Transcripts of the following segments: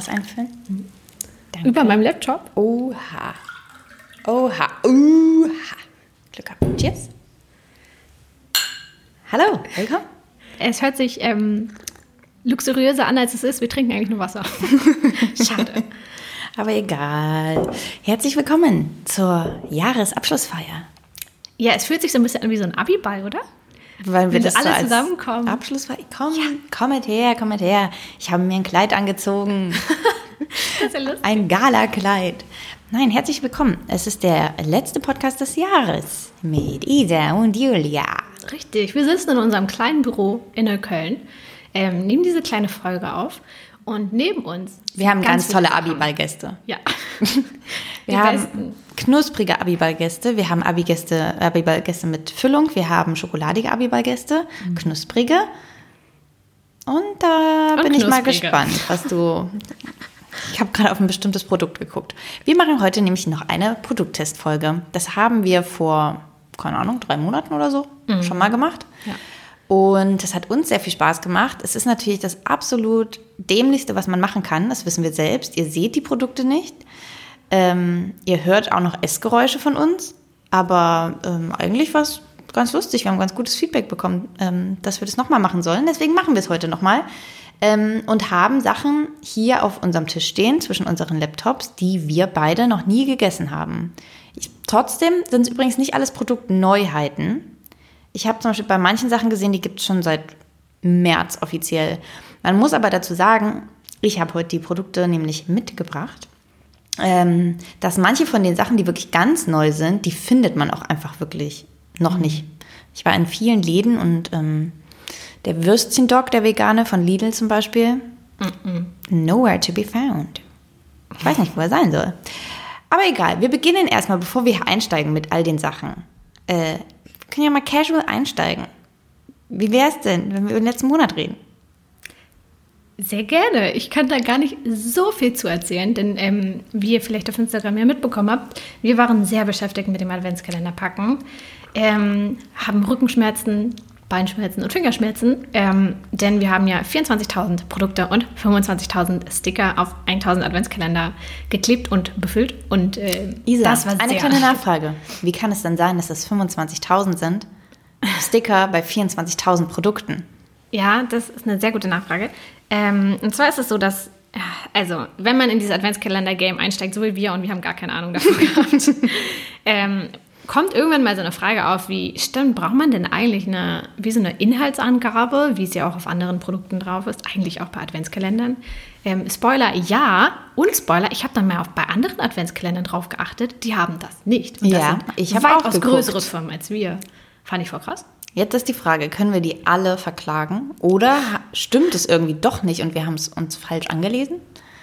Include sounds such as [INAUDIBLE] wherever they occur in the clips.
was einfüllen? Danke. Über meinem Laptop? Oha. Oha. Oha. Glück gehabt. Cheers. Hallo, willkommen. Es hört sich ähm, luxuriöser an, als es ist. Wir trinken eigentlich nur Wasser. [LAUGHS] Schade. Aber egal. Herzlich willkommen zur Jahresabschlussfeier. Ja, es fühlt sich so ein bisschen an wie so ein Abiball, oder? Weil wir das alle so zusammenkommen. Abschlussfeier. Komm, kommet her, kommet her. Ich habe mir ein Kleid angezogen. [LAUGHS] Das ist ja lustig. Ein Galakleid. Nein, herzlich willkommen. Es ist der letzte Podcast des Jahres mit Isa und Julia. Richtig, wir sitzen in unserem kleinen Büro in Neukölln, ähm, nehmen diese kleine Folge auf und neben uns. Wir haben ganz, viele tolle. Abiballgäste. Ja. [LAUGHS] Wir haben besten. knusprige Abiballgäste, wir haben Abigäste, Abiballgäste mit Füllung, wir haben schokoladige Abiballgäste, Mhm. knusprige. Und da Und bin ich mal knusprige. gespannt, was du. Ich habe gerade auf ein bestimmtes Produkt geguckt. Wir machen heute nämlich noch eine Produkttestfolge. Das haben wir vor, keine Ahnung, drei Monaten oder so schon mal gemacht. Mhm. Ja. Und das hat uns sehr viel Spaß gemacht. Es ist natürlich das absolut dämlichste, was man machen kann. Das wissen wir selbst. Ihr seht die Produkte nicht. Ähm, ihr hört auch noch Essgeräusche von uns. Aber ähm, eigentlich war es ganz lustig. Wir haben ganz gutes Feedback bekommen, ähm, dass wir das nochmal machen sollen. Deswegen machen wir es heute nochmal. Ähm, und haben Sachen hier auf unserem Tisch stehen, zwischen unseren Laptops, die wir beide noch nie gegessen haben. Ich, trotzdem sind es übrigens nicht alles Produktneuheiten. Ich habe zum Beispiel bei manchen Sachen gesehen, die gibt es schon seit März offiziell. Man muss aber dazu sagen, ich habe heute die Produkte nämlich mitgebracht. Ähm, dass manche von den Sachen, die wirklich ganz neu sind, die findet man auch einfach wirklich noch nicht. Ich war in vielen Läden und ähm, der Würstchendog, der vegane von Lidl zum Beispiel, nowhere to be found. Ich weiß nicht, wo er sein soll. Aber egal, wir beginnen erstmal, bevor wir hier einsteigen mit all den Sachen. Äh, können ja mal casual einsteigen. Wie wäre es denn, wenn wir über den letzten Monat reden? Sehr gerne. Ich kann da gar nicht so viel zu erzählen, denn ähm, wie ihr vielleicht auf Instagram ja mitbekommen habt, wir waren sehr beschäftigt mit dem Adventskalender packen, ähm, haben Rückenschmerzen, Beinschmerzen und Fingerschmerzen, ähm, denn wir haben ja 24.000 Produkte und 25.000 Sticker auf 1.000 Adventskalender geklebt und befüllt und äh, Isa, das war eine kleine [LAUGHS] Nachfrage. Wie kann es dann sein, dass das 25.000 sind? Sticker bei 24.000 Produkten. Ja, das ist eine sehr gute Nachfrage. Ähm, und zwar ist es so, dass, ja, also, wenn man in dieses Adventskalender-Game einsteigt, so wie wir, und wir haben gar keine Ahnung davon [LAUGHS] gehabt, ähm, kommt irgendwann mal so eine Frage auf, wie, stimmt, braucht man denn eigentlich eine, wie so eine Inhaltsangabe, wie es ja auch auf anderen Produkten drauf ist, eigentlich auch bei Adventskalendern? Ähm, Spoiler, ja. Und Spoiler, ich habe dann mal auf, bei anderen Adventskalendern drauf geachtet, die haben das nicht. Und das Ja, ich habe auch geguckt. größere Firmen als wir. Fand ich voll krass. Jetzt ist die Frage, können wir die alle verklagen? Oder stimmt es irgendwie doch nicht und wir haben es uns falsch angelesen?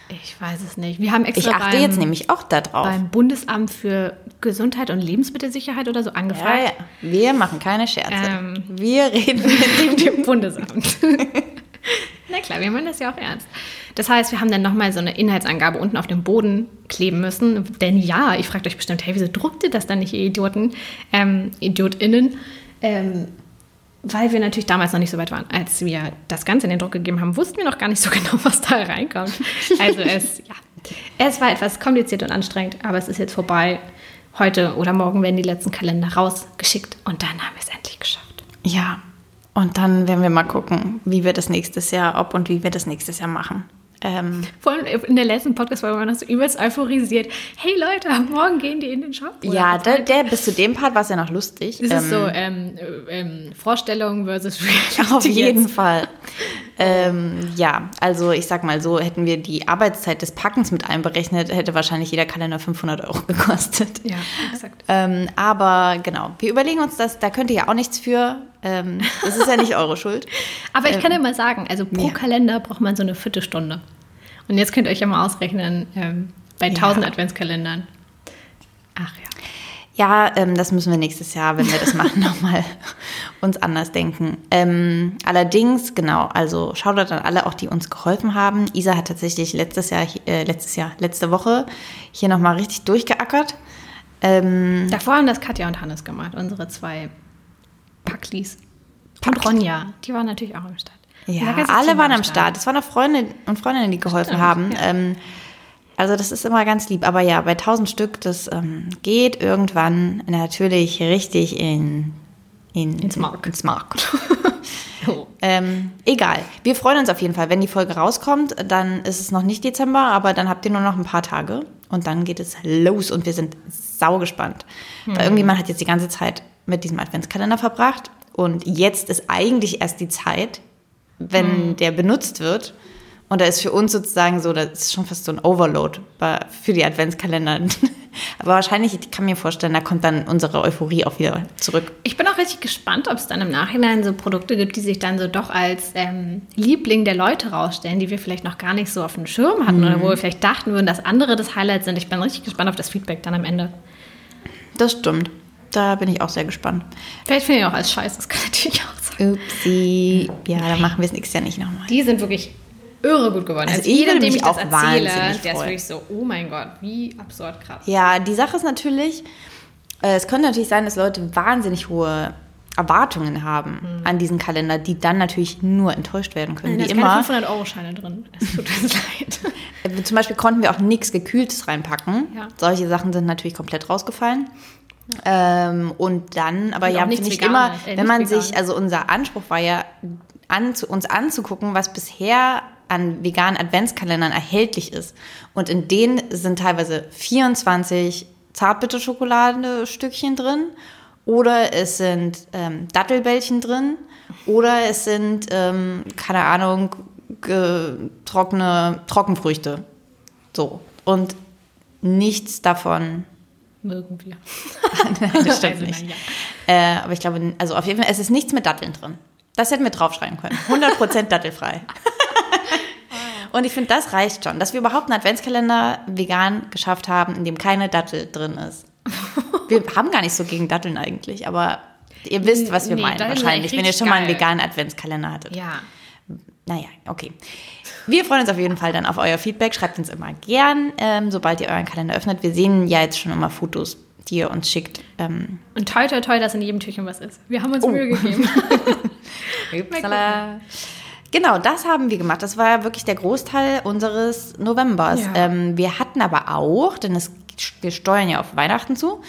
Ich weiß es nicht. Wir haben extra Ich achte beim, jetzt nämlich auch da drauf. beim Bundesamt für Gesundheit und Lebensmittelsicherheit oder so Ja, angefragt. ja. Wir machen keine Scherze. Ähm. wir reden mit [LAUGHS] dem Dem Bundesamt. [LAUGHS] Na klar, wir meinen das ja auch ernst. Das heißt, wir haben dann nochmal so eine Inhaltsangabe unten auf dem Boden kleben müssen. Denn ja, ich fragt euch bestimmt, hey, wieso druckt ihr das dann nicht, ihr Idioten, ähm, IdiotInnen? Ähm, weil wir natürlich damals noch nicht so weit waren. Als wir das Ganze in den Druck gegeben haben, wussten wir noch gar nicht so [LAUGHS] genau, was da reinkommt. Also es, ja, es war etwas kompliziert und anstrengend, aber es ist jetzt vorbei. Heute oder morgen werden die letzten Kalender rausgeschickt und dann haben wir es endlich geschafft. Ja, und dann werden wir mal gucken, wie wir das nächstes Jahr, ob und wie wir das nächstes Jahr machen. Ähm, Vor allem in der letzten Podcast-Folge war man das so übelst euphorisiert. Hey Leute, morgen gehen die in den Shop. Ja, der, der, bis zu dem Part war es ja noch lustig. Das ähm, ist so ähm, äh, ähm, Vorstellung versus [LAUGHS] Reality. Auf jeden jetzt. Fall. [LAUGHS] Ähm, ja, also ich sag mal so, hätten wir die Arbeitszeit des Packens mit einberechnet, hätte wahrscheinlich jeder Kalender 500 Euro [LAUGHS] gekostet. Ja, exakt. Ähm, aber genau, wir überlegen uns das, da könnt ihr ja auch nichts für. Ähm, das ist ja nicht eure Schuld. Aber ich kann ja mal sagen, also pro ja. Kalender braucht man so eine Viertelstunde. Und jetzt könnt ihr euch ja mal ausrechnen, ähm, bei 1000 Adventskalendern. Ach ja. Ja, ähm, das müssen wir nächstes Jahr, wenn wir das machen, [LAUGHS] nochmal uns anders denken. Ähm, allerdings, genau, also Shoutout an alle auch, die uns geholfen haben. Isa hat tatsächlich letztes Jahr, äh, letztes Jahr, letzte Woche hier nochmal richtig durchgeackert. Ähm, Davor haben das Katja und Hannes gemacht, unsere zwei Packlis. Und Ronja, die waren natürlich auch am Start. Ja, alle waren am Start. Es waren auch Freunde und Freundinnen, die geholfen Stimmt, haben. ja. Ähm, also das ist immer ganz lieb. Aber ja, bei 1000 Stück, das ähm, geht irgendwann natürlich richtig in, in, Ins Mark. Ins Mark. [LAUGHS] Oh. ähm, egal. Wir freuen uns auf jeden Fall. Wenn die Folge rauskommt, dann ist es noch nicht Dezember, aber dann habt ihr nur noch ein paar Tage. Und dann geht es los und wir sind sau gespannt. Weil irgendjemand hat jetzt die ganze Zeit mit diesem Adventskalender verbracht. Und jetzt ist eigentlich erst die Zeit, wenn der benutzt wird. Und da ist für uns sozusagen so, das ist schon fast so ein Overload für die Adventskalender. [LAUGHS] Aber wahrscheinlich, ich kann mir vorstellen, da kommt dann unsere Euphorie auch wieder zurück. Ich bin auch richtig gespannt, ob es dann im Nachhinein so Produkte gibt, die sich dann so doch als ähm, Liebling der Leute rausstellen, die wir vielleicht noch gar nicht so auf dem Schirm hatten oder wo wir vielleicht dachten würden, dass andere das Highlight sind. Ich bin richtig gespannt auf das Feedback dann am Ende. Das stimmt. Da bin ich auch sehr gespannt. Vielleicht finde ich auch als Scheiß, das kann natürlich auch. Upsi. Ja, dann machen wir es nächstes Jahr nicht nochmal. Die sind wirklich irre gut geworden. Also Also, ich jeder, würde mich ich auch erzähle, wahnsinnig der ist wirklich so, oh mein Gott, wie absurd krass. Ja, die Sache ist natürlich, äh, es könnte natürlich sein, dass Leute wahnsinnig hohe Erwartungen haben an diesen Kalender, die dann natürlich nur enttäuscht werden können, Da wie ist keine immer. 500-Euro-Scheine drin. Es tut uns [LAUGHS] leid. Äh, Zum Beispiel konnten wir auch nichts Gekühltes reinpacken. Ja. Solche Sachen sind natürlich komplett rausgefallen. Ähm, und dann, aber Und ja, finde ich immer, äh, wenn man vegan. sich, also unser Anspruch war ja, anzu, uns anzugucken, was bisher an veganen Adventskalendern erhältlich ist. Und in denen sind teilweise 24 Zartbitterschokolade-Stückchen drin oder es sind ähm, Dattelbällchen drin oder es sind, ähm, keine Ahnung, trockene Trockenfrüchte. So. Und nichts davon Mögen wir. [LAUGHS] Nein, das stimmt Also, nicht. nein, Äh, aber ich glaube, also auf jeden Fall, es ist nichts mit Datteln drin. Das hätten wir draufschreiben können. 100% dattelfrei. [LAUGHS] [LAUGHS] Und ich finde, das reicht schon, dass wir überhaupt einen Adventskalender vegan geschafft haben, in dem keine Dattel drin ist. Wir haben gar nicht so gegen Datteln eigentlich, aber ihr wisst, was wir Nee, meinen wahrscheinlich, wenn ihr schon mal einen geil. veganen Adventskalender hattet. Ja. Naja, okay. Wir freuen uns auf jeden Fall dann auf euer Feedback. Schreibt uns immer gern, ähm, sobald ihr euren Kalender öffnet. Wir sehen ja jetzt schon immer Fotos, die ihr uns schickt. Ähm, Und toi, toi, toi, dass in jedem Türchen was ist. Wir haben uns Oh. Mühe gegeben. [LAUGHS] Upsala. Genau, das haben wir gemacht. Das war wirklich der Großteil unseres Novembers. Ja. Ähm, wir hatten aber auch, denn es, wir steuern ja auf Weihnachten zu,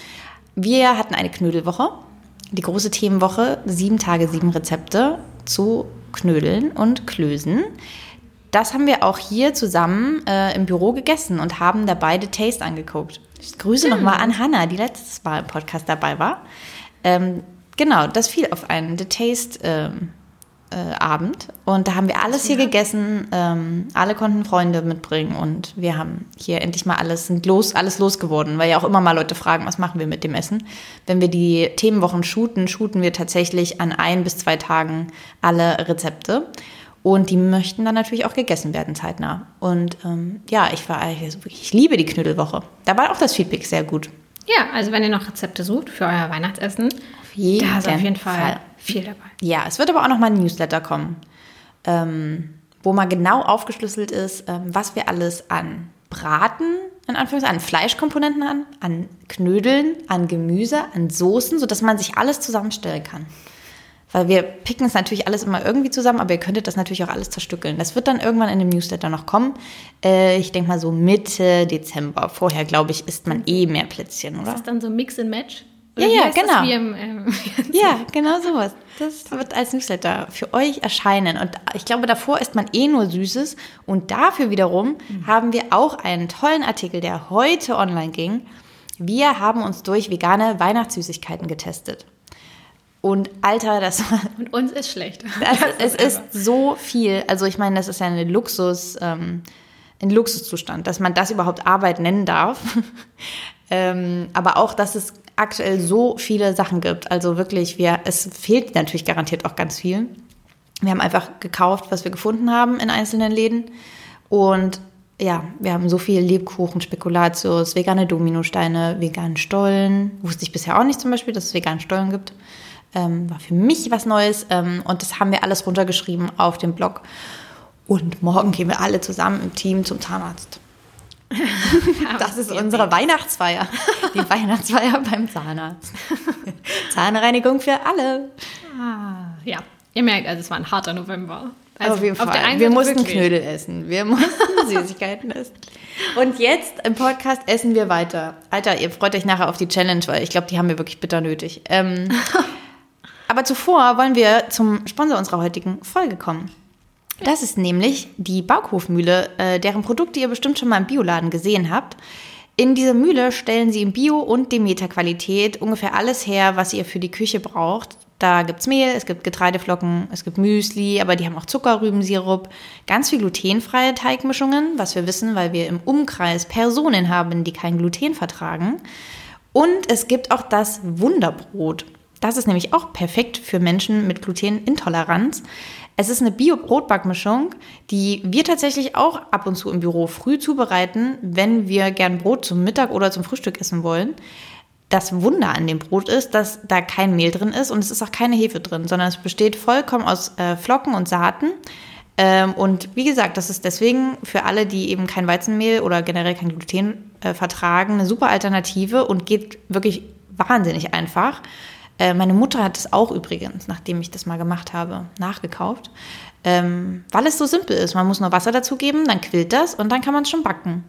wir hatten eine Knödelwoche, die große Themenwoche, sieben Tage, sieben Rezepte zu Knödeln und Klößen. Das haben wir auch hier zusammen äh, im Büro gegessen und haben dabei The Taste angeguckt. Ich grüße nochmal an Hannah, die letztes Mal im Podcast dabei war. Ähm, genau, das fiel auf einen The Taste ähm, äh, Abend und da haben wir alles hier gegessen. Ähm, alle konnten Freunde mitbringen und wir haben hier endlich mal alles sind los, alles losgeworden, weil ja auch immer mal Leute fragen, was machen wir mit dem Essen. Wenn wir die Themenwochen shooten, shooten wir tatsächlich an ein bis zwei Tagen alle Rezepte. Und die möchten dann natürlich auch gegessen werden zeitnah. Und ähm, ja, ich war also wirklich, ich liebe die Knödelwoche. Da war auch das Feedback sehr gut. ja, also wenn ihr noch Rezepte sucht für euer Weihnachtsessen, jeden da ist auf jeden Fall, Fall. viel dabei. Ja, es wird aber auch noch mal ein Newsletter kommen, ähm, wo mal genau aufgeschlüsselt ist, ähm, was wir alles an Braten, in Anführungszeichen, an Fleischkomponenten an, an Knödeln, an Gemüse, an Soßen, sodass man sich alles zusammenstellen kann. Weil wir picken es natürlich alles immer irgendwie zusammen, aber ihr könntet das natürlich auch alles zerstückeln. Das wird dann irgendwann in dem Newsletter noch kommen. Äh, ich denke mal so Mitte Dezember. Vorher, glaube ich, isst man eh mehr Plätzchen, oder? Ist das dann so Mix and Match? Ja, wie ja, das genau. Im, ähm, [LAUGHS] Ja, genau sowas. Das wird als Newsletter für euch erscheinen. Und ich glaube, davor isst man eh nur Süßes. Und dafür wiederum haben wir auch einen tollen Artikel, der heute online ging. Wir haben uns durch vegane Weihnachtssüßigkeiten getestet. Und Alter, das [LAUGHS] Und uns ist schlecht. das, es ist so viel. Also ich meine, das ist ja eine Luxus, ähm, ein Luxuszustand, dass man das überhaupt Arbeit nennen darf. [LAUGHS] ähm, aber auch, dass es aktuell so viele Sachen gibt. Also wirklich, wir, es fehlt natürlich garantiert auch ganz viel. Wir haben einfach gekauft, was wir gefunden haben in einzelnen Läden. Und ja, wir haben so viel Lebkuchen, Spekulatius, vegane Dominosteine, veganen Stollen. Wusste ich bisher auch nicht zum Beispiel, dass es veganen Stollen gibt. Ähm, war für mich was Neues. Ähm, und das haben wir alles runtergeschrieben auf dem Blog. Und morgen gehen wir alle zusammen im Team zum Zahnarzt. [LAUGHS] Das ist unsere Weihnachtsfeier. Die [LAUGHS] Weihnachtsfeier beim Zahnarzt. [LAUGHS] Zahnreinigung für alle. Ah, ja, ihr merkt, also es war ein harter November. Also auf jeden auf Fall. einen wir mussten wirklich. Knödel essen. Wir mussten Süßigkeiten essen. Und jetzt im Podcast essen wir weiter. Alter, ihr freut euch nachher auf die Challenge, weil ich glaube, die haben wir wirklich bitter nötig. Ähm, aber zuvor wollen wir zum Sponsor unserer heutigen Folge kommen. Das ist nämlich die Baughofmühle, äh, deren Produkte ihr bestimmt schon mal im Bioladen gesehen habt. In dieser Mühle stellen sie in Bio- und Demeter-Qualität ungefähr alles her, was ihr für die Küche braucht. Da gibt's Mehl, es gibt Getreideflocken, es gibt Müsli, aber die haben auch Zuckerrübensirup, ganz viel glutenfreie Teigmischungen, was wir wissen, weil wir im Umkreis Personen haben, die kein Gluten vertragen. Und es gibt auch das Wunderbrot. Das ist nämlich auch perfekt für Menschen mit Glutenintoleranz. Es ist eine Bio-Brotbackmischung, die wir tatsächlich auch ab und zu im Büro früh zubereiten, wenn wir gern Brot zum Mittag oder zum Frühstück essen wollen. Das Wunder an dem Brot ist, dass da kein Mehl drin ist und es ist auch keine Hefe drin, sondern es besteht vollkommen aus äh, Flocken und Saaten. Ähm, und wie gesagt, das ist deswegen für alle, die eben kein Weizenmehl oder generell kein Gluten äh, vertragen, eine super Alternative und geht wirklich wahnsinnig einfach. Äh, meine Mutter hat es auch übrigens, nachdem ich das mal gemacht habe, nachgekauft, ähm, weil es so simpel ist. Man muss nur Wasser dazugeben, dann quillt das und dann kann man es schon backen.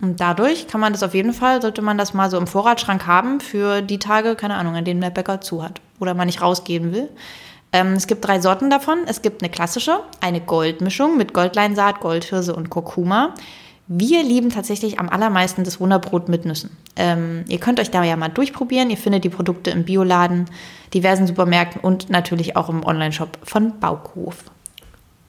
Und dadurch kann man das auf jeden Fall, sollte man das mal so im Vorratsschrank haben für die Tage, keine Ahnung, an denen der Bäcker zu hat oder man nicht rausgehen will. Ähm, es gibt drei Sorten davon. Es gibt eine klassische, eine Goldmischung mit Goldleinsaat, Goldhirse und Kurkuma. Wir lieben tatsächlich am allermeisten das Wunderbrot mit Nüssen. Ähm, ihr könnt euch da ja mal durchprobieren. Ihr findet die Produkte im Bioladen, diversen Supermärkten und natürlich auch im Onlineshop von Baukhof.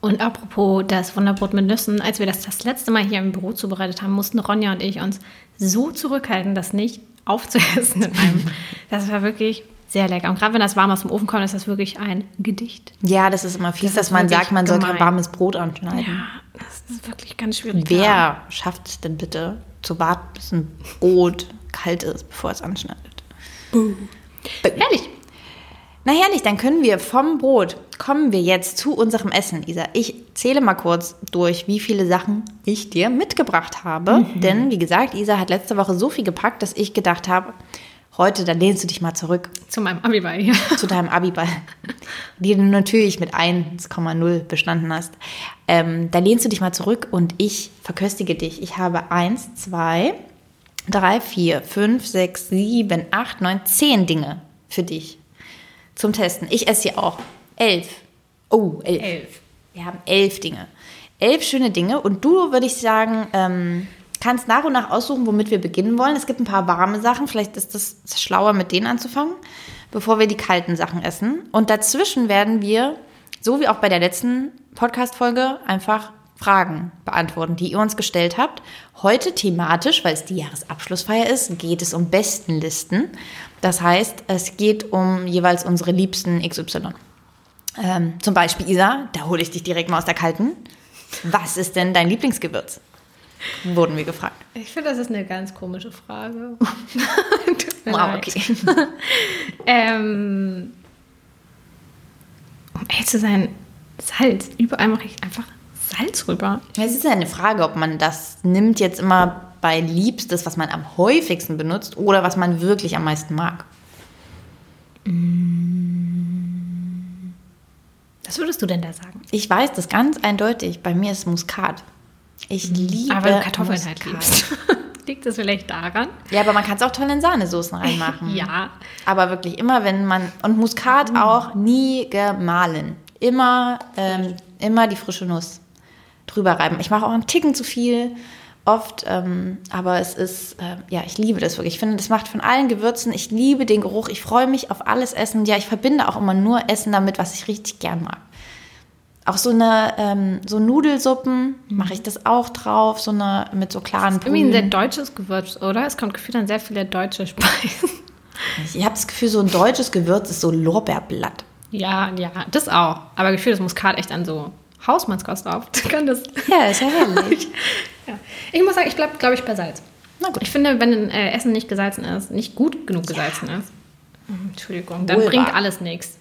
Und apropos das Wunderbrot mit Nüssen, als wir das das letzte Mal hier im Büro zubereitet haben, mussten Ronja und ich uns so zurückhalten, das nicht aufzuessen in einem. [LAUGHS] Das war wirklich sehr lecker. Und gerade wenn das warm aus dem Ofen kommt, ist das wirklich ein Gedicht. Ja, das ist immer fies, Das dass man sagt, man soll kein gemein. warmes Brot anschneiden. Ja, das ist wirklich ganz schwierig. Wer schafft es denn bitte, zu warten, bis ein Brot kalt ist, bevor es anschneidet? Herrlich. Na herrlich, dann können wir vom Brot, kommen wir jetzt zu unserem Essen, Isa. Ich zähle mal kurz durch, wie viele Sachen ich dir mitgebracht habe. Denn, wie gesagt, Isa hat letzte Woche so viel gepackt, dass ich gedacht habe, heute, dann lehnst du dich mal zurück Zu meinem Abiball hier. zu deinem Abiball, die du natürlich mit 1,0 bestanden hast. Ähm, da lehnst du dich mal zurück und ich verköstige dich. Ich habe 1, 2, 3, 4, 5, 6, 7, 8, 9, 10 Dinge für dich zum Testen. Ich esse sie auch. Elf. Oh, elf. Elf. Wir haben elf Dinge. Elf schöne Dinge. Und du, würde ich sagen, ähm, kannst nach und nach aussuchen, womit wir beginnen wollen. Es gibt ein paar warme Sachen. Vielleicht ist es schlauer, mit denen anzufangen, bevor wir die kalten Sachen essen. Und dazwischen werden wir, so wie auch bei der letzten Podcast-Folge, einfach Fragen beantworten, die ihr uns gestellt habt. Heute thematisch, weil es die Jahresabschlussfeier ist, geht es um Bestenlisten. Das heißt, es geht um jeweils unsere liebsten XY. Ähm, zum Beispiel, Isa, da hole ich dich direkt mal aus der Kalten. Was ist denn dein Lieblingsgewürz? [LAUGHS] Wurden wir gefragt. Ich finde, das ist eine ganz komische Frage. [LAUGHS] Wow, okay. [LAUGHS] Ähm, um ehrlich zu sein, Salz. Überall mache ich einfach Salz rüber. Es ist ja eine Frage, ob man das nimmt jetzt immer bei Liebstes, was man am häufigsten benutzt oder was man wirklich am meisten mag. Was würdest du denn da sagen? Ich weiß das ganz eindeutig. Bei mir ist Muskat. Ich liebe Aber wenn du Kartoffeln halt Muskat. liebst. [LAUGHS] Liegt das vielleicht daran? Ja, aber man kann es auch toll in Sahnesoßen [LAUGHS] reinmachen. Ja. Aber wirklich immer, wenn man. Und Muskat auch nie gemahlen. Immer, ähm, immer die frische Nuss drüber reiben. Ich mache auch einen Ticken zu viel. Oft, ähm, aber es ist, äh, ja, ich liebe das wirklich. Ich finde, das macht von allen Gewürzen, ich liebe den Geruch, ich freue mich auf alles Essen. Ja, ich verbinde auch immer nur Essen damit, was ich richtig gern mag. Auch so eine, ähm, so Nudelsuppen mache ich das auch drauf, so eine mit so klaren Irgendwie ein sehr deutsches Gewürz, oder? Es kommt gefühlt an sehr viele deutsche Speisen. Ich habe das Gefühl, so ein deutsches Gewürz ist so Lorbeerblatt. Ja, ja, das auch. Aber gefühlt ist Muskat echt an so Hausmannskost auf. [LAUGHS] Kann das. Ja, ist ja herrlich. [LAUGHS] Ja. Ich muss sagen, ich bleibe, glaube ich, bei Salz. Na gut. Ich finde, wenn ein äh, Essen nicht gesalzen ist, nicht gut genug gesalzen ist, Hm, Entschuldigung, dann Wohl bringt alles nichts.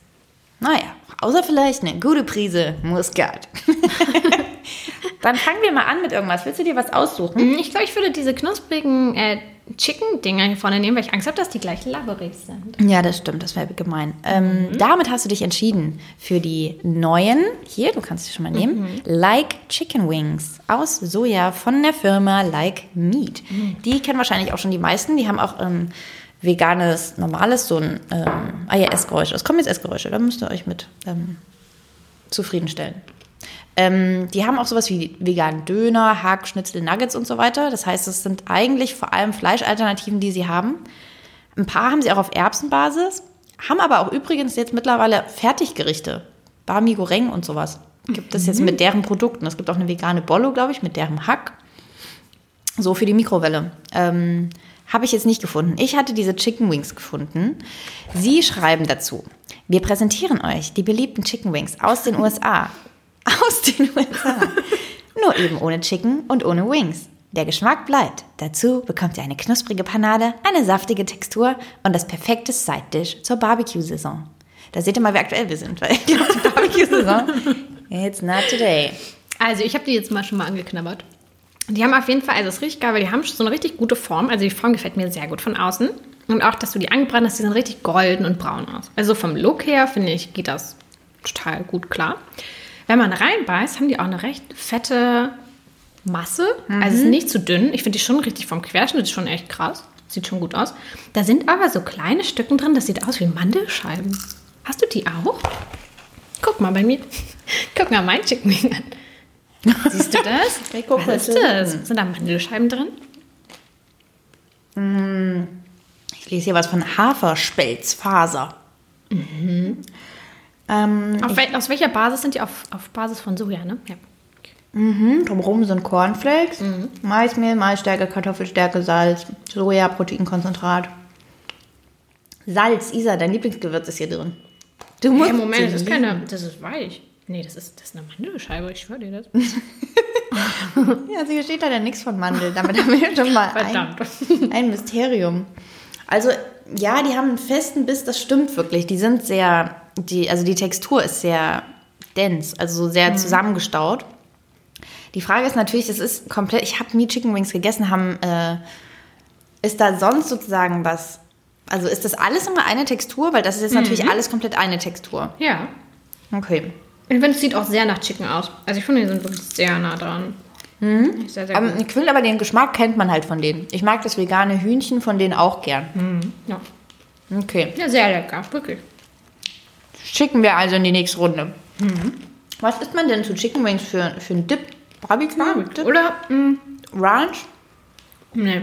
Naja, außer vielleicht eine gute Prise Muskat. [LAUGHS] Dann fangen wir mal an mit irgendwas. Willst du dir was aussuchen? Hm, Ich glaube, ich würde diese knusprigen äh, Chicken-Dinger hier vorne nehmen, weil ich Angst habe, dass die gleich labberig sind. Ja, das stimmt, das wäre gemein. Ähm, Damit hast du dich entschieden für die neuen, hier, du kannst sie schon mal nehmen, Like Chicken Wings aus Soja von der Firma Like Meat. Die kennen wahrscheinlich auch schon die meisten, die haben auch ähm, veganes, normales, so ein, ähm, ah ja, Essgeräusche. Es kommen jetzt Essgeräusche, da müsst ihr euch mit ähm, zufriedenstellen. Ähm, die haben auch sowas wie veganen Döner, Hack, Schnitzel, Nuggets und so weiter. Das heißt, es sind eigentlich vor allem Fleischalternativen, die sie haben. Ein paar haben sie auch auf Erbsenbasis, haben aber auch übrigens jetzt mittlerweile Fertiggerichte. Bami Goreng und sowas. Gibt es jetzt mit deren Produkten. Es gibt auch eine vegane Bollo, glaube ich, mit deren Hack. So für die Mikrowelle. Ähm, Habe ich jetzt nicht gefunden. Ich hatte diese Chicken Wings gefunden. Sie schreiben dazu. Wir präsentieren euch die beliebten Chicken Wings aus den USA. [LAUGHS] Aus den USA. Nur eben ohne Chicken und ohne Wings. Der Geschmack bleibt. Dazu bekommt ihr eine knusprige Panade, eine saftige Textur und das perfekte Side-Dish zur Barbecue-Saison. Da seht ihr mal, wie aktuell wir sind, weil die [LAUGHS] Barbecue-Saison, [LAUGHS] it's not today. Also, ich habe die jetzt mal schon mal angeknabbert. Die haben auf jeden Fall, also ist richtig geil, weil die haben so eine richtig gute Form. Also die Form gefällt mir sehr gut von außen. Und auch, dass du die angebrannt hast, die sehen richtig golden und braun aus. Also vom Look her, finde ich, geht das total gut klar. Wenn man reinbeißt, haben die auch eine recht fette Masse. Also es ist nicht zu dünn. Ich finde die schon richtig vom Querschnitt schon echt krass. Sieht schon gut aus. Da sind aber so kleine Stücken drin, das sieht aus wie Mandelscheiben. Hast du die auch? Guck mal bei mir. [LAUGHS] Guck mal mein Chicken Wing an. Siehst du das? [LAUGHS] Was ist das? Sind da Mandelscheiben drin? Ich lese hier was von Haferspelzfaser. Ähm, Auf wel aus welcher Basis sind die? Auf, auf Basis von Soja, ne? Ja. drumherum sind Cornflakes, Maismehl, Maisstärke, Kartoffelstärke, Salz, Soja, Proteinkonzentrat. Salz, Isa, dein Lieblingsgewürz ist hier drin. Du musst Hey, Moment, das ist keine. Das ist weich. Nee, das ist, das ist eine Mandelscheibe, ich schwöre dir das. [LAUGHS] Ja, also hier steht da ja nichts von Mandel. Damit haben wir schon mal Verdammt. ein, ein Mysterium. Also, ja, die haben einen festen Biss, das stimmt wirklich. Die sind sehr, die, also die Textur ist sehr dense, also so sehr zusammengestaut. Die Frage ist natürlich, das ist komplett, ich habe nie Chicken Wings gegessen, haben, äh, ist da sonst sozusagen was, also ist das alles immer eine Textur? Weil das ist jetzt natürlich alles komplett eine Textur. Ja. Okay. Ich finde, es sieht auch sehr nach Chicken aus. Also ich finde, die sind wirklich sehr nah dran. Sehr, sehr Aber gut. ich finde aber den Geschmack kennt man halt von denen. Ich mag das vegane Hühnchen von denen auch gern. Ja. Okay. ja, sehr lecker, wirklich. Schicken wir also in die nächste Runde. Was isst man denn zu Chicken Wings für, für einen Dip? Barbecue? Dip? Oder, mh, Ranch? nee.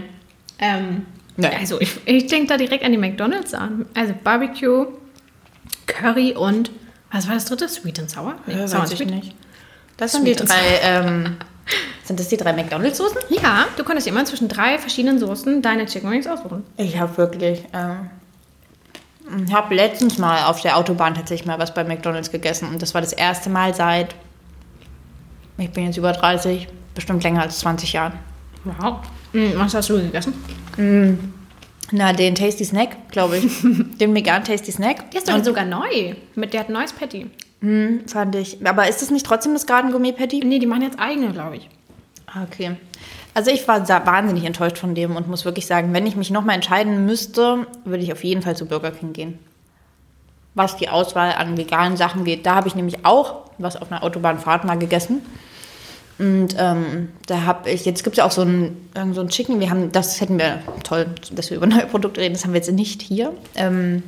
Ähm, Nee. Also ich, ich denke da direkt an die McDonalds an. Also Barbecue, Curry und, was war das dritte? Sweet and Sour? Nee, Ja, Sour weiß ich nicht. Das sind die Sweet drei, ähm, sind das die drei McDonalds-Soßen? Ja, du konntest immer zwischen drei verschiedenen Soßen deine Chicken Wings aussuchen. Ich habe wirklich, ähm, ich habe letztens mal auf der Autobahn tatsächlich mal was bei McDonalds gegessen und das war das erste Mal seit, ich bin jetzt über 30, bestimmt länger als 20 Jahren. Wow. Mhm, was hast du gegessen? Na, den Tasty Snack, glaube ich. [LAUGHS] den vegan Tasty Snack. Der ist doch sogar neu. Mit der hat ein neues Patty. Fand ich. Aber ist das nicht trotzdem das Garden Gourmet Patty? Nee, die machen jetzt eigene, glaube ich. Ah, Okay. Also ich war wahnsinnig enttäuscht von dem und muss wirklich sagen, wenn ich mich nochmal entscheiden müsste, würde ich auf jeden Fall zu Burger King gehen. Was die Auswahl an veganen Sachen geht. Da habe ich nämlich auch was auf einer Autobahnfahrt mal gegessen. Und ähm, da habe ich, jetzt gibt es ja auch so ein, so ein Chicken, wir haben, das hätten wir, toll, dass wir über neue Produkte reden, das haben wir jetzt nicht hier. Ähm,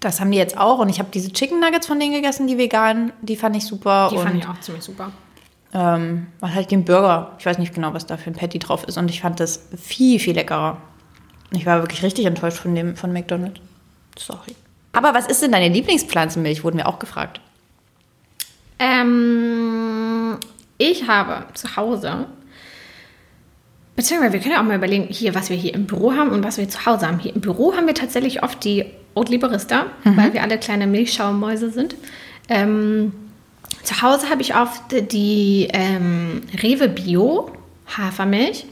das haben die jetzt auch und ich habe diese Chicken Nuggets von denen gegessen, die veganen, die fand ich super. Die und fand ich auch ziemlich super. ähm, was halt den Burger, ich weiß nicht genau, was da für ein Patty drauf ist. Und ich fand das viel, viel leckerer. Ich war wirklich richtig enttäuscht von dem von McDonald's. Sorry. Aber was ist denn deine Lieblingspflanzenmilch? Wurden wir auch gefragt. Ähm, ich habe zu Hause, beziehungsweise wir können ja auch mal überlegen, hier, was wir hier im Büro haben und was wir zu Hause haben. Hier im Büro haben wir tatsächlich oft die Oatly Barista, weil wir alle kleine Milchschaumäuse sind. Ähm, zu Hause habe ich oft die ähm, Rewe Bio Hafermilch.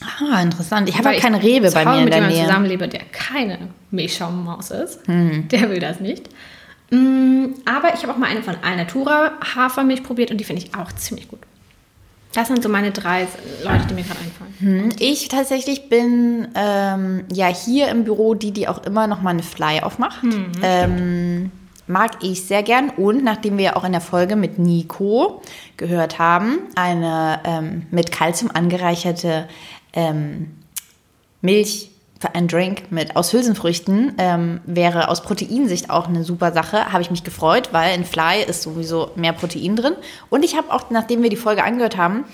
Ah, interessant. Ich habe ich keine Rewe bei mir in mit der jemandem Nähe. zusammenlebe, der keine Milchschaummaus ist. Hm. Der will das nicht. Mm, Aber ich habe auch mal eine von Alnatura Hafermilch probiert und die finde ich auch ziemlich gut. Das sind so meine drei Leute, die mir gerade einfallen. Hm, Ich tatsächlich bin ähm, ja hier im Büro die, die auch immer noch mal eine Fly aufmacht. ähm, mag ich sehr gern. Und nachdem wir ja auch in der Folge mit Nico gehört haben, eine ähm, mit Kalzium angereicherte ähm, Milch einen Drink mit aus Hülsenfrüchten ähm, wäre aus Proteinsicht auch eine super Sache. Habe ich mich gefreut, weil in Fly ist sowieso mehr Protein drin. Und ich habe auch, nachdem wir die Folge angehört haben,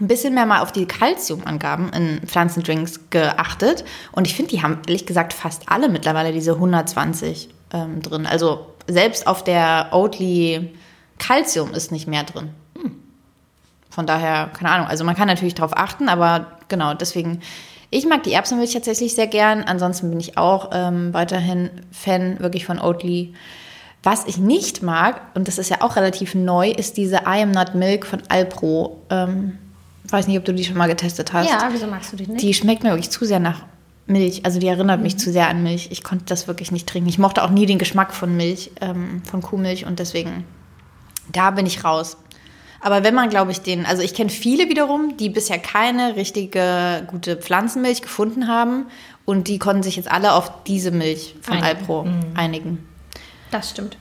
ein bisschen mehr mal auf die Kalziumangaben in Pflanzendrinks geachtet. Und ich finde, die haben ehrlich gesagt fast alle mittlerweile diese 120 ähm, drin. Also selbst auf der Oatly Kalzium ist nicht mehr drin. Von daher, keine Ahnung. Also man kann natürlich darauf achten, aber genau, deswegen, ich mag die Erbsenmilch tatsächlich sehr gern. Ansonsten bin ich auch ähm, weiterhin Fan wirklich von Oatly. Was ich nicht mag, und das ist ja auch relativ neu, ist diese I Am Not Milk von Alpro. Ähm, weiß nicht, ob du die schon mal getestet hast. Ja, wieso magst du die nicht? Die schmeckt mir wirklich zu sehr nach Milch. Also die erinnert mich zu sehr an Milch. Ich konnte das wirklich nicht trinken. Ich mochte auch nie den Geschmack von Milch, ähm, von Kuhmilch und deswegen, da bin ich raus. Aber wenn man, glaube ich, den, also ich kenne viele wiederum, die bisher keine richtige gute Pflanzenmilch gefunden haben und die konnten sich jetzt alle auf diese Milch von Einigen. Alpro einigen. Das stimmt.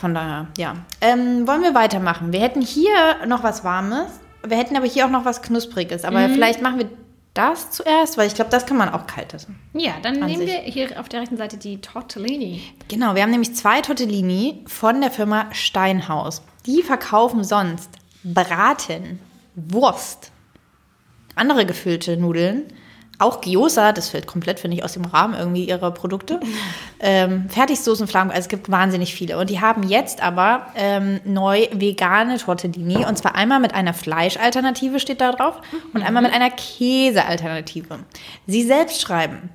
Von daher, ja. Ähm, wollen wir weitermachen? Wir hätten hier noch was Warmes. Wir hätten aber hier auch noch was Knuspriges. Aber vielleicht machen wir das zuerst, weil ich glaube, das kann man auch kalt essen. Ja, dann An nehmen sich. wir hier auf der rechten Seite die Tortellini. Genau, wir haben nämlich zwei Tortellini von der Firma Steinhaus. Die verkaufen sonst Braten, Wurst, andere gefüllte Nudeln, auch Gyoza, das fällt komplett, finde ich, aus dem Rahmen irgendwie ihrer Produkte. [LAUGHS] ähm, Fertigsoßen, Fladen, also es gibt wahnsinnig viele. Und die haben jetzt aber ähm, neu vegane Tortellini. Und zwar einmal mit einer Fleischalternative steht da drauf und einmal mit einer Käsealternative. Sie selbst schreiben,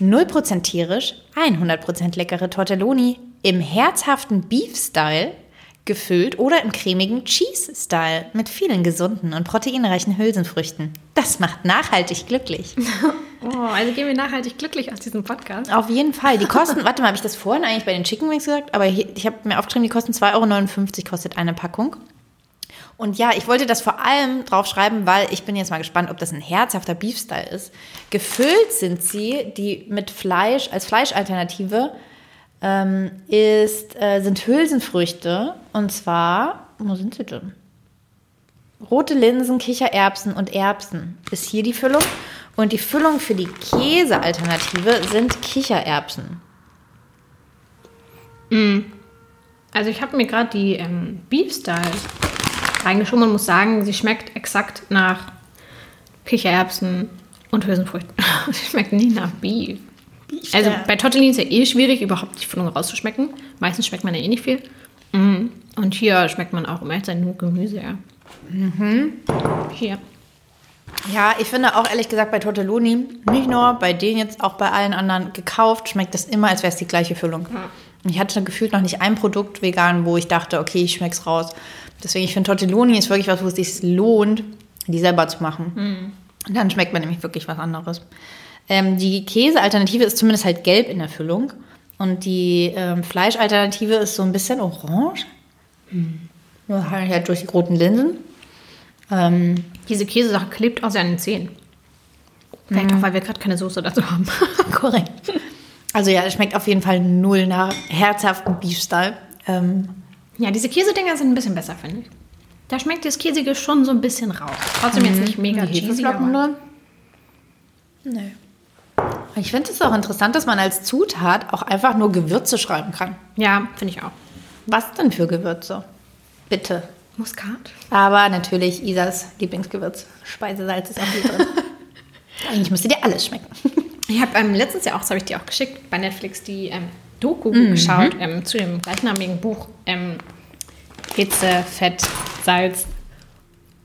0% tierisch, 100% leckere Tortelloni im herzhaften Beef-Style gefüllt oder im cremigen Cheese-Style mit vielen gesunden und proteinreichen Hülsenfrüchten. Das macht nachhaltig glücklich. [LAUGHS] Oh, also gehen wir nachhaltig glücklich aus diesem Podcast. Auf jeden Fall. Die kosten, [LAUGHS] warte mal, habe ich das vorhin eigentlich bei den Chicken Wings gesagt? Aber hier, ich habe mir aufgeschrieben, die kosten 2,59 Euro kostet eine Packung. Und ja, ich wollte das vor allem draufschreiben, weil ich bin jetzt mal gespannt, ob das ein herzhafter Beef-Style ist. Gefüllt sind sie, die mit Fleisch, als Fleischalternative, ähm, ist, äh, sind Hülsenfrüchte. Und zwar, wo sind sie denn? Rote Linsen, Kichererbsen und Erbsen ist hier die Füllung. Und die Füllung für die Käsealternative sind Kichererbsen. Also ich habe mir gerade die ähm, Beef Style reingeschoben und muss sagen, sie schmeckt exakt nach Kichererbsen und Hülsenfrüchten. [LAUGHS] sie schmeckt nie nach Beef. Also bei Tortellini ist ja eh schwierig, überhaupt die Füllung rauszuschmecken. Meistens schmeckt man ja eh nicht viel. Mm. Und hier schmeckt man auch, zu sein, nur Gemüse, ja. Hier. Ja, ich finde auch ehrlich gesagt bei Tortelloni, nicht nur bei denen jetzt, auch bei allen anderen gekauft, schmeckt das immer, als wäre es die gleiche Füllung. Und Ich hatte gefühlt noch nicht ein Produkt vegan, wo ich dachte, okay, ich schmeck's raus. Deswegen, ich finde Tortelloni ist wirklich was, wo es sich lohnt, die selber zu machen. Und dann schmeckt man nämlich wirklich was anderes. Ähm, die Käsealternative ist zumindest halt gelb in der Füllung. Und die ähm, Fleischalternative ist so ein bisschen orange. Nur halt durch die roten Linsen. Ähm, Diese Käsesache klebt auch sehr an den Zähnen. Vielleicht auch, weil wir gerade keine Soße dazu haben. [LAUGHS] Korrekt. Also ja, es schmeckt auf jeden Fall null nach herzhaften Beef-Style. Ähm, ja, diese Käsedinger sind ein bisschen besser, finde ich. Da schmeckt das Käsige schon so ein bisschen raus. Trotzdem jetzt nicht mega cheesy? Nö. Ich finde es auch interessant, dass man als Zutat auch einfach nur Gewürze schreiben kann. Ja, finde ich auch. Was denn für Gewürze? Bitte. Muskat? Aber natürlich Isas Lieblingsgewürz. Speisesalz ist auch hier drin. [LAUGHS] Eigentlich müsste dir alles schmecken. Ich habe ähm, letztens ja auch, das habe ich dir auch geschickt, bei Netflix die ähm, Doku geschaut ähm, zu dem gleichnamigen Buch ähm, Hitze, Fett, Salz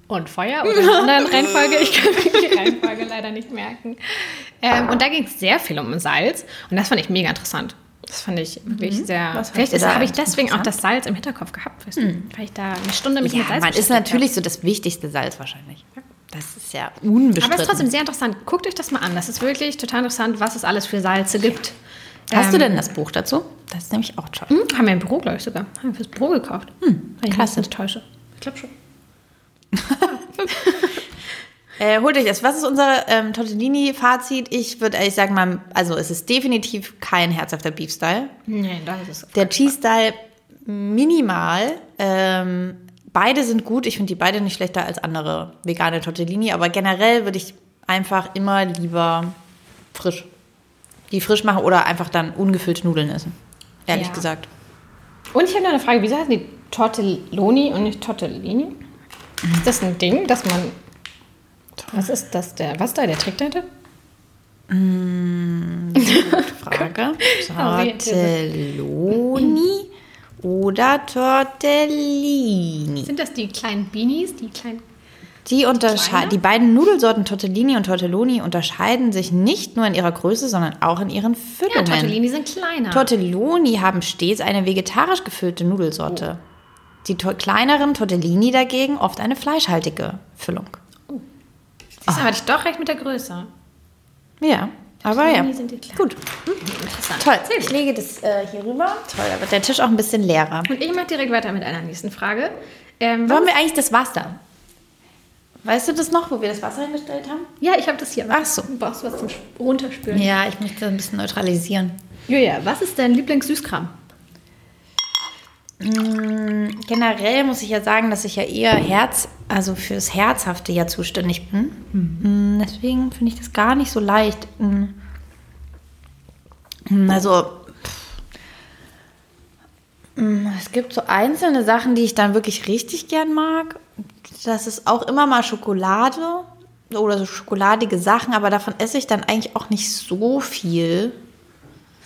und Feuer oder in anderen Reihenfolge. Ich kann mir die Reihenfolge [LAUGHS] leider nicht merken. Ähm, und da ging es sehr viel um Salz und das fand ich mega interessant. Das fand ich wirklich sehr. Was Vielleicht du da habe ich deswegen auch das Salz im Hinterkopf gehabt, weißt du? weil ich da eine Stunde mich Ja, mit Salz man ist natürlich so das wichtigste Salz wahrscheinlich. Das ist ja unbestritten. Aber es ist trotzdem sehr interessant. Guckt euch das mal an. Das ist wirklich total interessant, was es alles für Salze gibt. Hast du Ähm, denn das Buch dazu? Das ist nämlich auch toll. Hm, haben wir im Büro, glaube ich, sogar. Haben wir fürs Büro gekauft. Hm, Wenn ich mich nicht täusche. Ich glaube schon. [LAUGHS] Äh, holt euch das. Was ist unser ähm, Tortellini-Fazit? Ich würde ehrlich sagen, mal, also es ist definitiv kein herzhafter Beef-Style. Nee, das ist Der Cheese-Style minimal. Ähm, beide sind gut. Ich finde die beide nicht schlechter als andere vegane Tortellini. Aber generell würde ich einfach immer lieber frisch. Die frisch machen oder einfach dann ungefüllte Nudeln essen. Ehrlich Ja. gesagt. Und ich habe noch eine Frage, wieso heißen die Tortelloni und nicht Tortellini? Ist das ein Ding, dass man... Was ist das, der, was da der Trick dahinter? [LAUGHS] Frage. Orientiert. Tortelloni oder Tortellini? Sind das die kleinen Beanies, die kleinen... Die, untersche- die beiden Nudelsorten Tortellini und Tortelloni unterscheiden sich nicht nur in ihrer Größe, sondern auch in ihren Ja, Füllungen. Tortellini sind kleiner. Tortelloni haben stets eine vegetarisch gefüllte Nudelsorte. Die to kleineren Tortellini dagegen oft eine fleischhaltige Füllung. Siehst du, hatte ich doch recht mit der Größe. Ja, aber ja. Tortellini sind die kleinen. Gut, Interessant. toll. Ich lege das äh, hier rüber. Toll, da wird der Tisch auch ein bisschen leerer. Und ich mache direkt weiter mit einer nächsten Frage. Ähm, Wollen wir eigentlich das Wasser? Weißt du das noch, wo wir das Wasser hingestellt haben? ja, ich habe das hier. Ach so. Du brauchst was zum Sp- Runterspülen. Ja, ich möchte das ein bisschen neutralisieren. Julia, was ist dein Lieblingssüßkram? Generell muss ich ja sagen, dass ich ja eher Herz, also fürs Herzhafte ja zuständig bin. Mm, Deswegen finde ich das gar nicht so leicht. Mm. Mm, Also, es gibt so einzelne Sachen, die ich dann wirklich richtig gern mag. Das ist auch immer mal Schokolade oder so schokoladige Sachen, aber davon esse ich dann eigentlich auch nicht so viel.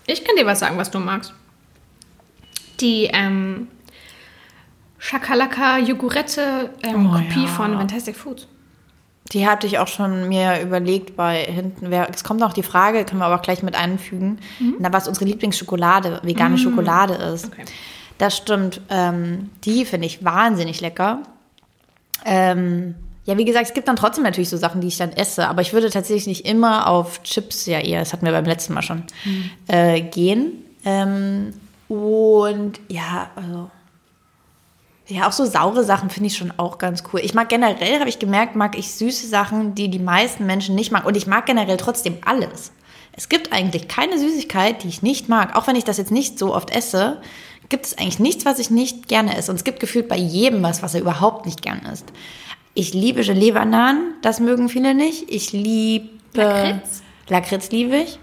Ich kann dir was sagen, was du magst. Die ähm, Shakalaka Jogurette ähm, Oh, Kopie ja. von Fantastic Foods. Die hatte ich auch schon mir überlegt bei hinten. Wer, es kommt noch die Frage, können wir aber auch gleich mit einfügen, na, was unsere Lieblingsschokolade, vegane Schokolade ist. Okay. Das stimmt. Ähm, die finde ich wahnsinnig lecker. Ähm, ja, wie gesagt, es gibt dann trotzdem natürlich so Sachen, die ich dann esse, aber ich würde tatsächlich nicht immer auf Chips, ja eher, das hatten wir beim letzten Mal schon, äh, gehen. Ähm, und ja, also ja, auch so saure Sachen finde ich schon auch ganz cool. Ich mag generell, habe ich gemerkt, mag ich süße Sachen, die die meisten Menschen nicht mag. Und ich mag generell trotzdem alles. Es gibt eigentlich keine Süßigkeit, die ich nicht mag. Auch wenn ich das jetzt nicht so oft esse, gibt es eigentlich nichts, was ich nicht gerne esse. Und es gibt gefühlt bei jedem was, was er überhaupt nicht gern isst. Ich liebe Gelee-Bananen, das mögen viele nicht. Ich liebe... Lakritz? Lakritz liebe ich.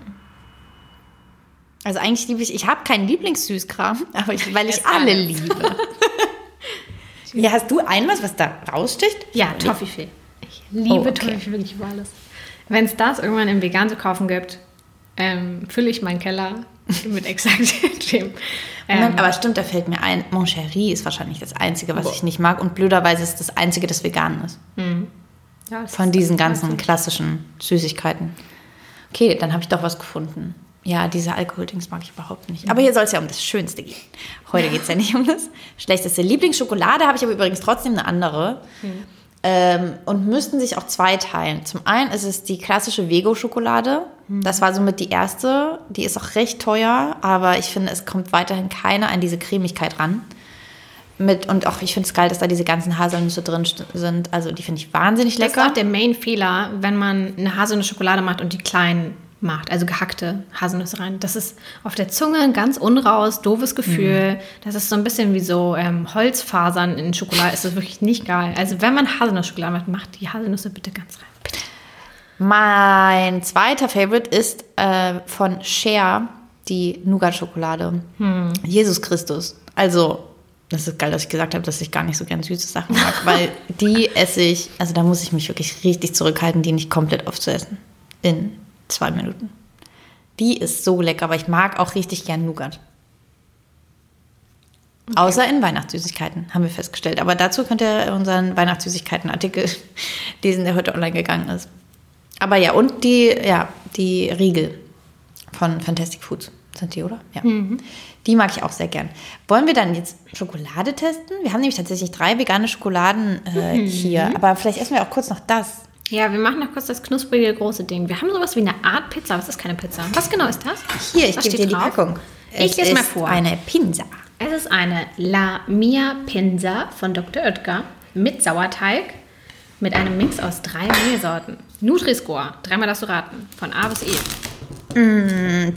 Also eigentlich liebe ich, ich habe keinen Lieblingssüßkram, [LAUGHS] aber ich, weil ich alle liebe. [LAUGHS] Ja, hast du ein was, was da raussticht? Ja, Toffifee. Ich liebe Oh, okay. Toffifee wirklich über alles. Wenn es das irgendwann im Vegan zu kaufen gibt, ähm, fülle ich meinen Keller mit exakt [LAUGHS] dem. Ähm, aber stimmt, da fällt mir ein, Mon Chéri ist wahrscheinlich das Einzige, was ich nicht mag. Und blöderweise ist das Einzige, das vegan ist. ja, das Von ist- diesen ganzen klassischen Süßigkeiten. Okay, dann habe ich doch was gefunden. Ja, diese Alkoholdings mag ich überhaupt nicht. Aber hier soll es ja um das Schönste gehen. Heute geht es ja nicht um das Schlechteste. Lieblingsschokolade habe ich aber übrigens trotzdem eine andere. Ähm, und müssten sich auch zwei teilen. Zum einen ist es die klassische Vego-Schokolade. Das war somit die erste. Die ist auch recht teuer, aber ich finde, es kommt weiterhin keiner an diese Cremigkeit ran. Mit, und auch ich finde es geil, dass da diese ganzen Haselnüsse drin sind. Also die finde ich wahnsinnig Das ist lecker. auch der Main-Fehler, wenn man eine Haselnuss-Schokolade macht und die klein macht, also gehackte Haselnüsse rein. Das ist auf der Zunge ein ganz unraus, doofes Gefühl. Mhm. Das ist so ein bisschen wie so ähm, Holzfasern in Schokolade. Ist das wirklich nicht geil. Also wenn man Haselnuss-Schokolade macht, macht die Haselnüsse bitte ganz rein. Bitte. Mein zweiter Favorite ist äh, von Cher, die Nougat-Schokolade. Jesus Christus. Also, das ist geil, dass ich gesagt habe, dass ich gar nicht so gern süße Sachen mag, [LAUGHS] weil die esse ich, also da muss ich mich wirklich richtig zurückhalten, die nicht komplett aufzuessen. In zwei Minuten. Die ist so lecker, aber ich mag auch richtig gern Nougat. Außer in Weihnachtssüßigkeiten, haben wir festgestellt. Aber dazu könnt ihr unseren Weihnachtssüßigkeiten-Artikel [LAUGHS] lesen, der heute online gegangen ist. Aber ja, und die, ja, die Riegel von Fantastic Foods sind die, oder? Ja. Die mag ich auch sehr gern. Wollen wir dann jetzt Schokolade testen? Wir haben nämlich tatsächlich drei vegane Schokoladen äh, hier. Aber vielleicht essen wir auch kurz noch das. Ja, wir machen noch kurz das knusprige große Ding. Wir haben sowas wie eine Art Pizza, aber es ist keine Pizza. Was genau ist das? Hier, ich gebe dir die drauf? Packung. Ich Es lese mal vor. eine Pinsa. Es ist eine La Mia Pinsa von Dr. Oetker mit Sauerteig, mit einem Mix aus drei Mehlsorten. Nutri-Score, dreimal darfst du raten, von A bis E.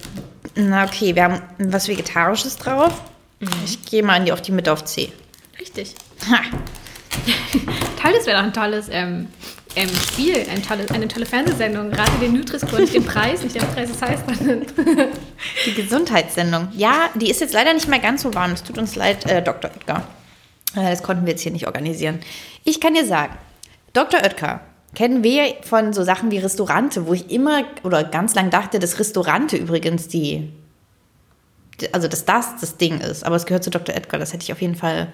Na okay, wir haben was Vegetarisches drauf. Ich gehe mal in die, auf die Mitte auf C. Richtig. Ha. [LAUGHS] Toll, das wäre doch ein tolles ähm, ähm, Spiel, ein tolles, eine tolle Fernsehsendung. Rate den Nutri-Score, nicht den Preis, nicht den Preis, heißt dann. [LAUGHS] Die Gesundheitssendung. Ja, die ist jetzt leider nicht mehr ganz so warm. Es tut uns leid, äh, Dr. Oetker. Äh, das konnten wir jetzt hier nicht organisieren. Ich kann dir sagen, Dr. Oetker kennen wir von so Sachen wie Restaurante, wo ich immer oder ganz lang dachte, dass Restaurante übrigens die, die- also dass das das Ding ist. Aber es gehört zu Dr. Oetker. Das hätte ich auf jeden Fall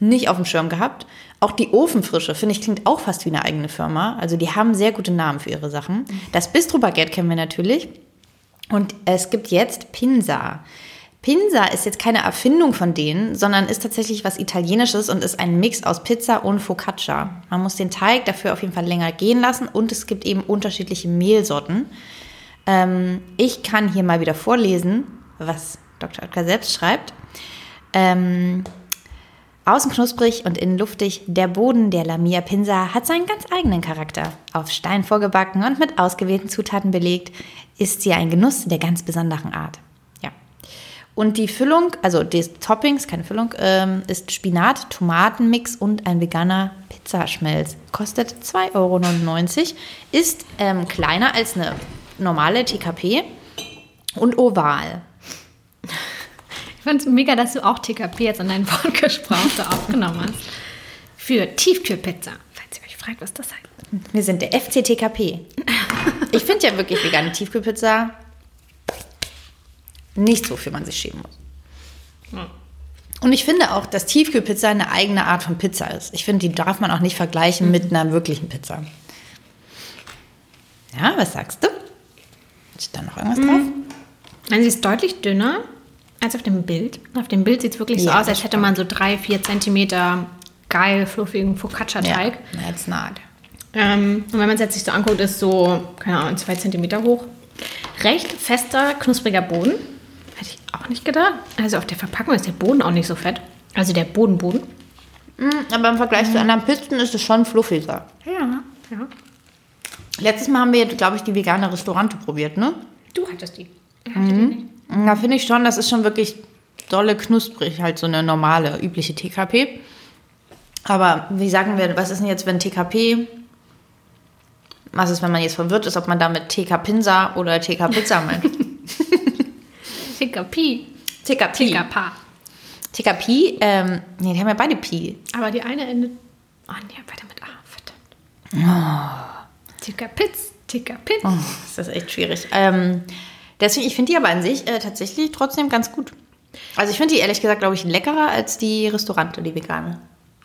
nicht auf dem Schirm gehabt. Auch die Ofenfrische, finde ich, klingt auch fast wie eine eigene Firma. Also die haben sehr gute Namen für ihre Sachen. Das Bistro Baguette kennen wir natürlich. Und es gibt jetzt Pinsa. Pinsa ist jetzt keine Erfindung von denen, sondern ist tatsächlich was Italienisches und ist ein Mix aus Pizza und Focaccia. Man muss den Teig dafür auf jeden Fall länger gehen lassen und es gibt eben unterschiedliche Mehlsorten. Ähm, ich kann hier mal wieder vorlesen, was Dr. Oetker selbst schreibt. Ähm, Außen knusprig und innen luftig, der Boden der Lamia Pinsa hat seinen ganz eigenen Charakter. Auf Stein vorgebacken und mit ausgewählten Zutaten belegt, ist sie ein Genuss der ganz besonderen Art. Ja. Und die Füllung, also die Toppings, keine Füllung, ähm, ist Spinat, Tomatenmix und ein veganer Pizzaschmelz. Kostet 2,99 Euro. Ist ähm, kleiner als eine normale TKP und oval. Ich fand es mega, dass du auch TKP jetzt an deinen [LAUGHS] Wortgespräch aufgenommen hast. Für Tiefkühlpizza. Falls ihr euch fragt, was das heißt. Wir sind der FCTKP. Ich finde ja wirklich vegane Tiefkühlpizza nicht so, für man sich schämen muss. Und ich finde auch, dass Tiefkühlpizza eine eigene Art von Pizza ist. Ich finde, die darf man auch nicht vergleichen mit einer wirklichen Pizza. Ja, was sagst du? Ist da noch irgendwas drauf? Also sie ist deutlich dünner als auf dem Bild. Auf dem Bild sieht es wirklich so Ja, aus, als hätte man so drei, vier Zentimeter geil fluffigen Focaccia-Teig. Ja, that's not. Ähm, und wenn man es jetzt sich so anguckt, ist so, keine Ahnung, zwei Zentimeter hoch. Recht fester, knuspriger Boden. Hätte ich auch nicht gedacht. Also auf der Verpackung ist der Boden auch nicht so fett. Also der Bodenboden. Aber im Vergleich zu anderen Pizzen ist es schon fluffiger. Ja, ja. Letztes Mal haben wir, glaube ich, die vegane Restaurante probiert, ne? Du hattest die. Ich hatte die nicht. Da finde ich schon, das ist schon wirklich dolle knusprig, halt so eine normale, übliche TKP. Aber wie sagen wir, was ist denn jetzt, wenn TKP, was ist, wenn man jetzt verwirrt ist, ob man damit TK-Pinsa oder TK-Pizza meint? TKP. TKP. TKP. TKP, ähm, nee, die haben ja beide Pi. Aber die eine endet. Oh nee, weiter mit A. Verdammt. TKPitz. TKPitz. Oh, das ist echt schwierig. Ähm, deswegen, ich finde die aber an sich äh, tatsächlich trotzdem ganz gut. Also ich finde die ehrlich gesagt, glaube ich, leckerer als die Restaurante, die vegane.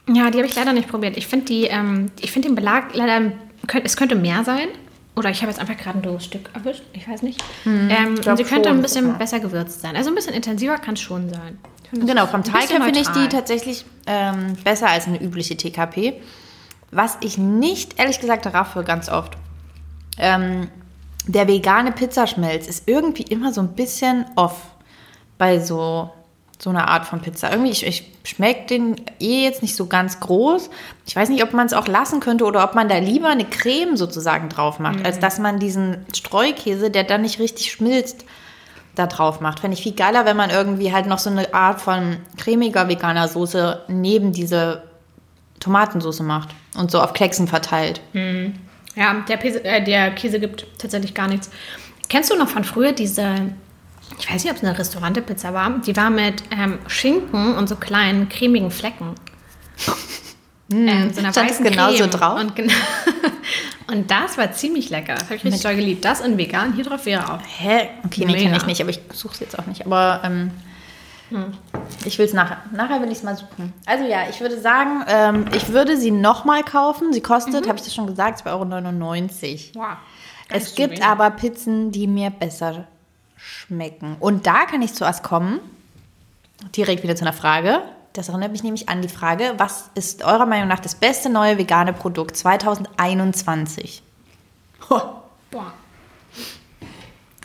Ja, die habe ich leider nicht probiert. Ich finde die, ähm, ich finde den Belag leider, könnt- es könnte mehr sein. Oder ich habe jetzt einfach gerade ein doofes Stück erwischt. Ich weiß nicht. ähm, und glaub sie könnte schon, ein bisschen ja. besser gewürzt sein. Also ein bisschen intensiver kann es schon sein. Genau, vom Teig her finde ich die tatsächlich ähm, besser als eine übliche TKP. Was ich nicht, ehrlich gesagt, raffe ganz oft. Ähm, der vegane Pizzaschmelz ist irgendwie immer so ein bisschen off bei so, so einer Art von Pizza. Irgendwie, ich, ich schmecke den eh jetzt nicht so ganz groß. Ich weiß nicht, ob man es auch lassen könnte oder ob man da lieber eine Creme sozusagen drauf macht, als dass man diesen Streukäse, der dann nicht richtig schmilzt, da drauf macht. Fände ich viel geiler, wenn man irgendwie halt noch so eine Art von cremiger veganer Soße neben diese Tomatensoße macht und so auf Klecksen verteilt. Ja, der, Käse, äh, der Käse gibt tatsächlich gar nichts. Kennst du noch von früher diese, ich weiß nicht, ob es eine Restaurante-Pizza war, die war mit ähm, Schinken und so kleinen cremigen Flecken. [LAUGHS] Ähm, so einer stand es weißen genauso Creme. drauf? Und, gen- [LAUGHS] und das war ziemlich lecker. Das habe ich richtig doll geliebt. Das in vegan, hier drauf wäre auch. Hä? Okay, nee, kenne ich nicht, aber ich suche es jetzt auch nicht. Aber ähm, ich will es nachher. Nachher will ich es mal suchen. Also ja, ich würde sagen, ähm, ich würde sie nochmal kaufen. Sie kostet, habe ich das schon gesagt, 2,99 Euro. Wow. Es gibt aber Pizzen, die mir besser schmecken. Und da kann ich zuerst kommen. Direkt wieder zu einer Frage. Das erinnert mich nämlich an die Frage, was ist eurer Meinung nach das beste neue vegane Produkt 2021? Boah.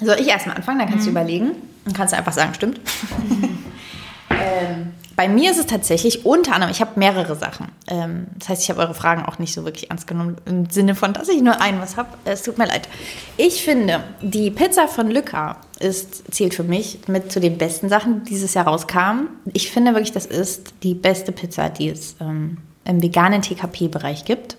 Soll ich erstmal anfangen, dann kannst du überlegen. Dann kannst du einfach sagen, stimmt. ähm, [LAUGHS] bei mir ist es tatsächlich unter anderem, ich habe mehrere Sachen. Ähm, das heißt, ich habe eure Fragen auch nicht so wirklich ernst genommen, im Sinne von, dass ich nur ein was habe. Es tut mir leid. Ich finde, die Pizza von Lücka ist, zählt für mich mit zu den besten Sachen, die dieses Jahr rauskamen. Ich finde wirklich, das ist die beste Pizza, die es ähm, im veganen TKP-Bereich gibt.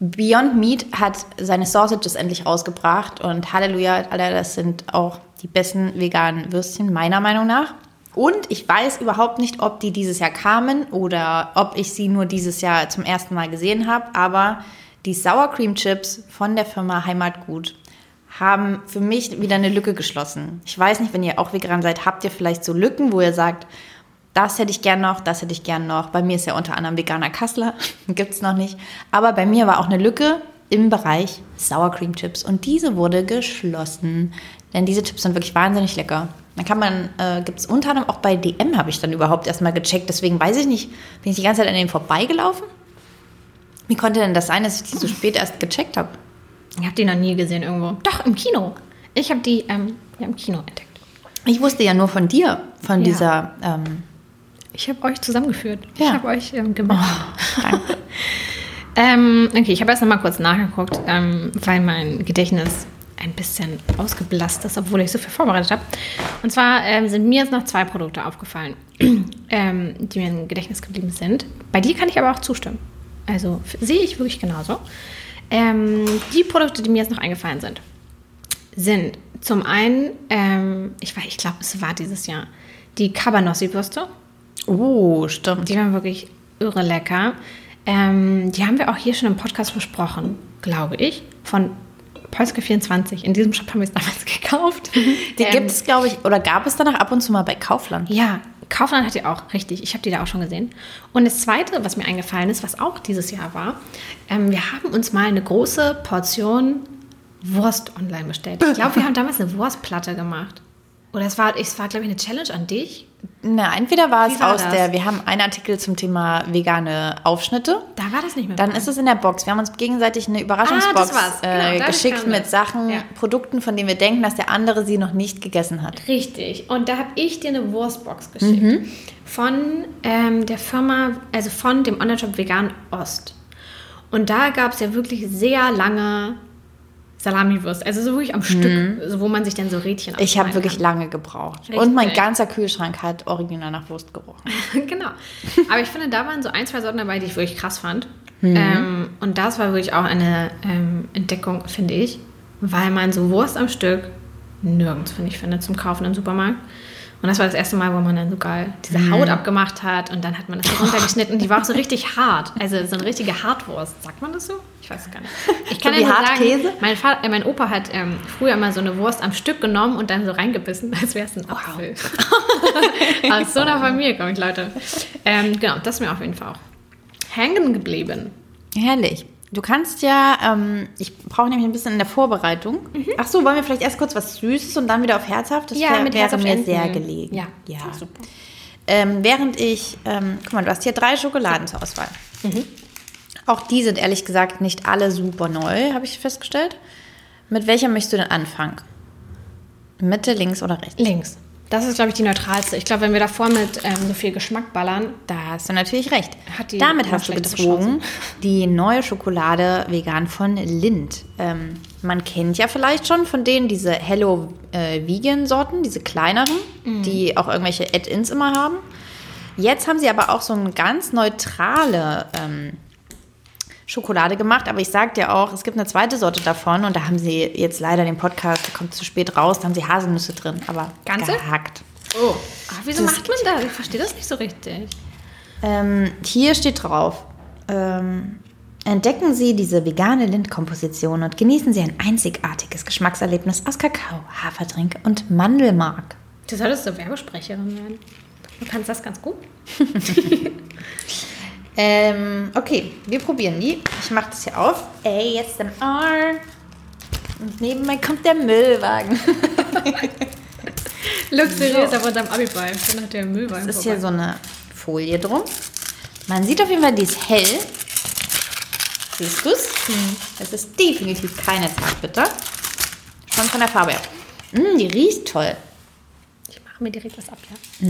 Beyond Meat hat seine Sausages endlich rausgebracht und Halleluja, Alter, das sind auch die besten veganen Würstchen, meiner Meinung nach. Und ich weiß überhaupt nicht, ob die dieses Jahr kamen oder ob ich sie nur dieses Jahr zum ersten Mal gesehen habe, aber die Sour Cream Chips von der Firma Heimatgut haben für mich wieder eine Lücke geschlossen. Ich weiß nicht, wenn ihr auch vegan seid, habt ihr vielleicht so Lücken, wo ihr sagt, das hätte ich gern noch, das hätte ich gern noch. Bei mir ist ja unter anderem veganer Kassler, [LAUGHS] gibt es noch nicht. Aber bei mir war auch eine Lücke im Bereich Sour Cream Chips und diese wurde geschlossen. Denn diese Chips sind wirklich wahnsinnig lecker. Dann kann man, äh, gibt es unter anderem auch bei DM, habe ich dann überhaupt erstmal gecheckt. Deswegen weiß ich nicht, bin ich die ganze Zeit an denen vorbeigelaufen? Wie konnte denn das sein, dass ich die so spät erst gecheckt habe? Ich habe die noch nie gesehen irgendwo. Doch, im Kino. Ich habe die ähm, ja, im Kino entdeckt. Ich wusste ja nur von dir, von Ja. dieser. Ähm, Ich habe euch zusammengeführt. Ja. Ich habe euch ähm, gemacht. oh, danke. [LAUGHS] Ähm, okay, ich habe erst noch mal kurz nachgeguckt, ähm, weil mein Gedächtnis ein bisschen ausgeblasst ist, obwohl ich so viel vorbereitet habe. Und zwar ähm, sind mir jetzt noch zwei Produkte aufgefallen, [CLEARS THROAT] ähm, die mir im Gedächtnis geblieben sind. Bei dir kann ich aber auch zustimmen. Also sehe ich wirklich genauso. Ähm, die Produkte, die mir jetzt noch eingefallen sind, sind zum einen, ähm, ich, weiß- ich glaube, es war dieses Jahr, die Cabanossi-Würste. Oh, stimmt. Die waren wirklich irre lecker. Ähm, die haben wir auch hier schon im Podcast besprochen, glaube ich, von Polska 24. In diesem Shop haben wir es damals [LAUGHS] gekauft. Die Ähm, gibt es, glaube ich, oder gab es danach ab und zu mal bei Kaufland? Ja, Kaufland hat die auch, richtig. Ich habe die da auch schon gesehen. Und das Zweite, was mir eingefallen ist, was auch dieses Jahr war, ähm, wir haben uns mal eine große Portion Wurst online bestellt. Ich glaube, wir haben damals eine Wurstplatte gemacht. Oder es war, es war glaube ich, eine Challenge an dich. Na, entweder war es Wie war aus das? der, wir haben einen Artikel zum Thema vegane Aufschnitte. Da war das nicht mehr. Dann ist es in der Box. Wir haben uns gegenseitig eine Überraschungsbox Ah, war's. Genau, äh, geschickt mit. Sachen, Ja. Produkten, von denen wir denken, dass der andere sie noch nicht gegessen hat. Richtig. Und da habe ich dir eine Wurstbox geschickt. Von ähm, der Firma, also von dem Online-Shop Vegan Ost. Und da gab es ja wirklich sehr lange Salamiwurst. Also so wirklich am Stück, so, wo man sich dann so Rädchen Ich habe wirklich kann. lange gebraucht. Richtig. Und mein ganzer Kühlschrank hat original nach Wurst gerochen. [LAUGHS] genau. Aber ich finde, da waren so ein, zwei Sorten dabei, die ich wirklich krass fand. Mhm. Ähm, und das war wirklich auch eine ähm, Entdeckung, finde ich, weil man so Wurst am Stück nirgends, finde ich, findet zum Kaufen im Supermarkt. Und das war das erste Mal, wo man dann so geil diese Mhm. Haut abgemacht hat und dann hat man das so runtergeschnitten. Die war auch so richtig hart. Also so eine richtige Hartwurst. Sagt man das so? Ich weiß es gar nicht. [LAUGHS] Ich kann So ja nur sagen, Hartkäse? mein, Vater, äh, mein Opa hat ähm, früher immer so eine Wurst am Stück genommen und dann so reingebissen, [LAUGHS] als wäre es ein Apfel. [LAUGHS] Aus so einer Familie komme ich, Leute. Ähm, genau, das ist mir auf jeden Fall auch hängen geblieben. Herrlich. Du kannst ja, ähm, ich brauche nämlich ein bisschen in der Vorbereitung. Ach so, wollen wir vielleicht erst kurz was Süßes und dann wieder auf Herzhaft? Das Ja, wär, mit wäre mir Enden. sehr gelegen. Ja, ja. super. Ähm, während ich, ähm, guck mal, du hast hier drei Schokoladen zur Auswahl. Mhm. Auch die sind ehrlich gesagt nicht alle super neu, habe ich festgestellt. Mit welcher möchtest du denn anfangen? Mitte, links oder rechts? Links. Das ist, glaube ich, die neutralste. Ich glaube, wenn wir davor mit ähm, so viel Geschmack ballern, Da hast du natürlich recht. Damit hast du gezogen die neue Schokolade vegan von Lind. Ähm, man kennt ja vielleicht schon von denen diese Hello äh, Vegan Sorten, diese kleineren, Mhm. die auch irgendwelche Add-ins immer haben. Jetzt haben sie aber auch so eine ganz neutrale ähm, Schokolade gemacht, aber ich sag dir auch, es gibt eine zweite Sorte davon und da haben sie jetzt leider den Podcast, der kommt zu spät raus, da haben sie Haselnüsse drin, aber Ganze? gehackt. oh. Ach, wieso Das macht man das? Ich verstehe das nicht so richtig. Ähm, hier steht drauf, ähm, entdecken Sie diese vegane Lindkomposition und genießen Sie ein einzigartiges Geschmackserlebnis aus Kakao, Haferdrink und Mandelmark. Du solltest so Werbesprecherin werden. Du kannst das ganz gut. [LAUGHS] Ähm, okay, wir probieren die. Ich mache das hier auf. ASMR. Und neben mir kommt der Müllwagen. [LAUGHS] Luxuriös auf unserem Abi-Ball. Dann hat der Müllwagen Es ist hier so eine Folie drum. Man sieht auf jeden Fall, die ist hell. Siehst du es? Es ist definitiv keine Zartbitter. Schon von der Farbe her. Mm, die riecht toll. Ich mache mir direkt was ab, ja.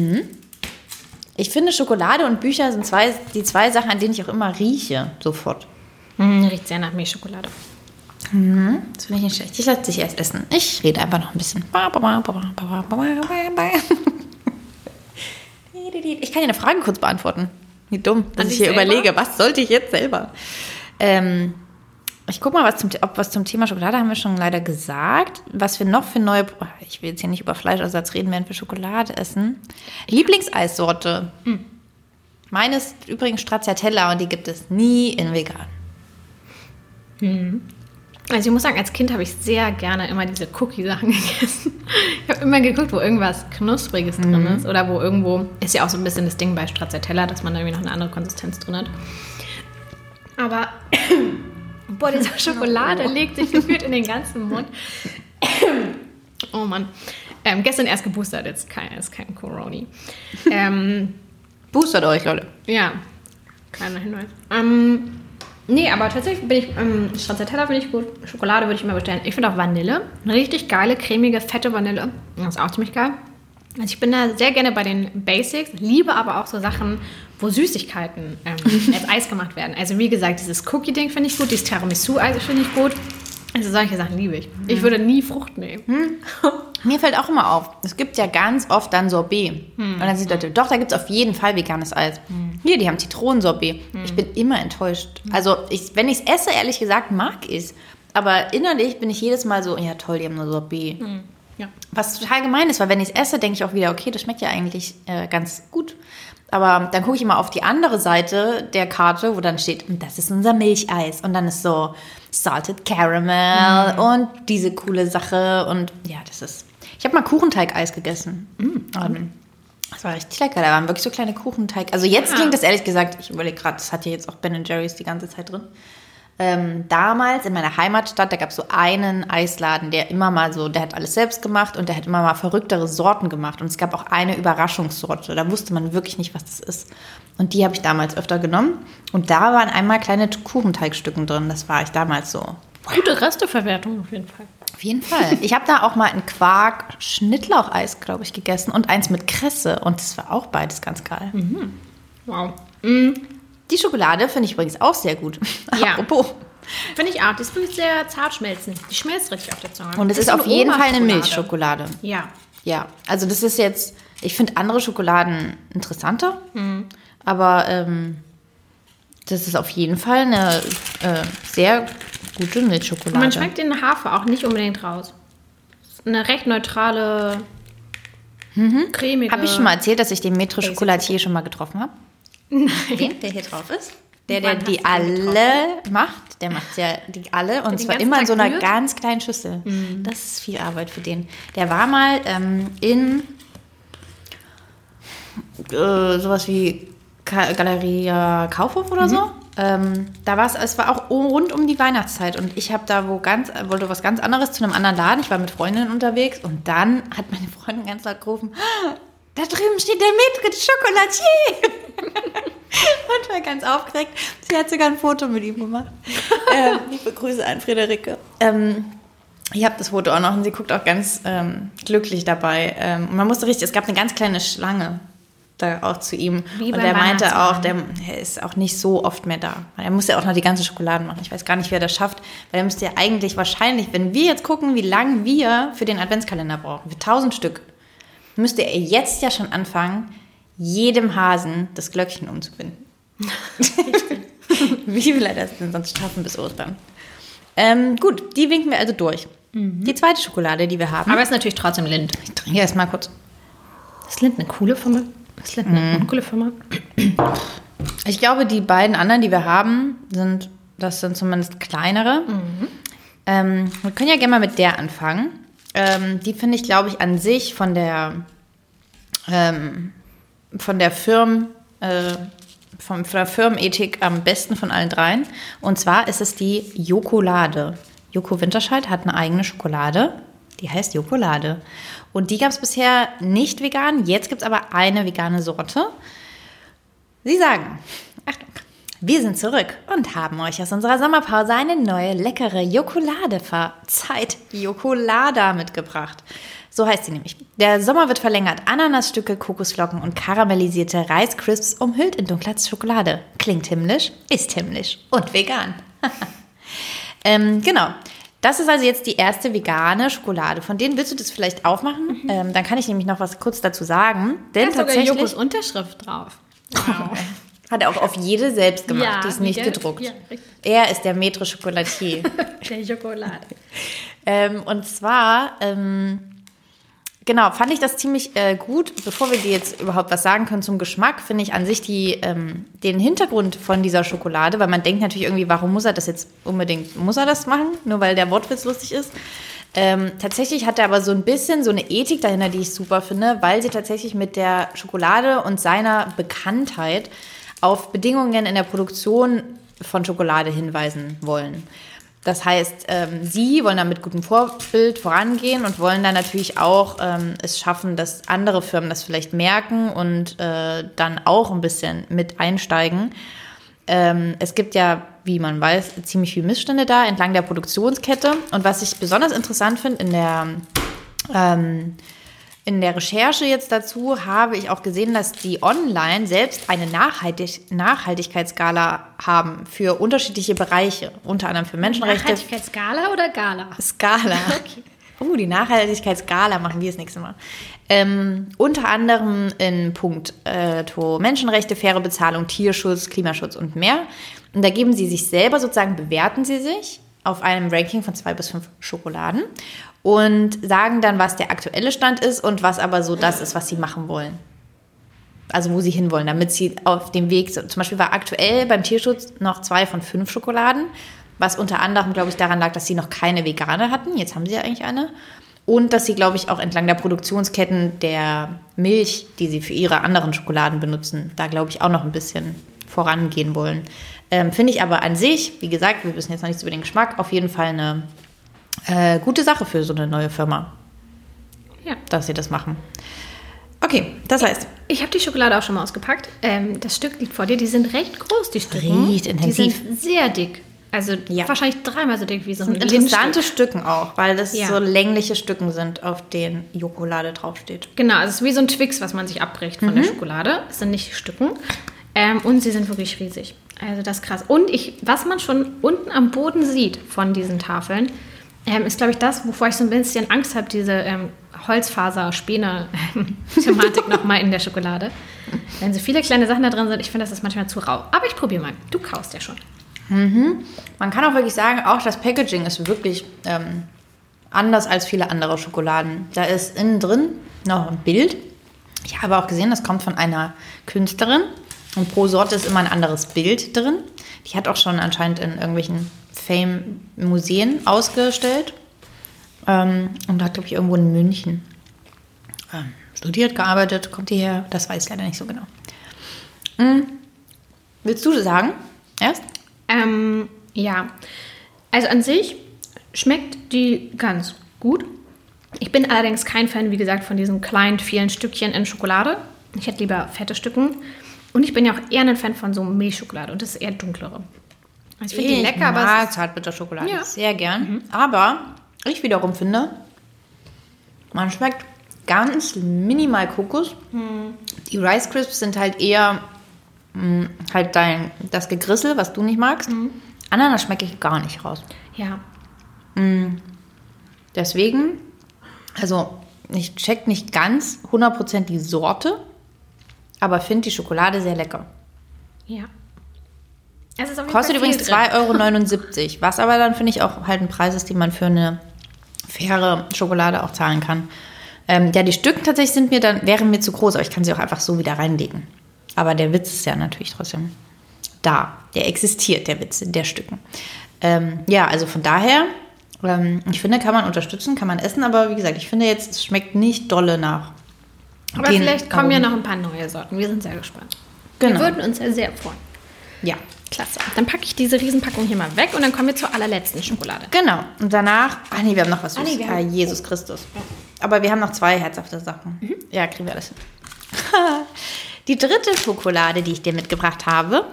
Ich finde, Schokolade und Bücher sind zwei, die zwei Sachen, an denen ich auch immer rieche, sofort. Mm, riecht sehr nach Milchschokolade. Das finde ich nicht schlecht. Ich lasse dich erst essen. Ich rede einfach noch ein bisschen. [LAUGHS] Ich kann dir eine Frage kurz beantworten. Wie dumm, dass An ich hier selber? überlege, was sollte ich jetzt selber? Ähm, ich gucke mal, was zum, ob was zum Thema Schokolade haben wir schon leider gesagt. Was wir noch für neue. oh, Ich will jetzt hier nicht über Fleischersatz reden, während wir Schokolade essen. Lieblingseissorte. Meine ist übrigens Stracciatella und die gibt es nie in vegan. Also ich muss sagen, als Kind habe ich sehr gerne immer diese Cookie-Sachen [LAUGHS] gegessen. Ich habe immer geguckt, wo irgendwas Knuspriges drin ist oder wo irgendwo, ist ja auch so ein bisschen das Ding bei Stracciatella, dass man da irgendwie noch eine andere Konsistenz drin hat. Aber, boah, diese [LAUGHS] Schokolade legt sich gefühlt in den ganzen Mund. [COUGHS] Oh Mann. Ähm, gestern erst geboostert, jetzt kein, ist kein Coroni. Ähm, [LAUGHS] Boostert euch, Leute. ja, kleiner Hinweis. Ähm, nee, aber tatsächlich bin ich, ähm, Stracciatella finde ich gut, Schokolade würde ich immer bestellen. Ich finde auch Vanille, eine richtig geile, cremige, fette Vanille. Das ist auch ziemlich geil. Also ich bin da sehr gerne bei den Basics, liebe aber auch so Sachen, wo Süßigkeiten ähm, [LAUGHS] als Eis gemacht werden. Also wie gesagt, dieses Cookie-Ding finde ich gut, dieses Tiramisu-Eis finde ich gut. Also solche Sachen liebe ich. Ich würde nie Frucht nehmen. [LAUGHS] Mir fällt auch immer auf, es gibt ja ganz oft dann Sorbet. Und dann sind Leute, doch, da gibt es auf jeden Fall veganes Eis. Hier, die haben Zitronensorbet. Ich bin immer enttäuscht. Also, ich, wenn ich es esse, ehrlich gesagt, mag ich es. Aber innerlich bin ich jedes Mal so, ja toll, die haben nur Sorbet. Ja. Was total gemein ist, weil wenn ich es esse, denke ich auch wieder, okay, das schmeckt ja eigentlich äh, ganz gut. Aber dann gucke ich immer auf die andere Seite der Karte, wo dann steht, "Und das ist unser Milcheis. Und dann ist so Salted Caramel und diese coole Sache. Und ja, das ist. Ich habe mal Kuchenteigeis gegessen. Ähm, Das war richtig lecker. Da waren wirklich so kleine Kuchenteig. Also jetzt Ah. klingt das ehrlich gesagt, ich überlege gerade, das hat ja jetzt auch Ben Jerry's die ganze Zeit drin. Ähm, damals in meiner Heimatstadt, da gab es so einen Eisladen, der immer mal so, der hat alles selbst gemacht und der hat immer mal verrücktere Sorten gemacht. Und es gab auch eine Überraschungssorte, da wusste man wirklich nicht, was das ist. Und die habe ich damals öfter genommen. Und da waren einmal kleine Kuchenteigstücken drin. Das war ich damals so. Gute Resteverwertung auf jeden Fall. Auf jeden Fall. Ich habe da auch mal ein Quark-Schnittlaucheis, glaube ich, gegessen und eins mit Kresse. Und das war auch beides ganz geil. Wow. Die Schokolade finde ich übrigens auch sehr gut. [LAUGHS] Ja. Apropos. Finde ich auch. Die ist wirklich sehr zart schmelzend. Die schmilzt richtig auf der Zunge. Und es ist so auf jeden Fall eine. Milchschokolade. Ja. Ja, also das ist jetzt, ich finde andere Schokoladen interessanter, Mhm. aber ähm, das ist auf jeden Fall eine äh, sehr gute Milchschokolade. Man schmeckt den Hafer auch nicht unbedingt raus. Eine recht neutrale, cremige. Habe ich schon mal erzählt, dass ich den Maître Chocolatier schon mal getroffen habe? Den, der hier drauf ist? Der, der Wann die alle macht, der macht ja die alle und zwar immer in Tag so einer rührt? ganz kleinen Schüssel. Das ist viel Arbeit für den. Der war mal ähm, in äh, sowas wie Ka Galeria Kaufhof oder so. Ähm, da war es, es war auch rund um die Weihnachtszeit und ich habe da wo ganz, wollte was ganz anderes zu einem anderen Laden. Ich war mit Freundinnen unterwegs und dann hat meine Freundin ganz laut gerufen, "Ah, da drüben steht der Maître Chocolatier. [LAUGHS] und war ganz aufgeregt. Sie hat sogar ein Foto mit ihm gemacht. ähm, liebe Grüße an Friederike. Ähm, ich habe das Foto auch noch und sie guckt auch ganz ähm, glücklich dabei. Ähm, und man musste richtig, es gab eine ganz kleine Schlange da auch zu ihm. Wie und er meinte auch, der er ist auch nicht so oft mehr da. Er muss ja auch noch die ganze Schokolade machen. Ich weiß gar nicht, wer das schafft. Weil er müsste ja eigentlich wahrscheinlich, wenn wir jetzt gucken, wie lange wir für den Adventskalender brauchen, für 1000 Stück, müsste er jetzt ja schon anfangen, jedem Hasen das Glöckchen umzubinden. [LAUGHS] wie will er das denn sonst schaffen bis Ostern? Ähm, gut, die winken wir also durch. Die zweite Schokolade, die wir haben. Aber es ist natürlich trotzdem Lind. ich trinke erst mal kurz. Ist Lind eine coole Firma? Ist Lind eine uncoole Firma? Ich glaube, die beiden anderen, die wir haben, sind, das sind zumindest kleinere. Ähm, wir können ja gerne mal mit der anfangen. Ähm, die finde ich, glaube ich, an sich von der, ähm, von der Firmen, äh, von, von der Firmenethik am besten von allen dreien. Und zwar ist es die Jokolade. Joko Winterscheid hat eine eigene Schokolade. Die heißt Jokolade. Und die gab es bisher nicht vegan. Jetzt gibt es aber eine vegane Sorte. Sie sagen, Achtung, wir sind zurück und haben euch aus unserer Sommerpause eine neue leckere Jokolade verzeiht, Jokolada mitgebracht. So heißt sie nämlich. Der Sommer wird verlängert. Ananasstücke, Kokosflocken und karamellisierte Reiscrisps umhüllt in dunkler Schokolade. Klingt himmlisch, ist himmlisch und vegan. [LAUGHS] ähm, genau. Das ist also jetzt die erste vegane Schokolade. Von denen willst du das vielleicht aufmachen? Mhm. Ähm, dann kann ich nämlich noch was kurz dazu sagen. Denn da ist tatsächlich sogar Jokos Unterschrift drauf. Wow. [LAUGHS] Hat er auch auf jede selbst gemacht, ja, die ist nicht gedruckt. Ja, er ist der Maître Chocolatier. [LAUGHS] der Schokolade. ähm, und zwar, ähm, genau, fand ich das ziemlich äh, gut. Bevor wir dir jetzt überhaupt was sagen können zum Geschmack, finde ich an sich die, ähm, den Hintergrund von dieser Schokolade, weil man denkt natürlich irgendwie, warum muss er das jetzt unbedingt, muss er das machen, nur weil der Wortwitz lustig ist. Ähm, tatsächlich hat er aber so ein bisschen so eine Ethik dahinter, die ich super finde, weil sie tatsächlich mit der Schokolade und seiner Bekanntheit auf Bedingungen in der Produktion von Schokolade hinweisen wollen. Das heißt, ähm, sie wollen da mit gutem Vorbild vorangehen und wollen dann natürlich auch ähm, es schaffen, dass andere Firmen das vielleicht merken und äh, dann auch ein bisschen mit einsteigen. Ähm, es gibt ja, wie man weiß, ziemlich viele Missstände da entlang der Produktionskette. Und was ich besonders interessant finde in der ähm, in der Recherche jetzt dazu habe ich auch gesehen, dass die online selbst eine Nachhaltig Nachhaltigkeitsskala haben für unterschiedliche Bereiche, unter anderem für Menschenrechte. Nachhaltigkeitsskala oder Gala? Skala. [LAUGHS] Okay. Oh, die Nachhaltigkeitsskala machen wir das nächste Mal. Ähm, unter anderem in Punkt äh, Menschenrechte, faire Bezahlung, Tierschutz, Klimaschutz und mehr. Und da geben sie sich selber sozusagen, bewerten sie sich auf einem Ranking von zwei bis fünf Schokoladen und sagen dann, was der aktuelle Stand ist und was aber so das ist, was sie machen wollen. Also wo sie hinwollen, damit sie auf dem Weg. Zum Beispiel war aktuell beim Tierschutz noch zwei von fünf Schokoladen, was unter anderem, glaube ich, daran lag, dass sie noch keine vegane hatten. Jetzt haben sie ja eigentlich eine. Und dass sie, glaube ich, auch entlang der Produktionsketten der Milch, die sie für ihre anderen Schokoladen benutzen, da, glaube ich, auch noch ein bisschen vorangehen wollen. Ähm, Finde ich aber an sich, wie gesagt, wir wissen jetzt noch nichts über den Geschmack, auf jeden Fall eine äh, gute Sache für so eine neue Firma. Ja. Dass sie das machen. Okay, das heißt. Ich, ich habe die Schokolade auch schon mal ausgepackt. Ähm, das Stück liegt vor dir. Die sind recht groß, die Stücke. Riecht intensiv. Die sind sehr dick. Also ja. wahrscheinlich dreimal so dick wie so ein sind interessante Stücken auch, weil das ja. so längliche Stücken sind, auf denen Schokolade draufsteht. Genau, also es ist wie so ein Twix, was man sich abbricht von mhm. der Schokolade. Es sind nicht Stücken. Ähm, und sie sind wirklich riesig. Also das ist krass. Und ich, was man schon unten am Boden sieht von diesen Tafeln, ähm, ist, glaube ich, das, wovor ich so ein bisschen Angst habe, diese ähm, Holzfaser-Späne-Thematik [LAUGHS] nochmal in der Schokolade. Wenn so viele kleine Sachen da drin sind, ich finde, das ist manchmal zu rau. Aber ich probiere mal. Du kaust ja schon. Mhm. Man kann auch wirklich sagen, auch das Packaging ist wirklich ähm, anders als viele andere Schokoladen. Da ist innen drin noch ein Bild. Ich habe auch gesehen, das kommt von einer Künstlerin. Und pro Sorte ist immer ein anderes Bild drin. Die hat auch schon anscheinend in irgendwelchen Fame-Museen ausgestellt. Ähm, und hat, glaube ich, irgendwo in München ähm, studiert, gearbeitet. Kommt die her? Das weiß ich leider nicht so genau. Mhm. Willst du sagen? Erst? Ähm, ja. Also an sich schmeckt die ganz gut. Ich bin allerdings kein Fan, wie gesagt, von diesen kleinen, vielen Stückchen in Schokolade. Ich hätte lieber fette Stücken. Und ich bin ja auch eher ein Fan von so Milchschokolade und das ist eher dunklere. Also ich finde die lecker, aber mag Zartbitterschokolade ja. sehr gern. Mhm. Aber ich wiederum finde, man schmeckt ganz minimal Kokos. Mhm. Die Rice Crisps sind halt eher mh, hm, halt dein, das Gegrissel, was du nicht magst. Mhm. Ananas schmecke ich gar nicht raus. Ja. Mhm. Deswegen, also ich check nicht ganz 100% die Sorte, aber finde die Schokolade sehr lecker. Ja. Kostet übrigens 2,79 Euro, was aber dann finde ich auch halt ein Preis ist, den man für eine faire Schokolade auch zahlen kann. Ähm, ja, die Stücken tatsächlich sind mir dann, wären mir zu groß, aber ich kann sie auch einfach so wieder reinlegen. Aber der Witz ist ja natürlich trotzdem da. Der existiert, der Witz in der Stücken. Ähm, ja, also von daher, ähm, ich finde, kann man unterstützen, kann man essen, aber wie gesagt, ich finde jetzt, es schmeckt nicht dolle nach. Aber vielleicht kommen ja noch ein paar neue Sorten. Wir sind sehr gespannt. Genau. Wir würden uns ja sehr freuen. Ja. Klasse. Dann packe ich diese Riesenpackung hier mal weg und dann kommen wir zur allerletzten Schokolade. Genau. Und danach, ach nee, wir haben noch was. Ah, nee, ah, Jesus Christus. Aber wir haben noch zwei herzhafte Sachen. Mhm. Ja, kriegen wir alles hin. [LAUGHS] die dritte Schokolade, die ich dir mitgebracht habe,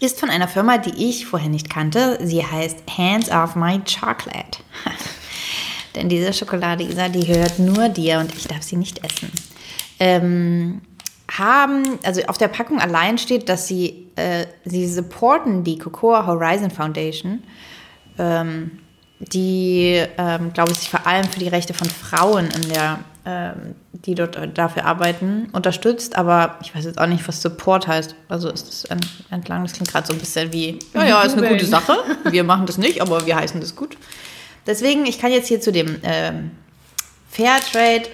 ist von einer Firma, die ich vorher nicht kannte. Sie heißt Hands of My Chocolate. [LAUGHS] Denn diese Schokolade, Isa, die gehört nur dir und ich darf sie nicht essen. Ähm, haben, also auf der Packung allein steht, dass sie, äh, sie supporten die Cocoa Horizon Foundation, ähm, die, ähm, glaube ich, sich vor allem für die Rechte von Frauen in der, ähm, die dort dafür arbeiten, unterstützt. Aber ich weiß jetzt auch nicht, was Support heißt. Also ist das entlang, das klingt gerade so ein bisschen wie, ja, ja, ist eine gute Sache. [LAUGHS] Wir machen das nicht, aber wir heißen das gut. Deswegen, ich kann jetzt hier zu dem ähm, Fairtrade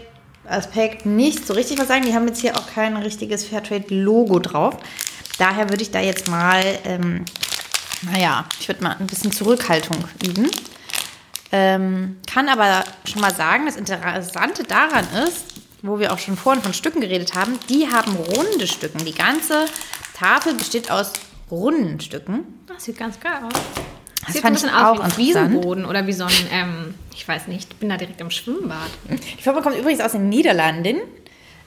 Aspekt nicht so richtig was sagen. Die haben jetzt hier auch kein richtiges Fairtrade-Logo drauf. Daher würde ich da jetzt mal, ähm, naja, ich würde mal ein bisschen Zurückhaltung üben. Ähm, kann aber schon mal sagen, das Interessante daran ist, wo wir auch schon vorhin von Stücken geredet haben, die haben runde Stücken. Die ganze Tafel besteht aus runden Stücken. Das sieht ganz geil aus. Das Sieht fand ein bisschen ich auch aus wie ein. Wiesenboden oder wie so ein, ähm, ich weiß nicht, ich bin da direkt im Schwimmbad. Die Firma kommt übrigens aus den Niederlanden.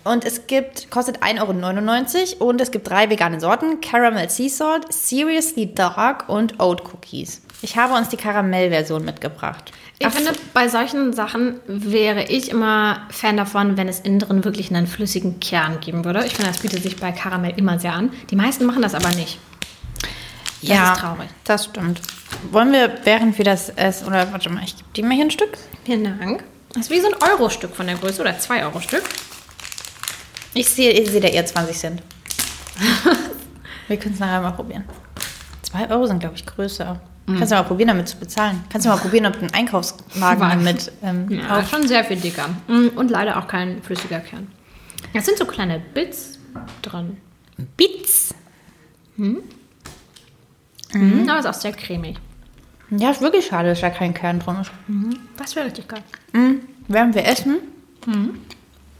Und es gibt, kostet 1,99 Euro und es gibt drei vegane Sorten: Caramel Sea Salt, Seriously Dark und Oat Cookies. Ich habe uns die Karamellversion mitgebracht. Ich Ach, finde, bei solchen Sachen wäre ich immer Fan davon, wenn es innen drin wirklich einen flüssigen Kern geben würde. Ich finde, das bietet sich bei Karamell immer sehr an. Die meisten machen das aber nicht. Das ja, ist traurig. Das stimmt. Wollen wir, während wir das essen, oder warte mal, ich gebe dir mal hier ein Stück. Vielen Dank. Das ist wie so ein Euro-Stück von der Größe oder 2-Euro-Stück. Ich sehe, ich sehe da eher 20 Cent. [LAUGHS] wir können es nachher mal probieren. 2 Euro sind, glaube ich, größer. Kannst du mal probieren, damit zu bezahlen. Kannst du mal probieren, ob du einen Einkaufswagen [LAUGHS] Wagen. damit ähm, Ja, auf- schon sehr viel dicker. Mm, Und leider auch kein flüssiger Kern. Es sind so kleine Bits drin. Bits. Mhm. Aber ist auch sehr cremig. Ja, ist wirklich schade, dass da kein Kern drin ist. Das wäre richtig geil. Während wir essen,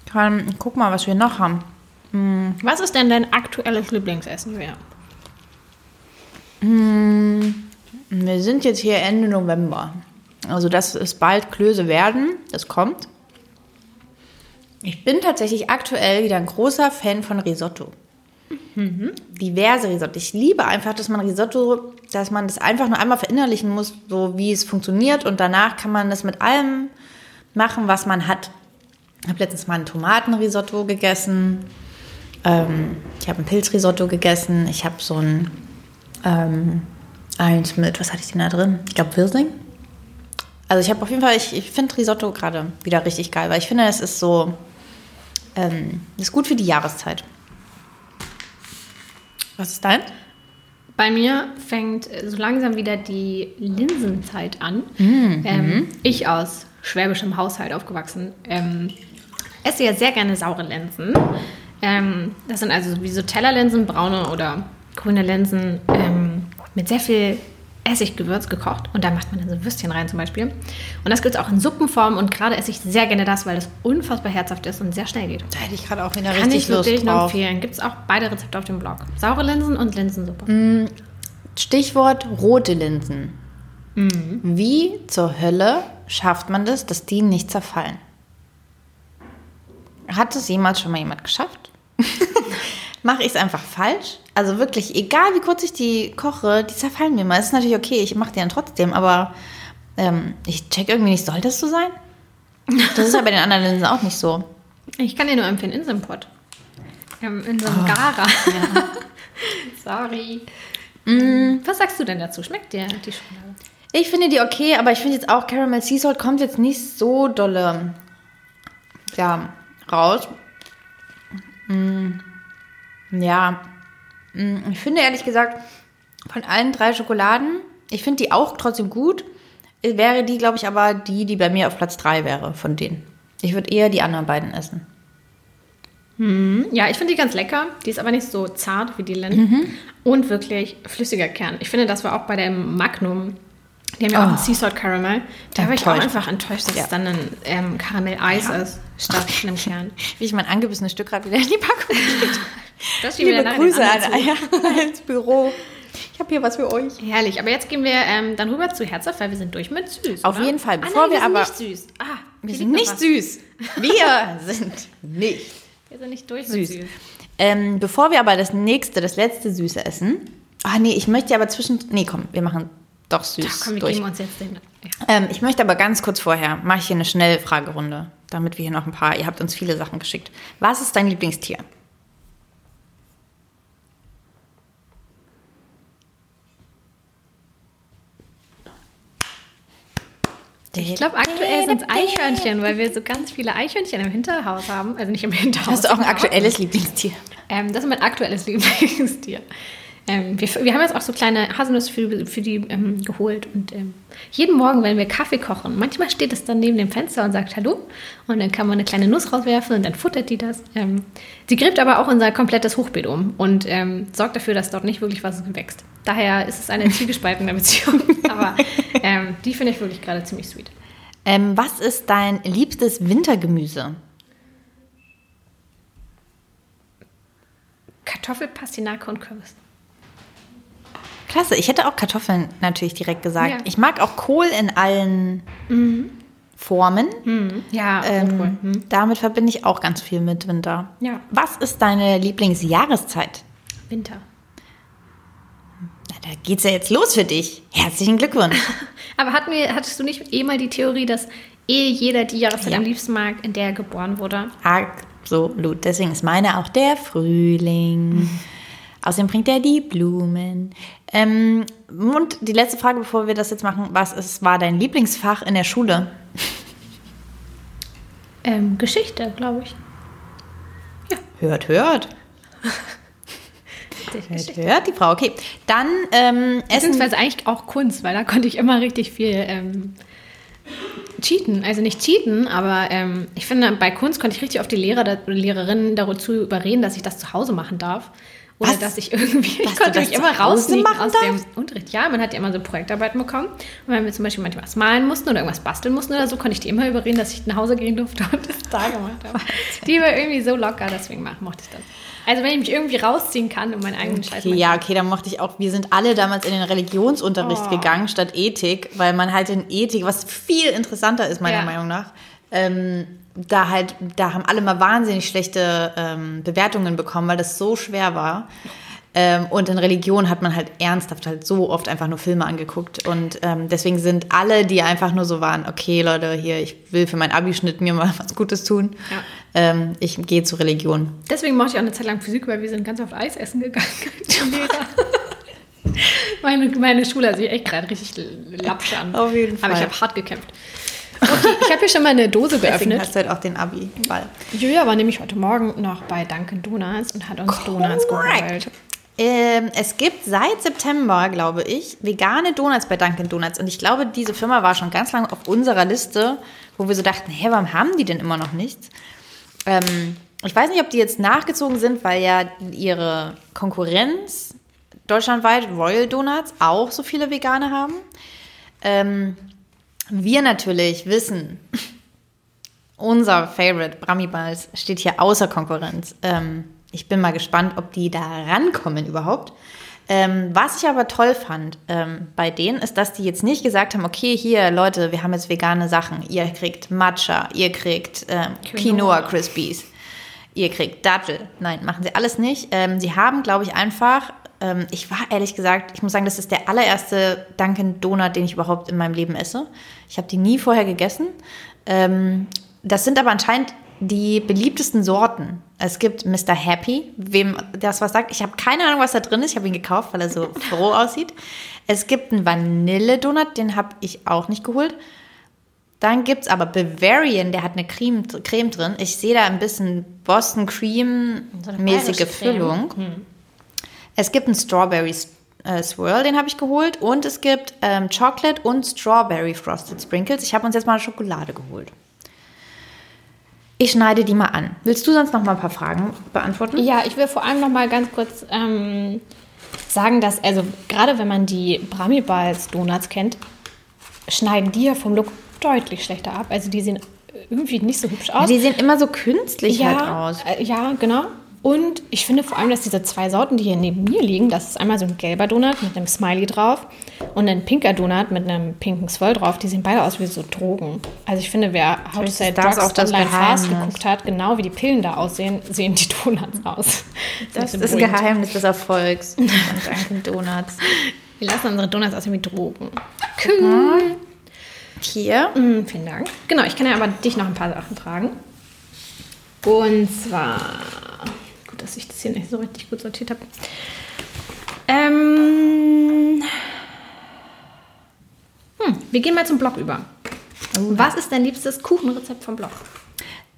kann, guck mal, was wir noch haben. Was ist denn dein aktuelles Lieblingsessen, Lea? Wir sind jetzt hier Ende November. Also das ist bald Klöße werden. Das kommt. Ich bin tatsächlich aktuell wieder ein großer Fan von Risotto. Diverse Risotto. Ich liebe einfach, dass man Risotto, dass man das einfach nur einmal verinnerlichen muss, so wie es funktioniert. Und danach kann man das mit allem machen, was man hat. Ich habe letztens mal ein Tomatenrisotto gegessen. Ähm, ich habe ein Pilzrisotto gegessen. Ich habe so ein ähm, eins mit, was hatte ich denn da drin? Ich glaube Wirsing. Also ich habe auf jeden Fall, ich, ich finde Risotto gerade wieder richtig geil, weil ich finde, es ist so, ähm, ist gut für die Jahreszeit. Was ist dein? Bei mir fängt so langsam wieder die Linsenzeit an. Ähm, ich aus schwäbischem Haushalt aufgewachsen, ähm, esse ja sehr gerne saure Linsen. Ähm, das sind also wie so Tellerlinsen, braune oder grüne Linsen ähm, mit sehr viel Essiggewürz gekocht. Und da macht man dann so Würstchen rein zum Beispiel. Und das gibt es auch in Suppenform. Und gerade esse ich sehr gerne das, weil das unfassbar herzhaft ist und sehr schnell geht. Da hätte ich gerade auch wieder Kann ich richtig Lust wirklich nur empfehlen. Gibt es auch beide Rezepte auf dem Blog. Saure Linsen und Linsensuppe. Stichwort rote Linsen. Wie zur Hölle schafft man das, dass die nicht zerfallen? Hat es jemals schon mal jemand geschafft? [LAUGHS] Mache ich es einfach falsch? Also wirklich, egal wie kurz ich die koche, die zerfallen mir mal. Das ist natürlich okay, ich mache die dann trotzdem, aber ähm, ich check irgendwie nicht, soll das so sein? Das ist ja bei den anderen Linsen auch nicht so. Ich kann dir nur empfehlen, Inselpott. Ähm, in so einem Gara. [LAUGHS] Sorry. Mm, Was sagst du denn dazu? Schmeckt dir die Schokolade? Ich finde die okay, aber ich finde jetzt auch Caramel Sea Salt kommt jetzt nicht so dolle ja, raus. Mm, ja, Mm, ich finde ehrlich gesagt, von allen drei Schokoladen, ich finde die auch trotzdem gut. Wäre die, glaube ich, aber die, die bei mir auf Platz drei wäre von denen. Ich würde eher die anderen beiden essen. Ja, ich finde die ganz lecker. Die ist aber nicht so zart wie die Lind. Und wirklich flüssiger Kern. Ich finde, das war auch bei dem Magnum. Die haben ja auch Oh. einen Sea Salt Caramel. Da war ich auch einfach enttäuscht, dass Ja. es dann ein ähm, Karamell-Eis ist, statt einem Kern. Wie ich mein angebissenes Stück gerade wieder in die Packung [LAUGHS] gebe. Das wir Liebe Grüße an. Eier [LAUGHS] ins Büro. Ich habe hier was für euch. Herrlich, aber jetzt gehen wir ähm, dann rüber zu herzhaft, weil wir sind durch mit süß. Auf oder? jeden Fall, Ah, bevor nein, wir sind aber- nicht süß. Ah, Wir sind nicht was. süß. [LAUGHS] Wir sind nicht Wir sind nicht durch süß. süß. Ähm, bevor wir aber das nächste, das letzte Süße essen. Ah nee, ich möchte aber zwischen. Nee, komm, wir machen doch süß. Ach, komm, durch. uns jetzt den. Ja. Ähm, ich möchte aber ganz kurz vorher, mache ich hier eine Schnellfragerunde, damit wir hier noch ein paar, ihr habt uns viele Sachen geschickt. Was ist dein Lieblingstier? Ich glaube, aktuell sind es [LAUGHS] Eichhörnchen, weil wir so ganz viele Eichhörnchen im Hinterhaus haben. Also nicht im Hinterhaus. Hast du auch ein aktuelles Lieblingstier? Ähm, das ist mein aktuelles [LAUGHS] Lieblingstier. Ähm, wir, wir haben jetzt auch so kleine Haselnüsse für, für die ähm, geholt. Und ähm, jeden Morgen, wenn wir Kaffee kochen, manchmal steht es dann neben dem Fenster und sagt Hallo. Und dann kann man eine kleine Nuss rauswerfen und dann futtert die das. Ähm, sie gräbt aber auch unser komplettes Hochbeet um und ähm, sorgt dafür, dass dort nicht wirklich was wächst. Daher ist es eine [LAUGHS] zwiegespaltene Beziehung. aber ähm, die finde ich wirklich gerade ziemlich sweet. Was ist dein liebstes Wintergemüse? Kartoffel, Pastinake und Kürbis. Klasse, ich hätte auch Kartoffeln natürlich direkt gesagt. Ja. Ich mag auch Kohl in allen Formen. Ja, Ähm, Rotkohl. Hm. Damit verbinde ich auch ganz viel mit Winter. Ja. Was ist deine Lieblingsjahreszeit? Winter. Na, da geht's ja jetzt los für dich. Herzlichen Glückwunsch. [LAUGHS] Aber hatten wir, hattest du nicht eh mal die Theorie, dass eh jeder die Jahreszeit Ja. am liebsten mag, in der er geboren wurde? Absolut. Deswegen ist meine auch der Frühling. [LAUGHS] Außerdem bringt er die Blumen. Ähm, und die letzte Frage, bevor wir das jetzt machen. Was ist, war dein Lieblingsfach in der Schule? Ähm, Geschichte, glaube ich. Hört, hört. [LAUGHS] Hört, Geschichte. hört die Frau. Okay, dann ähm, essen. Beziehungsweise eigentlich auch Kunst, weil da konnte ich immer richtig viel ähm, cheaten. Also nicht cheaten, aber ähm, ich finde, bei Kunst konnte ich richtig auf die Lehrer da- Lehrerinnen dazu überreden, dass ich das zu Hause machen darf. Oder Was? dass ich irgendwie, [LAUGHS] Dass ich konnte mich immer rausnehmen aus darfst? dem Unterricht. Ja, man hat ja immer so Projektarbeiten bekommen. Und wenn wir zum Beispiel manchmal was malen mussten oder irgendwas basteln mussten oder so, konnte ich die immer überreden, dass ich nach Hause gehen durfte und das da gemacht habe. Die war irgendwie so locker, deswegen mochte ich das. Also wenn ich mich irgendwie rausziehen kann und meinen eigenen Scheiß machen ja, okay, dann mochte ich auch. Wir sind alle damals in den Religionsunterricht Oh. gegangen statt Ethik, weil man halt in Ethik, was viel interessanter ist, meiner Ja. Meinung nach, ähm, da halt, da haben alle mal wahnsinnig schlechte ähm, Bewertungen bekommen, weil das so schwer war. Ähm, und in Religion hat man halt ernsthaft halt so oft einfach nur Filme angeguckt. Und ähm, deswegen sind alle, die einfach nur so waren, okay, Leute, hier, ich will für meinen Abischnitt mir mal [LAUGHS] was Gutes tun. Ja. Ähm, ich gehe zur Religion. Deswegen mochte ich auch eine Zeit lang Physik, weil wir sind ganz oft Eis essen gegangen. [LAUGHS] Meine, meine Schule hat sich echt gerade richtig lapsch an. Auf jeden Aber ich Fall. habe hart gekämpft. Okay, ich habe hier schon mal eine Dose Deswegen geöffnet. hast du halt auch den Abi-Ball. Julia war nämlich heute Morgen noch bei Dunkin' Donuts und hat uns Donuts geholt. Ähm, es gibt seit September, glaube ich, vegane Donuts bei Dunkin' Donuts. Und ich glaube, diese Firma war schon ganz lange auf unserer Liste, wo wir so dachten, hä, warum haben die denn immer noch nichts? Ähm, ich weiß nicht, ob die jetzt nachgezogen sind, weil ja ihre Konkurrenz deutschlandweit, Royal Donuts, auch so viele Vegane haben. Ähm, wir natürlich wissen, unser Favorite Brahmi Balls steht hier außer Konkurrenz. Ähm, ich bin mal gespannt, ob die da rankommen überhaupt. Ähm, was ich aber toll fand ähm, bei denen, ist, dass die jetzt nicht gesagt haben, okay, hier Leute, wir haben jetzt vegane Sachen. Ihr kriegt Matcha, ihr kriegt ähm, Quinoa Quinoa. Crispies, ihr kriegt Dattel. Nein, machen sie alles nicht. Ähm, sie haben, glaube ich, einfach, ähm, ich war ehrlich gesagt, ich muss sagen, das ist der allererste Dunkin' Donut, den ich überhaupt in meinem Leben esse. Ich habe die nie vorher gegessen. Ähm, das sind aber anscheinend die beliebtesten Sorten. Es gibt Mr. Happy, wem das was sagt. Ich habe keine Ahnung, was da drin ist. Ich habe ihn gekauft, weil er so [LAUGHS] froh aussieht. Es gibt einen Vanille-Donut, den habe ich auch nicht geholt. Dann gibt es aber Bavarian, der hat eine Creme, Creme drin. Ich sehe da ein bisschen Boston Cream-mäßige bayerische Creme. Füllung. Es gibt einen Strawberry äh, Swirl, den habe ich geholt. Und es gibt ähm, Chocolate und Strawberry Frosted Sprinkles. Ich habe uns jetzt mal Schokolade geholt. Ich schneide die mal an. Willst du sonst noch mal ein paar Fragen beantworten? Ja, ich will vor allem noch mal ganz kurz ähm, sagen, dass, also gerade wenn man die Brahmi Balls Donuts kennt, schneiden die ja vom Look deutlich schlechter ab. Also die sehen irgendwie nicht so hübsch aus. Die sehen immer so künstlich ja, halt aus. äh, ja, genau. Und ich finde vor allem, dass diese zwei Sorten, die hier neben mir liegen, das ist einmal so ein gelber Donut mit einem Smiley drauf und ein pinker Donut mit einem pinken Swirl drauf. Die sehen beide aus wie so Drogen. Also ich finde, wer How to Sell das Drugs auch das Online Fast Geheimnis. geguckt hat, genau wie die Pillen da aussehen, sehen die Donuts aus. Das Sehr ist ein. Geheimnis des Erfolgs [LAUGHS] Dunkin' Donuts. Wir lassen unsere Donuts aussehen wie Drogen. Cool. Hier. Mm, vielen Dank. Genau, ich kann ja aber dich noch ein paar Sachen fragen. Und zwar, dass ich das hier nicht so richtig gut sortiert habe. Ähm, hm, wir gehen mal zum Blog über. Was ist dein liebstes Kuchenrezept vom Blog?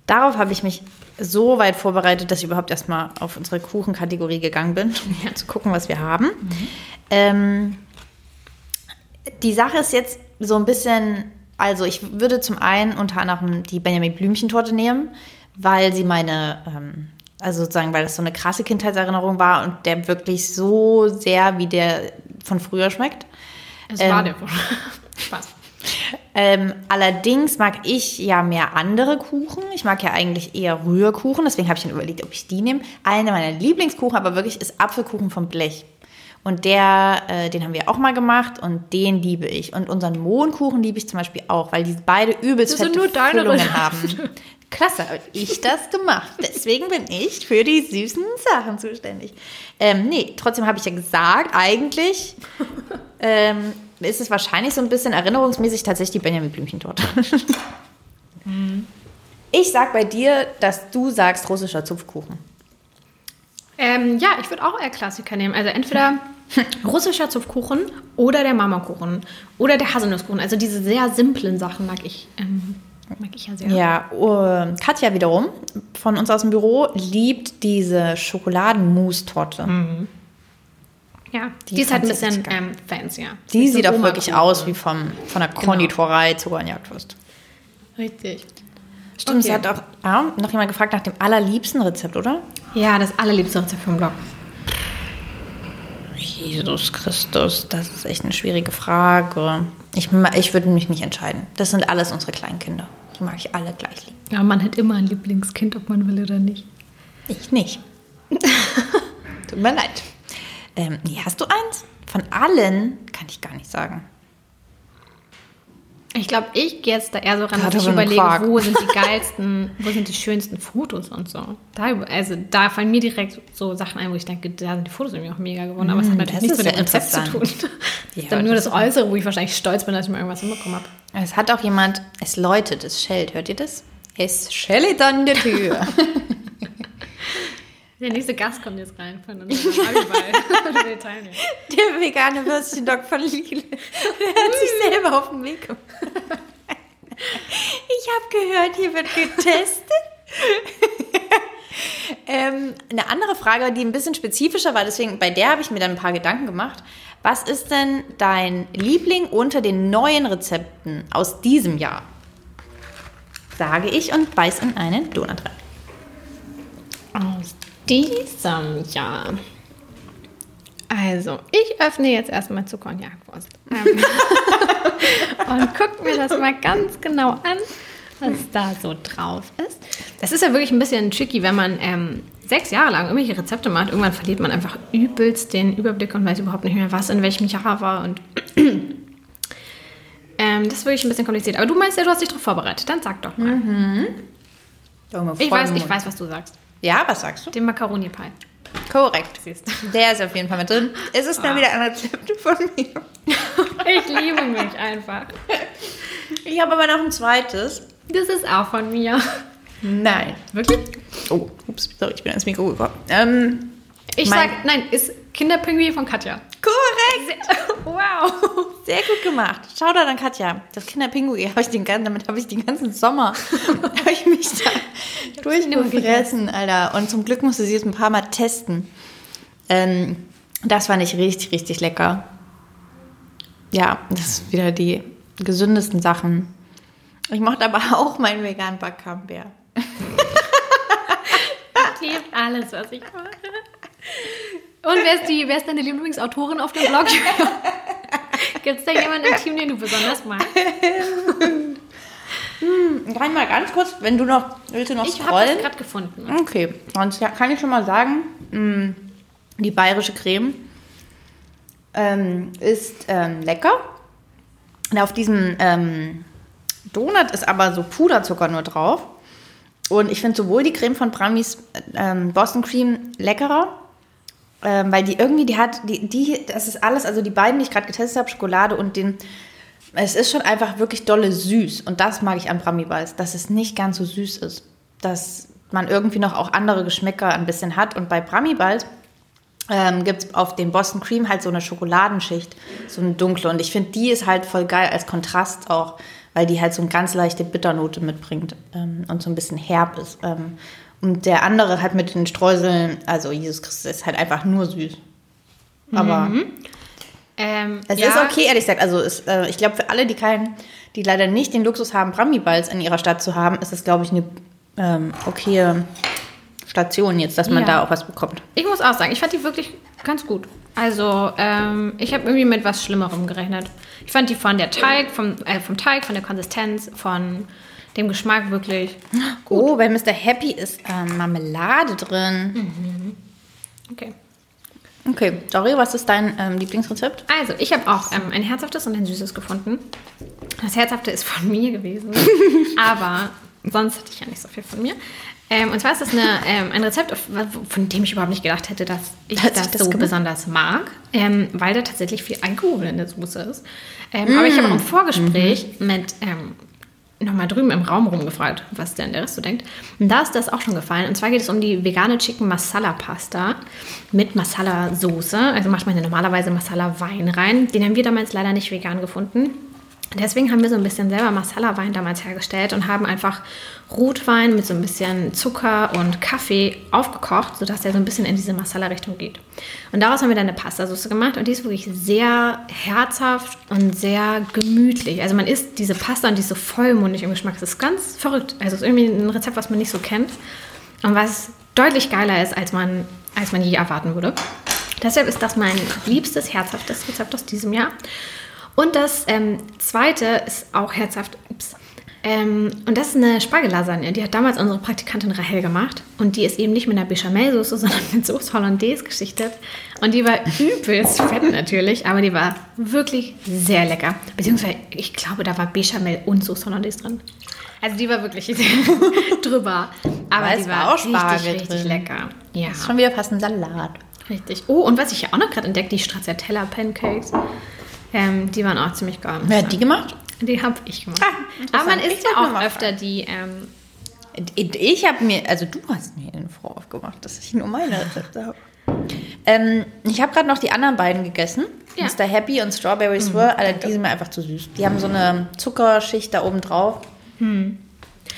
Darauf habe ich mich so weit vorbereitet, dass ich überhaupt erstmal auf unsere Kuchenkategorie gegangen bin, [LAUGHS] um ja, zu gucken, was wir haben. Ähm, die Sache ist jetzt so ein bisschen, also ich würde zum einen unter anderem die Benjamin Blümchentorte nehmen, weil sie meine, ähm, also sozusagen, weil das so eine krasse Kindheitserinnerung war und der wirklich so sehr wie der von früher schmeckt. Es war Ähm, der [LAUGHS] Spaß. Ähm, allerdings mag ich ja mehr andere Kuchen. Ich mag ja eigentlich eher Rührkuchen, deswegen habe ich mir überlegt, ob ich die nehme. Einer meiner Lieblingskuchen aber wirklich ist Apfelkuchen vom Blech. Und der, äh, den haben wir auch mal gemacht und den liebe ich. Und unseren Mohnkuchen liebe ich zum Beispiel auch, weil die beide übelst Das sind fette nur deine Füllungen haben. Klasse, habe ich das gemacht. Deswegen bin ich für die süßen Sachen zuständig. Ähm, nee, trotzdem habe ich ja gesagt, eigentlich ähm, ist es wahrscheinlich so ein bisschen erinnerungsmäßig tatsächlich die Benjamin Blümchentorte. [LAUGHS] Ich sag bei dir, dass du sagst russischer Zupfkuchen. Ähm, ja, ich würde auch eher Klassiker nehmen. Also entweder russischer Zupfkuchen oder der Marmorkuchen oder der Haselnusskuchen. Also diese sehr simplen Sachen mag ich, ähm, mag ich ja sehr. Ja, uh, Katja wiederum von uns aus dem Büro liebt diese Schokoladenmousse-Torte. Ja, die, Die ist halt ein bisschen ähm, fancier. Die sieht auch wirklich aus wie vom, von der Konditorei zu an Jagdwurst. Richtig. Stimmt, sie Okay. hat auch ah, noch jemand gefragt nach dem allerliebsten Rezept, oder? Ja, das allerliebste Rezept vom Blog. Jesus Christus, das ist echt eine schwierige Frage. Ich, ich würde mich nicht entscheiden. Das sind alles unsere Kleinkinder. Die mag ich alle gleich lieben. Ja, man hat immer ein Lieblingskind, ob man will oder nicht. Ich nicht. [LAUGHS] Tut mir leid. Ähm, nee, hast du eins? Von allen kann ich gar nicht sagen. Ich glaube, ich gehe jetzt da eher so ran, dass ich überlege, Quark. wo sind die [LAUGHS] geilsten, wo sind die schönsten Fotos und so. Da, also da fallen mir direkt so Sachen ein, wo ich denke, da sind die Fotos irgendwie auch mega geworden. Aber es hat Mm, natürlich nichts mit dem Rezept zu tun. [LAUGHS] Das Ja, ist dann nur das das Äußere, wo ich wahrscheinlich stolz bin, dass ich mal irgendwas hinbekommen habe. Es hat auch jemand, es läutet, es schellt. Hört ihr das? Es schellt an der Tür. [LAUGHS] [LAUGHS] Der nächste Gast kommt jetzt rein von unserem Abiball. [LAUGHS] [LAUGHS] Der vegane Würstchen-Dog von Lidl. Der hat sich selber auf den Weg gemacht. Ich habe gehört, hier wird getestet. ähm, eine andere Frage, die ein bisschen spezifischer war, deswegen bei der habe ich mir dann ein paar Gedanken gemacht. Was ist denn dein Liebling unter den neuen Rezepten aus diesem Jahr? Sage ich und beiß in einen Donut rein. Aus diesem Jahr. Also, ich öffne jetzt erstmal Zucker und Jagdwurst. Ähm, [LAUGHS] und guck mir das mal ganz genau an, was da so drauf ist. Das ist ja wirklich ein bisschen tricky, wenn man ähm, sechs Jahre lang irgendwelche Rezepte macht. Irgendwann verliert man einfach übelst den Überblick und weiß überhaupt nicht mehr, was in welchem Jahr war. Und [CLEARS THROAT] ähm, das ist wirklich ein bisschen kompliziert. Aber du meinst ja, du hast dich darauf vorbereitet. Dann sag doch mal. Ich weiß, ich weiß, was du sagst. Ja, was sagst du? Den Macaroni Pie. Korrekt. Siehst. Der ist auf jeden Fall mit drin. Es ist dann wieder ein Rezept von mir. [LAUGHS] Ich liebe mich einfach. Ich habe aber noch ein zweites. Das ist auch von mir. Nein. Wirklich? Oh, ups, sorry, ich bin ins Mikro gekommen. Ähm, Ich Mein- sag, nein, ist Kinderpinguin von Katja. korrekt. [LAUGHS] Wow. Sehr gut gemacht. Schau da an Katja. Das Kinderpinguin habe ich den ganzen, damit habe ich den ganzen Sommer [LAUGHS] habe ich mich da durchgefressen, Alter. Und zum Glück musste sie es ein paar Mal testen. Ähm, das fand ich richtig, richtig lecker. Ja, das ist wieder die gesündesten Sachen. Ich mochte aber auch meinen veganen Backcamembert. [LAUGHS] Klebt alles, was ich mache. Und wer ist, die, wer ist deine Lieblingsautorin auf dem Blog? [LAUGHS] Gibt es da jemanden im Team, den du besonders magst? [LAUGHS] Kann ich mal ganz kurz, wenn du noch, willst du noch Ich habe scrollen? das gerade gefunden. Okay, sonst kann ich schon mal sagen, mh, die bayerische Creme ähm, ist ähm, lecker. Und auf diesem ähm, Donut ist aber so Puderzucker nur drauf. Und ich finde sowohl die Creme von Bramis ähm, Boston Cream leckerer, Ähm, weil die irgendwie, die hat, die, die, das ist alles, also die beiden, die ich gerade getestet habe, Schokolade und den, es ist schon einfach wirklich dolle süß. Und das mag ich an Bramiballs, dass es nicht ganz so süß ist. Dass man irgendwie noch auch andere Geschmäcker ein bisschen hat. Und bei Bramiballs ähm, gibt es auf dem Boston Cream halt so eine Schokoladenschicht, so eine dunkle. Und ich finde, die ist halt voll geil als Kontrast auch, weil die halt so eine ganz leichte Bitternote mitbringt ähm, und so ein bisschen herb ist. Ähm, und der andere halt mit den Streuseln, also Jesus Christus, ist halt einfach nur süß. Aber Mhm. Ähm, es ja, ist okay, ehrlich gesagt. Also es, äh, ich glaube, für alle, die keinen, die leider nicht den Luxus haben, Bramiballs in ihrer Stadt zu haben, ist es, glaube ich, eine ähm, okaye Station jetzt, dass man Ja. da auch was bekommt. Ich muss auch sagen, ich fand die wirklich ganz gut. Also, ähm, ich habe irgendwie mit was Schlimmerem gerechnet. Ich fand die von der Teig, vom, äh, vom Teig, von der Konsistenz, von dem Geschmack wirklich Oh, bei Mr. Happy ist ähm, Marmelade drin. okay. Okay, Dori, was ist dein ähm, Lieblingsrezept? Also, ich habe auch ähm, ein herzhaftes und ein süßes gefunden. Das herzhafte ist von mir gewesen, [LAUGHS] aber sonst hatte ich ja nicht so viel von mir. Ähm, und zwar ist das eine, ähm, ein Rezept, von dem ich überhaupt nicht gedacht hätte, dass ich das, das so gemacht? besonders mag, ähm, weil da tatsächlich viel Alkohol in der Soße ist. Ähm, Aber ich habe auch im Vorgespräch mit ähm, nochmal drüben im Raum rumgefragt, was denn der Rest so denkt. Und da ist das auch schon gefallen. Und zwar geht es um die vegane Chicken Masala Pasta mit Masala Soße. Also macht man ja normalerweise Masala Wein rein. Den haben wir damals leider nicht vegan gefunden. Deswegen haben wir so ein bisschen selber Masala-Wein damals hergestellt und haben einfach Rotwein mit so ein bisschen Zucker und Kaffee aufgekocht, sodass der so ein bisschen in diese Masala-Richtung geht. Und daraus haben wir dann eine Pastasauce gemacht und die ist wirklich sehr herzhaft und sehr gemütlich. Also man isst diese Pasta und die ist so vollmundig im Geschmack. Das ist ganz verrückt. Also es ist irgendwie ein Rezept, was man nicht so kennt und was deutlich geiler ist, als man, als man je erwarten würde. Deshalb ist das mein liebstes, herzhaftes Rezept aus diesem Jahr. Und das ähm, zweite ist auch herzhaft. Ups. Ähm, und das ist eine Spargellasagne. Die hat damals unsere Praktikantin Rahel gemacht. Und die ist eben nicht mit einer Bechamel-Soße, [LAUGHS] sondern mit Soße Hollandaise geschichtet. Und die war übelst fett natürlich, aber die war wirklich sehr lecker. Beziehungsweise, ich glaube, da war Bechamel und Soße Hollandaise drin. Also die war wirklich [LAUGHS] drüber. Aber Weil es war war, auch Spargel richtig, richtig lecker. Ja. Ist schon wieder fast ein Salat. Richtig. Oh, und was ich ja auch noch gerade entdeckt, die Stracciatella Pancakes. Ähm, die waren auch ziemlich geil. Wer hat die gemacht? Die habe ich gemacht. interessant. Aber man isst ja auch öfter die. Ähm, Ich habe mir, also du hast mir einen Vorwurf gemacht, dass ich nur meine Rezepte habe. Ähm, ich habe gerade noch die anderen beiden gegessen. Ja. Mr. Happy und Strawberry Swirl. Alter, die sind mir einfach zu süß. Die haben so eine Zuckerschicht da oben drauf. Ähm,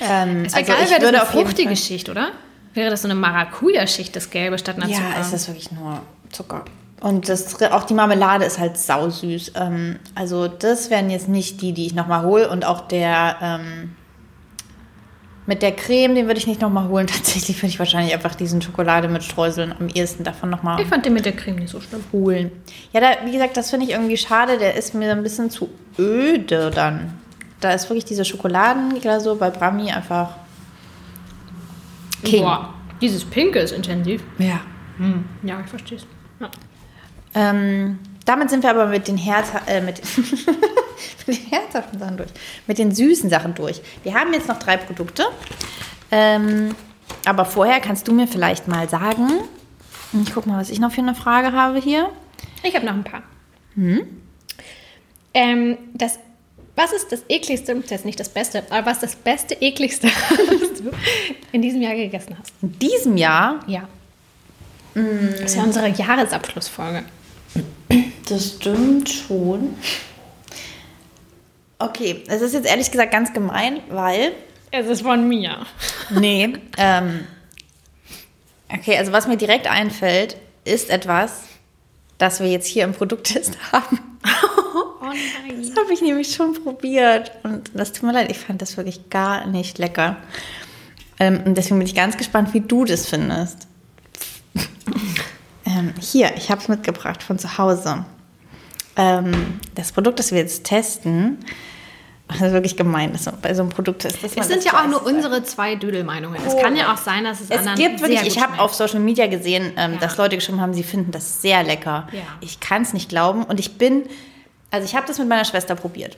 es wäre also geil, wäre das eine fruchtige Schicht, oder? Wäre das so eine Maracuja-Schicht, das Gelbe statt einer Ja, Zucker? es ist wirklich nur Zucker. Und das, auch die Marmelade ist halt sausüß. Ähm, also das wären jetzt nicht die, die ich nochmal hole. Und auch der ähm, mit der Creme, den würde ich nicht nochmal holen. [LAUGHS] Tatsächlich würde ich wahrscheinlich einfach diesen Schokolade mit Streuseln am ehesten davon nochmal ich fand den mit der Creme nicht so schlimm. holen. Ja, da, wie gesagt, das finde ich irgendwie schade. Der ist mir ein bisschen zu öde dann. Da ist wirklich diese Schokoladenglasur bei Brami einfach King. Boah, dieses Pinke ist intensiv. Ja. Hm, ja, ich verstehe es. Ja. Ähm, damit sind wir aber mit den, Herz, äh, mit, [LAUGHS] mit den herzhaften Sachen durch. Mit den süßen Sachen durch. Wir haben jetzt noch drei Produkte. Ähm, aber vorher kannst du mir vielleicht mal sagen, ich guck mal, was ich noch für eine Frage habe hier. Ich habe noch ein paar. Ähm, das, was ist das ekligste, das ist nicht das Beste, aber was ist das beste, ekligste, [LAUGHS] was du in diesem Jahr gegessen hast? In diesem Jahr, Ja. Das ist ja unsere Jahresabschlussfolge. Das stimmt schon. Okay, es ist jetzt ehrlich gesagt ganz gemein, weil Es ist von mir. Nee. ähm, okay, also was mir direkt einfällt, ist etwas, das wir jetzt hier im Produkttest [LAUGHS] haben. Oh nein. Das habe ich nämlich schon probiert. Und das tut mir leid, ich fand das wirklich gar nicht lecker. Ähm, und deswegen bin ich ganz gespannt, wie du das findest. Ähm, hier, ich habe es mitgebracht von zu Hause. Ähm, das Produkt, das wir jetzt testen, [LAUGHS] das ist wirklich gemein, dass bei so einem Produkt ist. man Es sind das ja auch weiß. nur unsere zwei Dödelmeinungen. Es kann ja auch sein, dass es, Es anderen gibt wirklich, ich habe auf Social Media gesehen, ähm, Ja. dass Leute geschrieben haben, sie finden das sehr lecker. Ja. Ich kann es nicht glauben. Und ich bin, also ich habe das mit meiner Schwester probiert.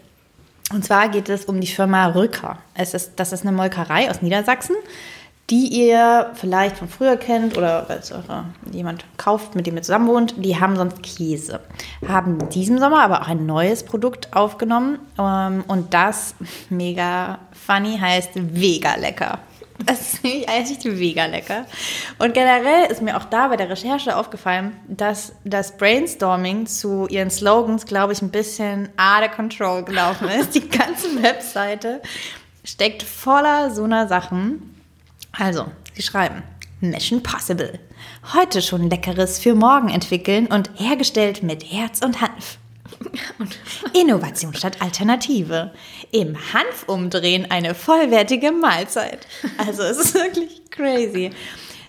Und zwar geht es um die Firma Rücker. Es ist, das ist eine Molkerei aus Niedersachsen. Die ihr vielleicht von früher kennt oder weil es eure, jemand kauft, mit dem ihr zusammen wohnt, die haben sonst Käse. Haben in diesem Sommer aber auch ein neues Produkt aufgenommen ähm, und das, [LAUGHS] mega funny, heißt Vega Lecker. Das ist nämlich eigentlich mega lecker. Und generell ist mir auch da bei der Recherche aufgefallen, dass das Brainstorming zu ihren Slogans, glaube ich, ein bisschen out of control gelaufen ist. Die ganze [LAUGHS] Webseite steckt voller so einer Sachen. Also, sie schreiben, Mission Possible. Heute schon Leckeres für morgen entwickeln und hergestellt mit Herz und Hanf. [LAUGHS] Innovation statt Alternative. Im Hanf umdrehen eine vollwertige Mahlzeit. Also es ist wirklich crazy.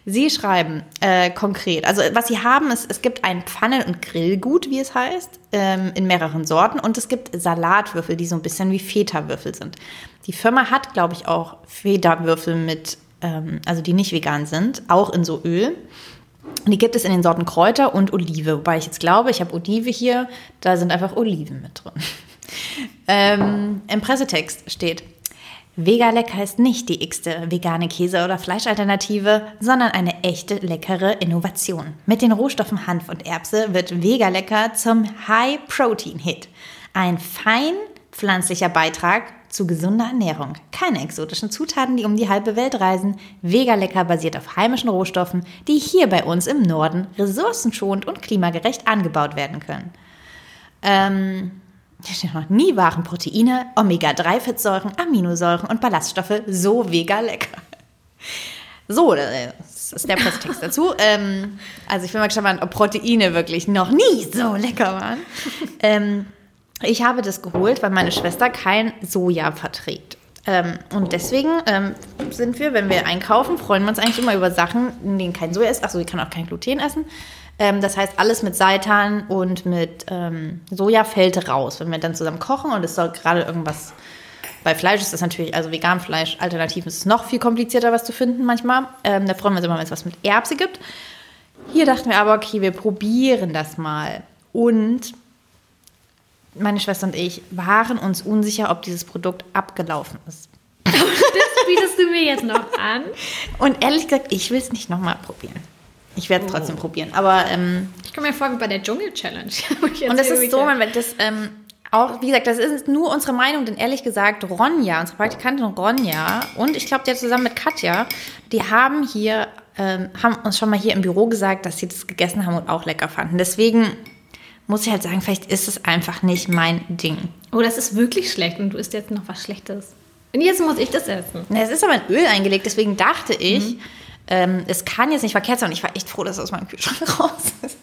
Sie schreiben äh, konkret, also was Sie haben, ist, es gibt ein Pfannen- und Grillgut, wie es heißt, ähm, in mehreren Sorten und es gibt Salatwürfel, die so ein bisschen wie Feta-Würfel sind. Die Firma hat, glaube ich, auch Feta-Würfel mit ähm, also die nicht vegan sind, auch in so Öl. Die gibt es in den Sorten Kräuter und Olive, wobei ich jetzt glaube, ich habe Olive hier, da sind einfach Oliven mit drin. [LAUGHS] ähm, Im Pressetext steht, Vega Lecker ist nicht die x-te vegane Käse- oder Fleischalternative, sondern eine echte leckere Innovation. Mit den Rohstoffen Hanf und Erbse wird Vega Lecker zum High-Protein-Hit. Ein fein pflanzlicher Beitrag zu gesunder Ernährung. Keine exotischen Zutaten, die um die halbe Welt reisen. Vega Lecker basiert auf heimischen Rohstoffen, die hier bei uns im Norden ressourcenschonend und klimagerecht angebaut werden können. Ähm, noch nie waren Proteine, Omega-3-Fettsäuren, Aminosäuren und Ballaststoffe so vega lecker. So, das ist der Pressetext dazu. Ähm, also ich bin mal gespannt, ob Proteine wirklich noch nie so lecker waren. Ähm, ich habe das geholt, weil meine Schwester kein Soja verträgt. Ähm, und deswegen ähm, sind wir, wenn wir einkaufen, freuen wir uns eigentlich immer über Sachen, in denen kein Soja ist. Achso, sie kann auch kein Gluten essen. Ähm, das heißt, alles mit Seitan und mit ähm, Soja fällt raus. Wenn wir dann zusammen kochen und es soll gerade irgendwas. Bei Fleisch ist das natürlich, also Veganfleisch, alternativ ist es noch viel komplizierter, was zu finden manchmal. Ähm, da freuen wir uns immer, wenn es was mit Erbse gibt. Hier dachten wir aber, okay, wir probieren das mal. Und meine Schwester und ich waren uns unsicher, ob dieses Produkt abgelaufen ist. das bietest du mir jetzt noch an. Und ehrlich gesagt, ich will es nicht nochmal probieren. Ich werde es oh. trotzdem probieren. Aber ähm, ich komme mir vor wie bei der Dschungel-Challenge. [LAUGHS] und das ist so, wenn das ähm, auch, wie gesagt, das ist nur unsere Meinung, denn ehrlich gesagt, Ronja, unsere Praktikantin Ronja und ich glaube, der zusammen mit Katja, die haben hier, ähm, haben uns schon mal hier im Büro gesagt, dass sie das gegessen haben und auch lecker fanden. Deswegen muss ich halt sagen, vielleicht ist es einfach nicht mein Ding. Oh, das ist wirklich schlecht und du isst jetzt noch was Schlechtes. Und jetzt muss ich das essen. Es ist aber in Öl eingelegt, deswegen dachte ich, mhm. ähm, es kann jetzt nicht verkehrt sein. Und ich war echt froh, dass es aus meinem Kühlschrank [LAUGHS] raus ist.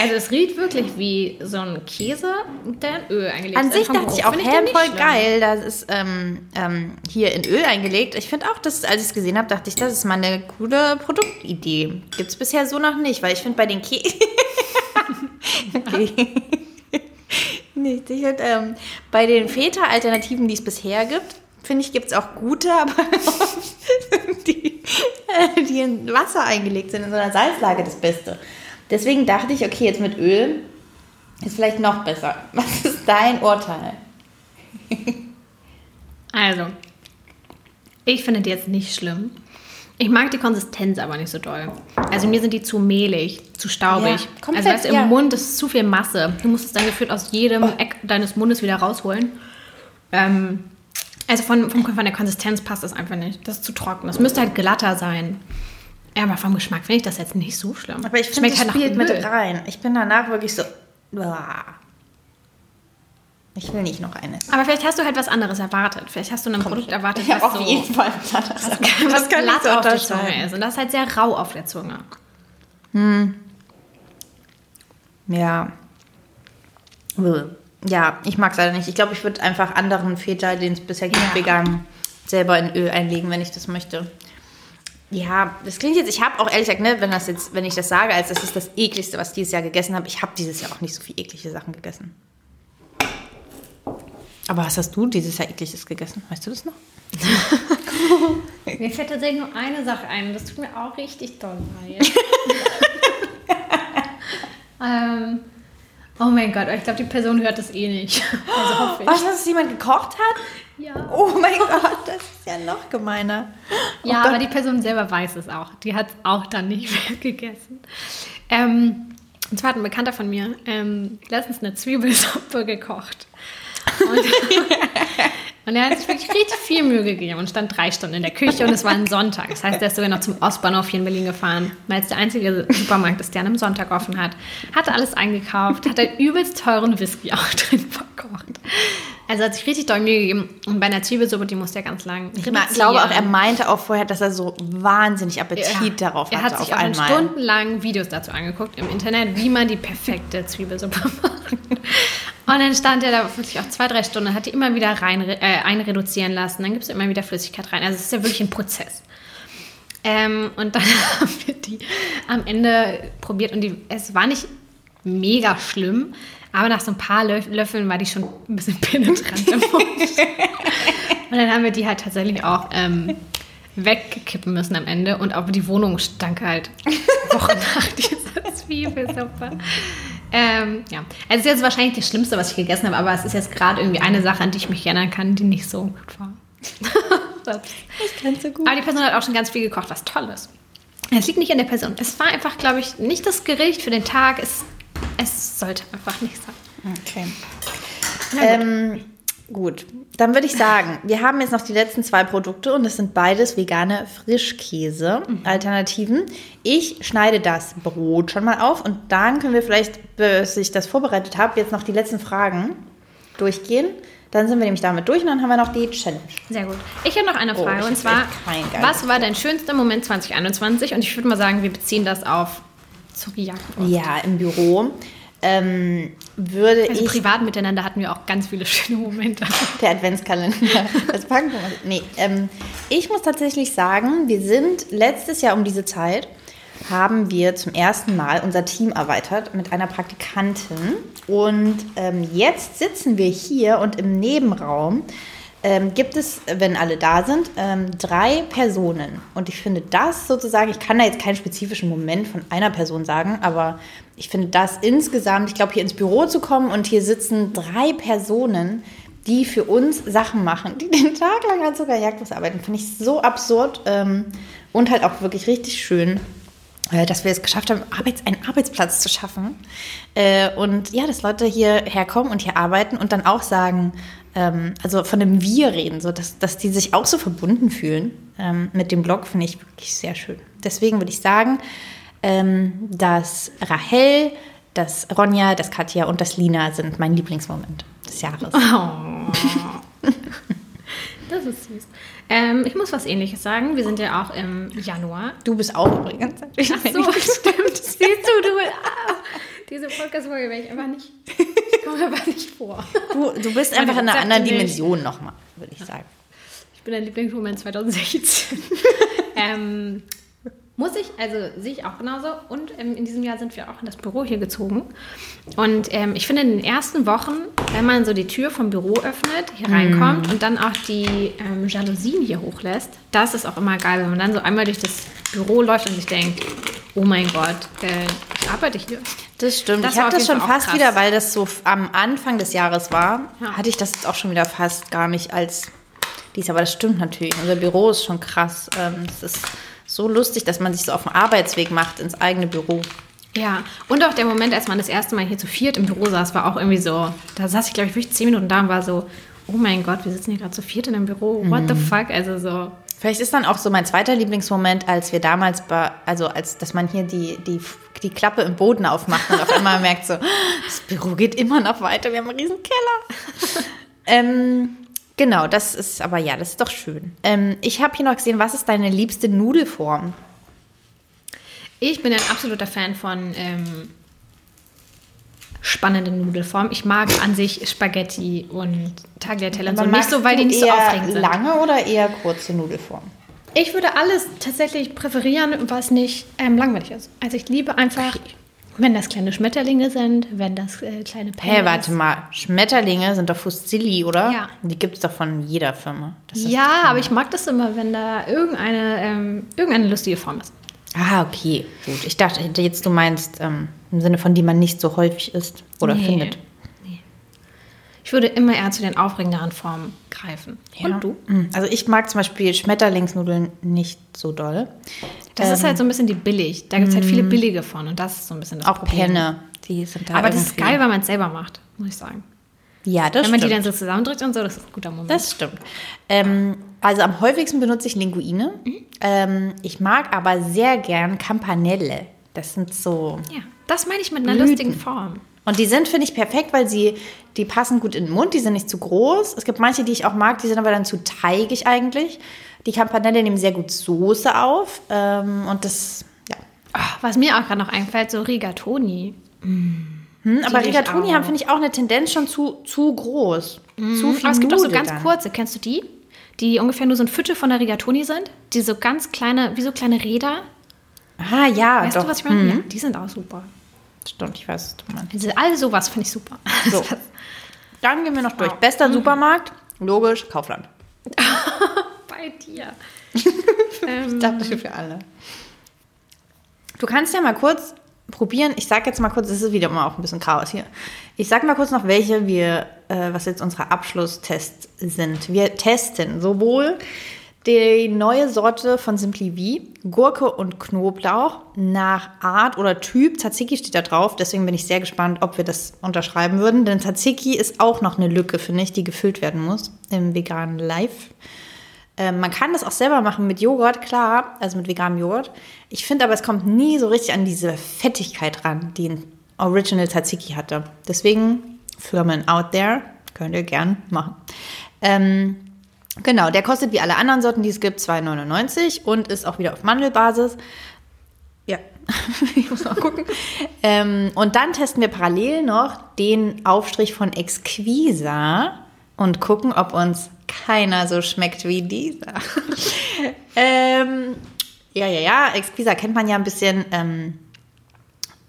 Also es riecht wirklich wie so ein Käse, der in Öl eingelegt ist. An sich dachte ich auch, hey, voll schlimm. geil, das ist ähm, ähm, hier in Öl eingelegt. Ich finde auch, dass, als ich es gesehen habe, dachte ich, das ist mal eine gute Produktidee. Gibt es bisher so noch nicht, weil ich finde bei den Käse... [LAUGHS] okay. nicht. Ich find, ähm, bei den Feta-Alternativen, die es bisher gibt, finde ich, gibt es auch gute, [LAUGHS] aber die, die in Wasser eingelegt sind, in so einer Salzlage das Beste. Deswegen dachte ich, okay, jetzt mit Öl ist vielleicht noch besser. [LAUGHS] Was ist dein Urteil? also, ich finde die jetzt nicht schlimm. Ich mag die Konsistenz aber nicht so doll. Also mir sind die zu mehlig, zu staubig. Ja, komplett, also weißt, im ja. Mund ist zu viel Masse. Du musst es dann gefühlt aus jedem oh. Eck deines Mundes wieder rausholen. Ähm, also von, von, von der Konsistenz passt das einfach nicht. Das ist zu trocken. Das müsste halt glatter sein. Ja, aber vom Geschmack finde ich das jetzt nicht so schlimm. Aber ich finde, das halt spielt mit rein. Ich bin danach wirklich so... Ich will nicht noch eine. Aber vielleicht hast du halt was anderes erwartet. Vielleicht hast du ein Produkt erwartet, ja, auf so, jeden Fall was anderes. Was, was, was kann glatt auf der Zunge ist. Und das ist halt sehr rau auf der Zunge. Hm. Ja. Ja, ich mag es leider nicht. Ich glaube, ich würde einfach anderen Väter, den es bisher gibt, ja. vegan, selber in Öl einlegen, wenn ich das möchte. Ja, das klingt jetzt, ich habe auch ehrlich gesagt, ne, wenn, das jetzt, wenn ich das sage, als das ist das ekligste, was ich dieses Jahr gegessen habe, ich habe dieses Jahr auch nicht so viel eklige Sachen gegessen. Aber was hast du dieses Jahr ekliges gegessen? Weißt du das noch? [LAUGHS] mir fällt tatsächlich nur eine Sache ein das tut mir auch richtig doll leid. [LAUGHS] ähm, Oh mein Gott, ich glaube, die Person hört das eh nicht. [LAUGHS] Also hoffe ich. Was, dass es jemand gekocht hat? Ja. Oh mein Gott, das ist ja noch gemeiner. Ja, Oh aber die Person selber weiß es auch. Die hat es auch dann nicht [LAUGHS] mehr gegessen. Ähm, und zwar hat ein Bekannter von mir ähm, letztens eine Zwiebelsuppe gekocht. Und, [LAUGHS] und er hat sich wirklich richtig viel Mühe gegeben und stand drei Stunden in der Küche und es war ein Sonntag. Das heißt, er ist sogar noch zum Ostbahnhof hier in Berlin gefahren, weil es der einzige Supermarkt ist, der an einem Sonntag offen hat. Hatte alles eingekauft, hat einen übelst teuren Whisky auch [LAUGHS] drin verkocht. Also hat sich richtig doll Mühe gegeben. Und bei einer Zwiebelsuppe, die muss ja ganz lang Ich ma- glaube auch, er meinte auch vorher, dass er so wahnsinnig Appetit darauf er hatte hat sich auf auch einmal. stundenlang Videos dazu angeguckt im Internet, wie man die perfekte Zwiebelsuppe [LAUGHS] macht. Und dann stand er da wirklich auch zwei, drei Stunden, hat die immer wieder rein, äh, einreduzieren lassen. Dann gibt es immer wieder Flüssigkeit rein. Also es ist ja wirklich ein Prozess. Ähm, und dann [LAUGHS] haben wir die am Ende probiert und die, es war nicht mega schlimm, aber nach so ein paar Lö Löffeln war die schon ein bisschen [LAUGHS] penetrant im Mund. Und dann haben wir die halt tatsächlich auch ähm, wegkippen müssen am Ende. Und auch die Wohnung stank halt Wochen [LAUGHS] nach dieser Zwiebelsuppe. Ähm, ja, also es ist jetzt wahrscheinlich das Schlimmste, was ich gegessen habe, aber es ist jetzt gerade irgendwie eine Sache, an die ich mich erinnern kann, die nicht so gut war. [LAUGHS] Ich kann's so gut. aber die Person hat auch schon ganz viel gekocht, was toll ist. Es liegt nicht an der Person. Es war einfach, glaube ich, nicht das Gericht für den Tag. Es, es sollte einfach nicht sein. Okay. Ähm, gut, dann würde ich sagen, wir haben jetzt noch die letzten zwei Produkte und das sind beides vegane Frischkäse-Alternativen. Ich schneide das Brot schon mal auf und dann können wir vielleicht, bis ich das vorbereitet habe, jetzt noch die letzten Fragen durchgehen. Dann sind wir nämlich damit durch und dann haben wir noch die Challenge. Sehr gut. Ich habe noch eine Oh, Frage ich und zwar, was war dein schönster Moment 2021? Und ich würde mal sagen, wir beziehen das auf Zuckerjagd. Ja, im Büro ähm, würde Also ich privat miteinander hatten wir auch ganz viele [LAUGHS] schöne Momente. Der Adventskalender. Das packen wir. Nee, ähm, ich muss tatsächlich sagen, wir sind letztes Jahr um diese Zeit, haben wir zum ersten Mal unser Team erweitert mit einer Praktikantin. Und ähm, jetzt sitzen wir hier und im Nebenraum ähm, gibt es, wenn alle da sind, ähm, drei Personen. Und ich finde das sozusagen, ich kann da jetzt keinen spezifischen Moment von einer Person sagen, aber ich finde das insgesamt, ich glaube, hier ins Büro zu kommen und hier sitzen drei Personen, die für uns Sachen machen, die den Tag lang an Zuckerjagd was arbeiten, finde ich so absurd ähm, und halt auch wirklich richtig schön äh, dass wir es geschafft haben, Arbeits einen Arbeitsplatz zu schaffen. Äh, und ja, dass Leute hier herkommen und hier arbeiten und dann auch sagen, ähm, also von dem Wir reden, so dass, dass die sich auch so verbunden fühlen ähm, mit dem Blog, finde ich wirklich sehr schön. Deswegen würde ich sagen, ähm, dass Rahel, dass Ronja, dass Katja und das Lina sind mein Lieblingsmoment des Jahres. [LAUGHS] Das ist süß. Ähm, ich muss was ähnliches sagen. Wir sind ja auch im Januar. Du bist auch übrigens. Ach so, [LAUGHS] stimmt. Siehst du, du. Ah, [LAUGHS] diese Podcast-Folge werde ich einfach nicht. [LAUGHS] Komme aber nicht vor. Du, du bist einfach in einer anderen. Dimension nochmal, würde ich sagen. Ich bin dein Lieblingsmoment [LAUGHS] 2016. [LAUGHS] ähm, muss ich, also sehe ich auch genauso. Und ähm, in diesem Jahr sind wir auch in das Büro hier gezogen. Und ähm, ich finde in den ersten Wochen, wenn man so die Tür vom Büro öffnet, hier reinkommt und dann auch die ähm, Jalousien hier hochlässt, das ist auch immer geil, wenn man dann so einmal durch das Büro läuft und sich denkt, oh mein Gott, äh, ich arbeite hier. Das stimmt. Das ich habe das schon fast krass. wieder, weil das so am Anfang des Jahres war, Ja. hatte ich das jetzt auch schon wieder fast gar nicht als dies. Aber das stimmt natürlich. Unser Büro ist schon krass. Ähm, Es ist so lustig, dass man sich so auf dem Arbeitsweg macht ins eigene Büro. Ja, und auch der Moment, als man das erste Mal hier zu viert im Büro saß, war auch irgendwie so, da saß ich, glaube ich, wirklich zehn Minuten da und war so, oh mein Gott, wir sitzen hier gerade zu viert in einem Büro, what the fuck, also so. Vielleicht ist dann auch so mein zweiter Lieblingsmoment, als wir damals, bei, also als dass man hier die, die, die Klappe im Boden aufmacht und auf einmal [LAUGHS] merkt so, das Büro geht immer noch weiter, wir haben einen riesen Keller. [LAUGHS] ähm, genau, das ist aber ja, das ist doch schön. Ähm, ich habe hier noch gesehen, was ist deine liebste Nudelform? Ich bin ein absoluter Fan von ähm, spannenden Nudelformen. Ich mag an sich Spaghetti und Tagliatelle und so. Aber Nicht so, weil die nicht so aufregend sind. lange oder eher kurze Nudelform? Ich würde alles tatsächlich präferieren, was nicht ähm, langweilig ist. Also ich liebe einfach, wenn das kleine Schmetterlinge sind, wenn das äh, kleine Hä, Penne warte mal, Schmetterlinge sind doch Fusilli, oder? Ja. Die gibt es doch von jeder Firma. Ja, aber ich mag das immer, wenn da irgendeine, ähm, irgendeine lustige Form ist. Ah, okay, gut. Ich dachte jetzt, du meinst ähm, im Sinne von, die man nicht so häufig isst oder Nee. findet. Ich würde immer eher zu den aufregenderen Formen greifen. Und du? Mm, Also ich mag zum Beispiel Schmetterlingsnudeln nicht so doll. Das ist halt so ein bisschen die billig. Da gibt es halt viele billige von und das ist so ein bisschen das Auch Problem. Penne. Die sind da Aber das ist irgendwie- geil, weil man es selber macht, muss ich sagen. Ja, das Wenn man die stimmt. dann so zusammendrückt und so, das ist ein guter Moment. Das stimmt. Ähm, also am häufigsten benutze ich Linguine. Ähm, ich mag aber sehr gern Campanelle. Das sind so. ja, das meine ich mit einer Blüten. lustigen Form. Und die sind, finde ich, perfekt, weil sie, die passen gut in den Mund, die sind nicht zu groß. Es gibt manche, die ich auch mag, die sind aber dann zu teigig eigentlich. Die Campanelle nehmen sehr gut Soße auf. Ähm, und das, ja. Ah, was mir auch gerade noch einfällt, so Rigatoni. Hm, aber Rigatoni haben, finde ich, auch eine Tendenz schon zu, zu groß. Zu viel Aber es gibt auch so ganz dann. kurze, kennst du die? Die ungefähr nur so ein Viertel von der Rigatoni sind. Die so ganz kleine, wie so kleine Räder. Ah, ja, Weißt doch. du, was ich meine? Ja, die sind auch super. Stimmt, ich weiß, was du meinst. Also all sowas finde ich super. So. [LAUGHS] Dann gehen wir noch durch. Bester Supermarkt, logisch, Kaufland. [LAUGHS] Bei dir. [LAUGHS] Ich dachte für alle. Du kannst ja mal kurz probieren. Ich sage jetzt mal kurz, es ist wieder immer auch ein bisschen Chaos hier. Ich sage mal kurz noch, welche wir, äh, was jetzt unsere Abschlusstests sind. Wir testen sowohl die neue Sorte von Simply V, Gurke und Knoblauch nach Art oder Typ. Tzatziki steht da drauf, deswegen bin ich sehr gespannt, ob wir das unterschreiben würden. Denn Tzatziki ist auch noch eine Lücke, finde ich, die gefüllt werden muss im veganen Life. Ähm, man kann das auch selber machen mit Joghurt, klar, also mit veganem Joghurt. Ich finde aber, es kommt nie so richtig an diese Fettigkeit ran, die ein Original Tzatziki hatte. Deswegen, Firmen out there, könnt ihr gern machen. Ähm, genau, der kostet wie alle anderen Sorten, die es gibt, 2,99 und ist auch wieder auf Mandelbasis. Ja, [LAUGHS] ich muss mal gucken. ähm, und dann testen wir parallel noch den Aufstrich von Exquisa und gucken, ob uns keiner so schmeckt wie dieser. [LAUGHS] ähm, ja, ja, ja, Exquisa kennt man ja ein bisschen. Ähm,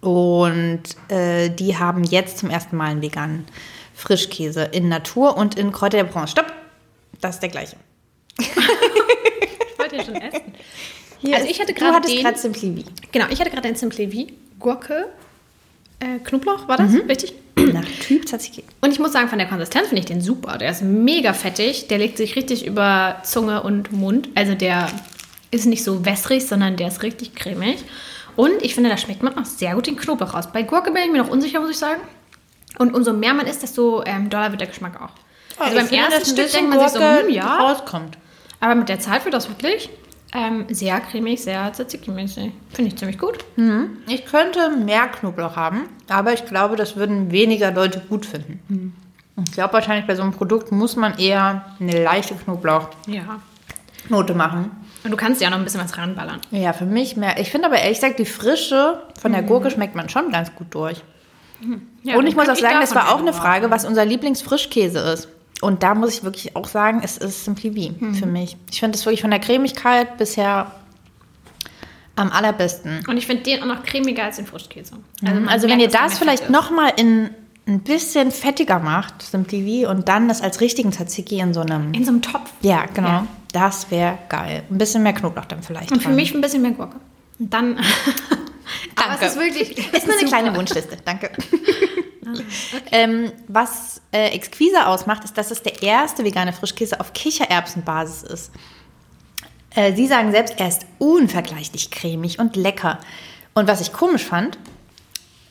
und äh, die haben jetzt zum ersten Mal einen veganen Frischkäse in Natur und in Kräuter der Bronze. Stopp! Das ist der gleiche. Ich wollte ja schon essen. Hier Also ich hatte du gerade hattest den- gerade Simply V. Genau, ich hatte gerade ein Simple V. Gurke, äh, Knoblauch, war das? Richtig? Nach Typ Tzatziki. Und ich muss sagen, von der Konsistenz finde ich den super. Der ist mega fettig. Der legt sich richtig über Zunge und Mund. Also der ist nicht so wässrig, sondern der ist richtig cremig. Und ich finde, da schmeckt man auch sehr gut den Knoblauch raus. Bei Gurke bin ich mir noch unsicher, muss ich sagen. Und umso mehr man isst, desto ähm, doller wird der Geschmack auch. Also beim ersten Stück denkt man sich so, hm, ja. rauskommt. Aber mit der Zeit wird das wirklich ähm, sehr cremig, sehr tzatziki-mäßig. Finde ich ziemlich gut. Ich könnte mehr Knoblauch haben, aber ich glaube, das würden weniger Leute gut finden. Ich glaube, wahrscheinlich bei so einem Produkt muss man eher eine leichte Knoblauchnote Ja. machen. Und du kannst ja noch ein bisschen was ranballern. Ja, für mich mehr. Ich finde aber ehrlich gesagt, die Frische von der Gurke schmeckt man schon ganz gut durch. Ja, Und ich muss auch sagen, das war auch eine Frage, was unser Lieblingsfrischkäse ist. Und da muss ich wirklich auch sagen, es ist Simply V für mich. Ich finde es wirklich von der Cremigkeit bisher am allerbesten. Und ich finde den auch noch cremiger als den Frischkäse. man Also wenn merkt, ihr das vielleicht nochmal in ein bisschen fettiger macht, Simply V, und dann das als richtigen Tzatziki in so einem... In so einem Topf. Ja, genau. Ja. Das wäre geil. Ein bisschen mehr Knoblauch dann vielleicht. Und für dran. mich ein bisschen mehr Gurke. Und dann. [LAUGHS] Aber Danke. es ist wirklich. Ist nur eine [LAUGHS] kleine Wunschliste, danke. [LAUGHS] [LAUGHS] ähm, was äh, Exquisa ausmacht, ist, dass es der erste vegane Frischkäse auf Kichererbsenbasis ist. Äh, Sie sagen selbst, er ist unvergleichlich cremig und lecker. Und was ich komisch fand,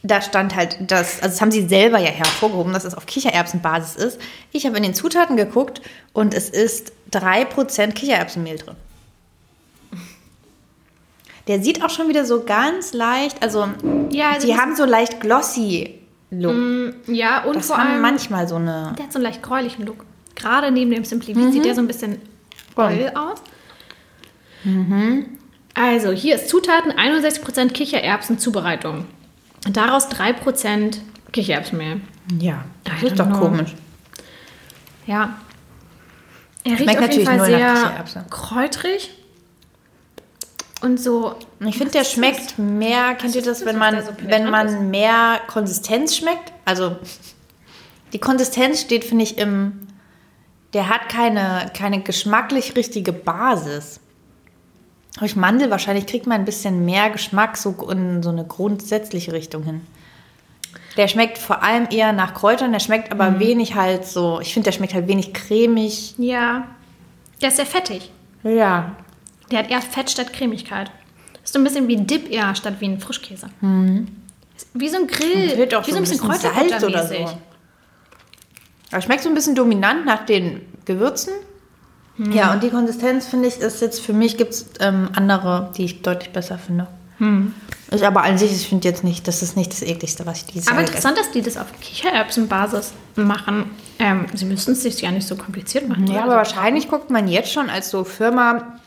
da stand halt das, also das haben sie selber ja hervorgehoben, dass es auf Kichererbsenbasis ist. Ich habe in den Zutaten geguckt und es ist 3% Kichererbsenmehl drin. Der sieht auch schon wieder so ganz leicht, also Ja, also die haben so leicht glossy Look. Ja, und das vor allem. manchmal so eine. Der hat so einen leicht gräulichen Look. Gerade neben dem Simply V sieht der so ein bisschen oil aus. Also, hier ist Zutaten: 61% Kichererbsen Zubereitung. Daraus 3% Kichererbsenmehl. Ja, das I ist doch know. komisch. Ja. Er riecht Schmeckt auf jeden natürlich Fall sehr kräutrig. Und so. Ich finde, der schmeckt mehr, kennt ihr das, wenn man, wenn man mehr Konsistenz schmeckt? Also, die Konsistenz steht, finde ich, im. Der hat keine, keine geschmacklich richtige Basis. durch Mandel wahrscheinlich kriegt man ein bisschen mehr Geschmack so in so eine grundsätzliche Richtung hin. Der schmeckt vor allem eher nach Kräutern, der schmeckt aber wenig halt so, ich finde, der schmeckt halt wenig cremig. Ja. Der ist sehr fettig. Ja. Der hat eher Fett statt Cremigkeit. Ist so ein bisschen wie Dip eher statt wie ein Frischkäse. Ist Wie so ein Grill. Wie so ein bisschen Salz oder so. Kräuterbutter-mäßig. Er schmeckt so ein bisschen dominant nach den Gewürzen. Ja, und die Konsistenz finde ich, ist jetzt für mich gibt es ähm, andere, die ich deutlich besser finde. Ist aber an sich, ich finde jetzt nicht, das ist nicht das ekligste, was ich dieses Aber Jahr interessant, dass die das auf Kichererbsenbasis machen. Ähm, sie müssen es sich ja nicht so kompliziert machen. Ja, aber wahrscheinlich guckt man jetzt schon als so Firma,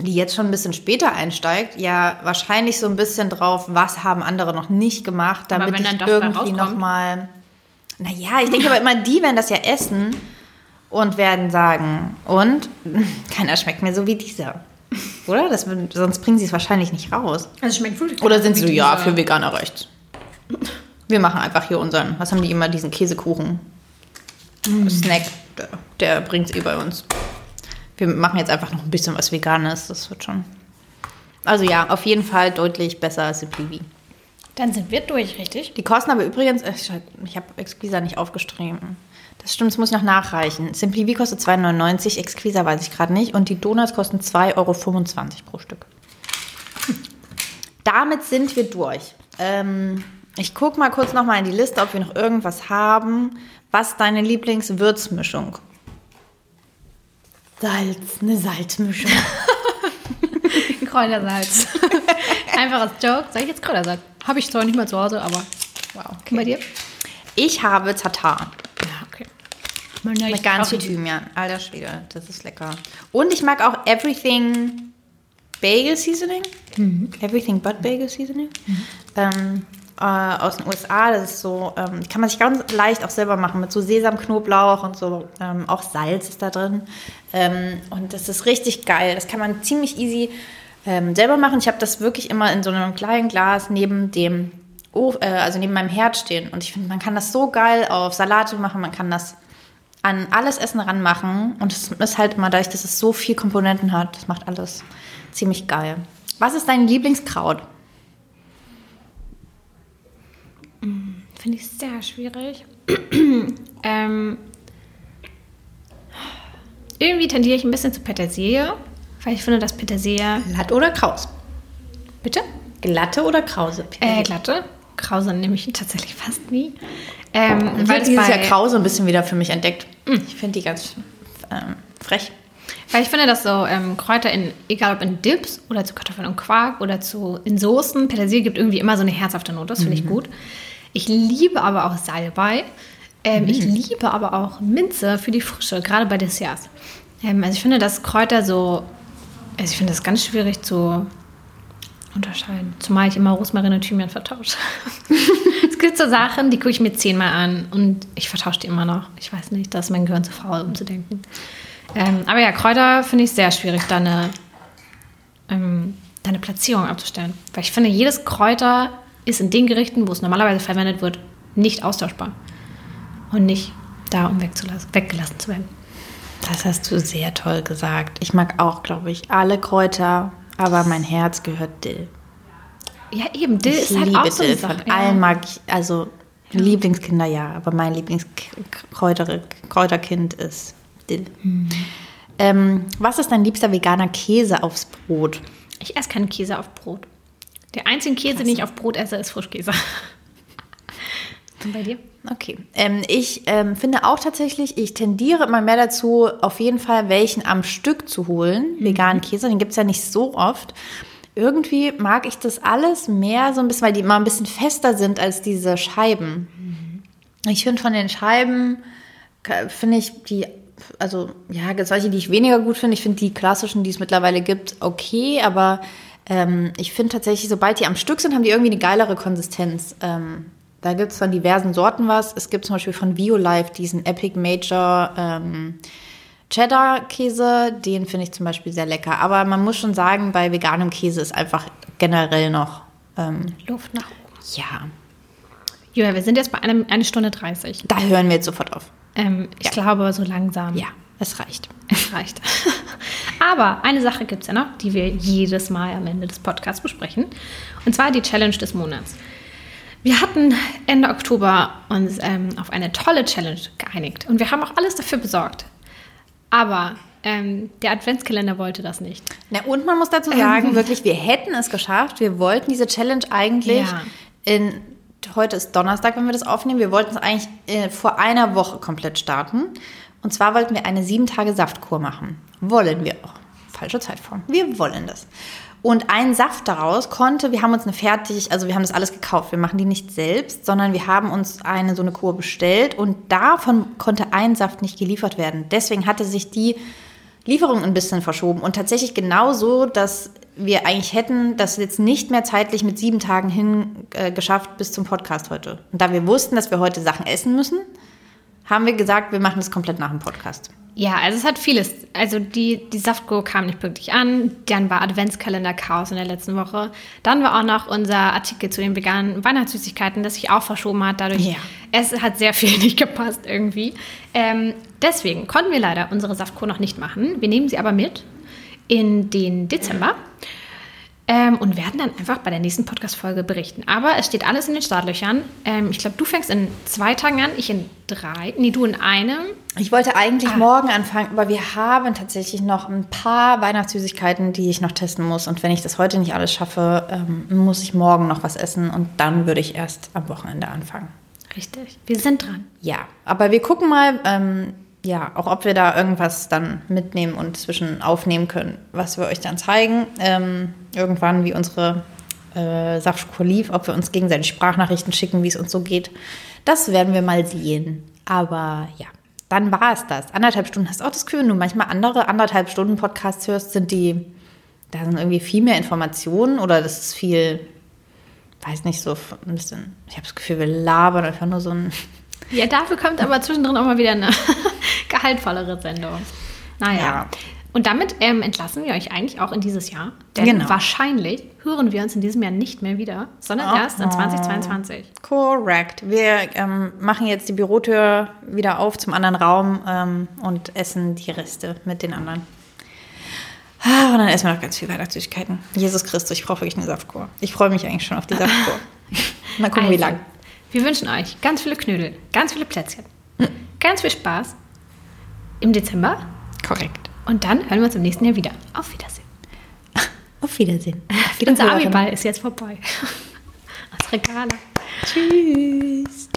die jetzt schon ein bisschen später einsteigt, ja wahrscheinlich so ein bisschen drauf, was haben andere noch nicht gemacht, damit ich irgendwie nochmal. Naja, ich denke aber immer, die werden das ja essen und werden sagen, und [LAUGHS] keiner schmeckt mir so wie dieser. Oder? Das, sonst bringen sie es wahrscheinlich nicht raus. Also schmeckt wirklich Oder sind sie so, ja, für Veganer rechts. Wir machen einfach hier unseren, was haben die immer, diesen Käsekuchen. Snack, der, der bringt es eh bei uns. Wir machen jetzt einfach noch ein bisschen was Veganes, das wird schon. Also ja, auf jeden Fall deutlich besser als Simply V. Dann sind wir durch, richtig? Die kosten aber übrigens, äh, ich, ich habe Exquisa nicht aufgeschrieben. Das stimmt, das muss ich noch nachreichen. Simply V kostet 2,99, Exquisa weiß ich gerade nicht. Und die Donuts kosten 2,25 Euro pro Stück. Damit sind wir durch. Ähm, ich gucke mal kurz nochmal in die Liste, ob wir noch irgendwas haben. Was ist deine Lieblingswürzmischung? Salz, eine Salzmischung. [LAUGHS] Kräutersalz. [LAUGHS] Einfaches Joke. Sag ich jetzt Kräutersalz? Habe ich zwar nicht mal zu Hause, aber wow. Und bei dir? Ich habe Tatar. Ja, okay. Mit ganz viel Thymian. Alter Schwede, das ist lecker. Und ich mag auch Everything Bagel Seasoning. Everything but Bagel Seasoning. Ähm, äh, aus den USA. Das ist so, ähm, kann man sich ganz leicht auch selber machen mit so Sesamknoblauch und so. Ähm, auch Salz ist da drin. Ähm, und das ist richtig geil. Das kann man ziemlich easy ähm, selber machen. Ich habe das wirklich immer in so einem kleinen Glas neben dem, Of- äh, also neben meinem Herd stehen. Und ich finde, man kann das so geil auf Salate machen. Man kann das an alles Essen ranmachen. Und es ist halt immer dadurch, dass es so viel Komponenten hat. Das macht alles ziemlich geil. Was ist dein Lieblingskraut? Finde ich sehr schwierig. [CLEARS THROAT] ähm, irgendwie tendiere ich ein bisschen zu Petersilie, weil ich finde, dass Petersilie. Glatt oder Kraus? Bitte? Glatte oder Krause? Äh, glatte. Krause nehme ich tatsächlich fast nie. Ähm, Ich weil dieses Jahr Krause ein bisschen wieder für mich entdeckt. Ich finde die ganz ähm, frech. Weil ich finde, dass so ähm, Kräuter in, egal ob in Dips oder zu Kartoffeln und Quark oder zu in Soßen, Petersilie gibt irgendwie immer so eine herzhafte Note, das finde ich gut. Ich liebe aber auch Salbei. Ähm, Ich liebe aber auch Minze für die Frische, gerade bei Desserts. Ähm, also ich finde, dass Kräuter so, also ich finde das ganz schwierig zu unterscheiden. Zumal ich immer Rosmarin und Thymian vertausche. [LAUGHS] es gibt so Sachen, die gucke ich mir zehnmal an und ich vertausche die immer noch. Ich weiß nicht, da ist mein Gehirn zu faul, um zu denken. Ähm, aber ja, Kräuter finde ich sehr schwierig, da eine, ähm, da eine Platzierung abzustellen. Weil ich finde, jedes Kräuter ist in den Gerichten, wo es normalerweise verwendet wird, nicht austauschbar. Und nicht da, um weggelassen zu werden. Das hast du sehr toll gesagt. Ich mag auch, glaube ich, alle Kräuter, aber mein Herz gehört Dill. Ja, eben, Dill Ich ist halt liebe auch so eine Dill. Sache. Von ja. allen mag ich, also Lieblingskinder ja, aber mein Lieblingskräuterkind ist Dill. Hm. Ähm, was ist dein liebster veganer Käse aufs Brot? Ich esse keinen Käse auf Brot. Der einzige Käse, den ich auf Brot esse, ist Frischkäse. Und bei dir? Okay. Ähm, ich ähm, finde auch tatsächlich, ich tendiere immer mehr dazu, auf jeden Fall welchen am Stück zu holen. Veganen Käse, den gibt es ja nicht so oft. Irgendwie mag ich das alles mehr so ein bisschen, weil die immer ein bisschen fester sind als diese Scheiben. Ich finde von den Scheiben, finde ich die, also ja, gibt solche, die ich weniger gut finde. Ich finde die klassischen, die es mittlerweile gibt, okay, aber ähm, ich finde tatsächlich, sobald die am Stück sind, haben die irgendwie eine geilere Konsistenz. Ähm, da gibt es von diversen Sorten was. Es gibt zum Beispiel von BioLife diesen Epic Major ähm, Cheddar-Käse, den finde ich zum Beispiel sehr lecker. Aber man muss schon sagen, bei veganem Käse ist einfach generell noch, ähm, Luft nach oben. ja, Julia, wir sind jetzt bei einem, eine Stunde 30. da hören wir jetzt sofort auf. Ähm, ich Ja. glaube, so langsam Ja. Es reicht. Es reicht. [LAUGHS] Aber eine Sache gibt es ja noch, die wir jedes Mal am Ende des Podcasts besprechen. Und zwar die Challenge des Monats. Wir hatten Ende Oktober uns ähm, auf eine tolle Challenge geeinigt. Und wir haben auch alles dafür besorgt. Aber ähm, der Adventskalender wollte das nicht. Na, und man muss dazu sagen, wirklich, wir hätten es geschafft. Wir wollten diese Challenge eigentlich Ja. in, heute ist Donnerstag, wenn wir das aufnehmen, wir wollten es eigentlich äh, vor einer Woche komplett starten. Und zwar wollten wir eine sieben Tage Saftkur machen. Wollen wir auch. Falsche Zeitform. Wir wollen das. Und ein Saft daraus konnte, wir haben uns eine fertig, also wir haben das alles gekauft. Wir machen die nicht selbst, sondern wir haben uns eine so eine Kur bestellt und davon konnte ein Saft nicht geliefert werden. Deswegen hatte sich die Lieferung ein bisschen verschoben und tatsächlich genau so, dass wir eigentlich hätten das jetzt nicht mehr zeitlich mit sieben Tagen hin äh, geschafft bis zum Podcast heute. Und da wir wussten, dass wir heute Sachen essen müssen, haben wir gesagt, wir machen das komplett nach dem Podcast. Ja, also es hat vieles. Also die, die Saftkur kam nicht pünktlich an. Dann war Adventskalender Chaos in der letzten Woche. Dann war auch noch unser Artikel zu den veganen Weihnachtssüßigkeiten, das sich auch verschoben hat. Dadurch, Ja. es hat sehr viel [LAUGHS] nicht gepasst irgendwie. Ähm, deswegen konnten wir leider unsere Saftkur noch nicht machen. Wir nehmen sie aber mit in den Dezember. Ähm, und werden dann einfach bei der nächsten Podcast-Folge berichten. Aber es steht alles in den Startlöchern. Ähm, ich glaube, du fängst in zwei Tagen an, ich in drei. Nee, du in einem. Ich wollte eigentlich Ah. morgen anfangen, aber wir haben tatsächlich noch ein paar Weihnachtssüßigkeiten, die ich noch testen muss. Und wenn ich das heute nicht alles schaffe, ähm, muss ich morgen noch was essen und dann würde ich erst am Wochenende anfangen. Richtig. Wir sind dran. Ja, aber wir gucken mal, ähm, ja, auch ob wir da irgendwas dann mitnehmen und zwischen aufnehmen können, was wir euch dann zeigen. Ähm, irgendwann, wie unsere äh, Saftspur lief, ob wir uns gegenseitig Sprachnachrichten schicken, wie es uns so geht. Das werden wir mal sehen. Aber ja, dann war es das. Anderthalb Stunden hast du auch das Gefühl, wenn du manchmal andere anderthalb Stunden Podcasts hörst, sind die, da sind irgendwie viel mehr Informationen oder das ist viel, weiß nicht, so ein bisschen, ich habe das Gefühl, wir labern einfach nur so ein Ja, dafür kommt aber zwischendrin auch mal wieder eine [LAUGHS] gehaltvollere Sendung. Naja. Ja. Und damit ähm, entlassen wir euch eigentlich auch in dieses Jahr. Denn Genau. wahrscheinlich hören wir uns in diesem Jahr nicht mehr wieder, sondern Oh. erst in 2022. Korrekt. Wir ähm, machen jetzt die Bürotür wieder auf zum anderen Raum ähm, und essen die Reste mit den anderen. Ah, Und dann essen wir noch ganz viel Weihnachtssüßigkeiten. Jesus Christus, ich brauche wirklich eine Saftkur. Ich freue mich eigentlich schon auf die [LAUGHS] Saftkur. Mal gucken, wie Also, lang. Wir wünschen euch ganz viele Knödel, ganz viele Plätzchen, Hm. ganz viel Spaß im Dezember. Korrekt. Und dann hören wir uns im nächsten Jahr wieder. Auf Wiedersehen. [LAUGHS] Auf Wiedersehen. Unser Abiball ist jetzt vorbei. [LAUGHS] Aus Regale. Tschüss.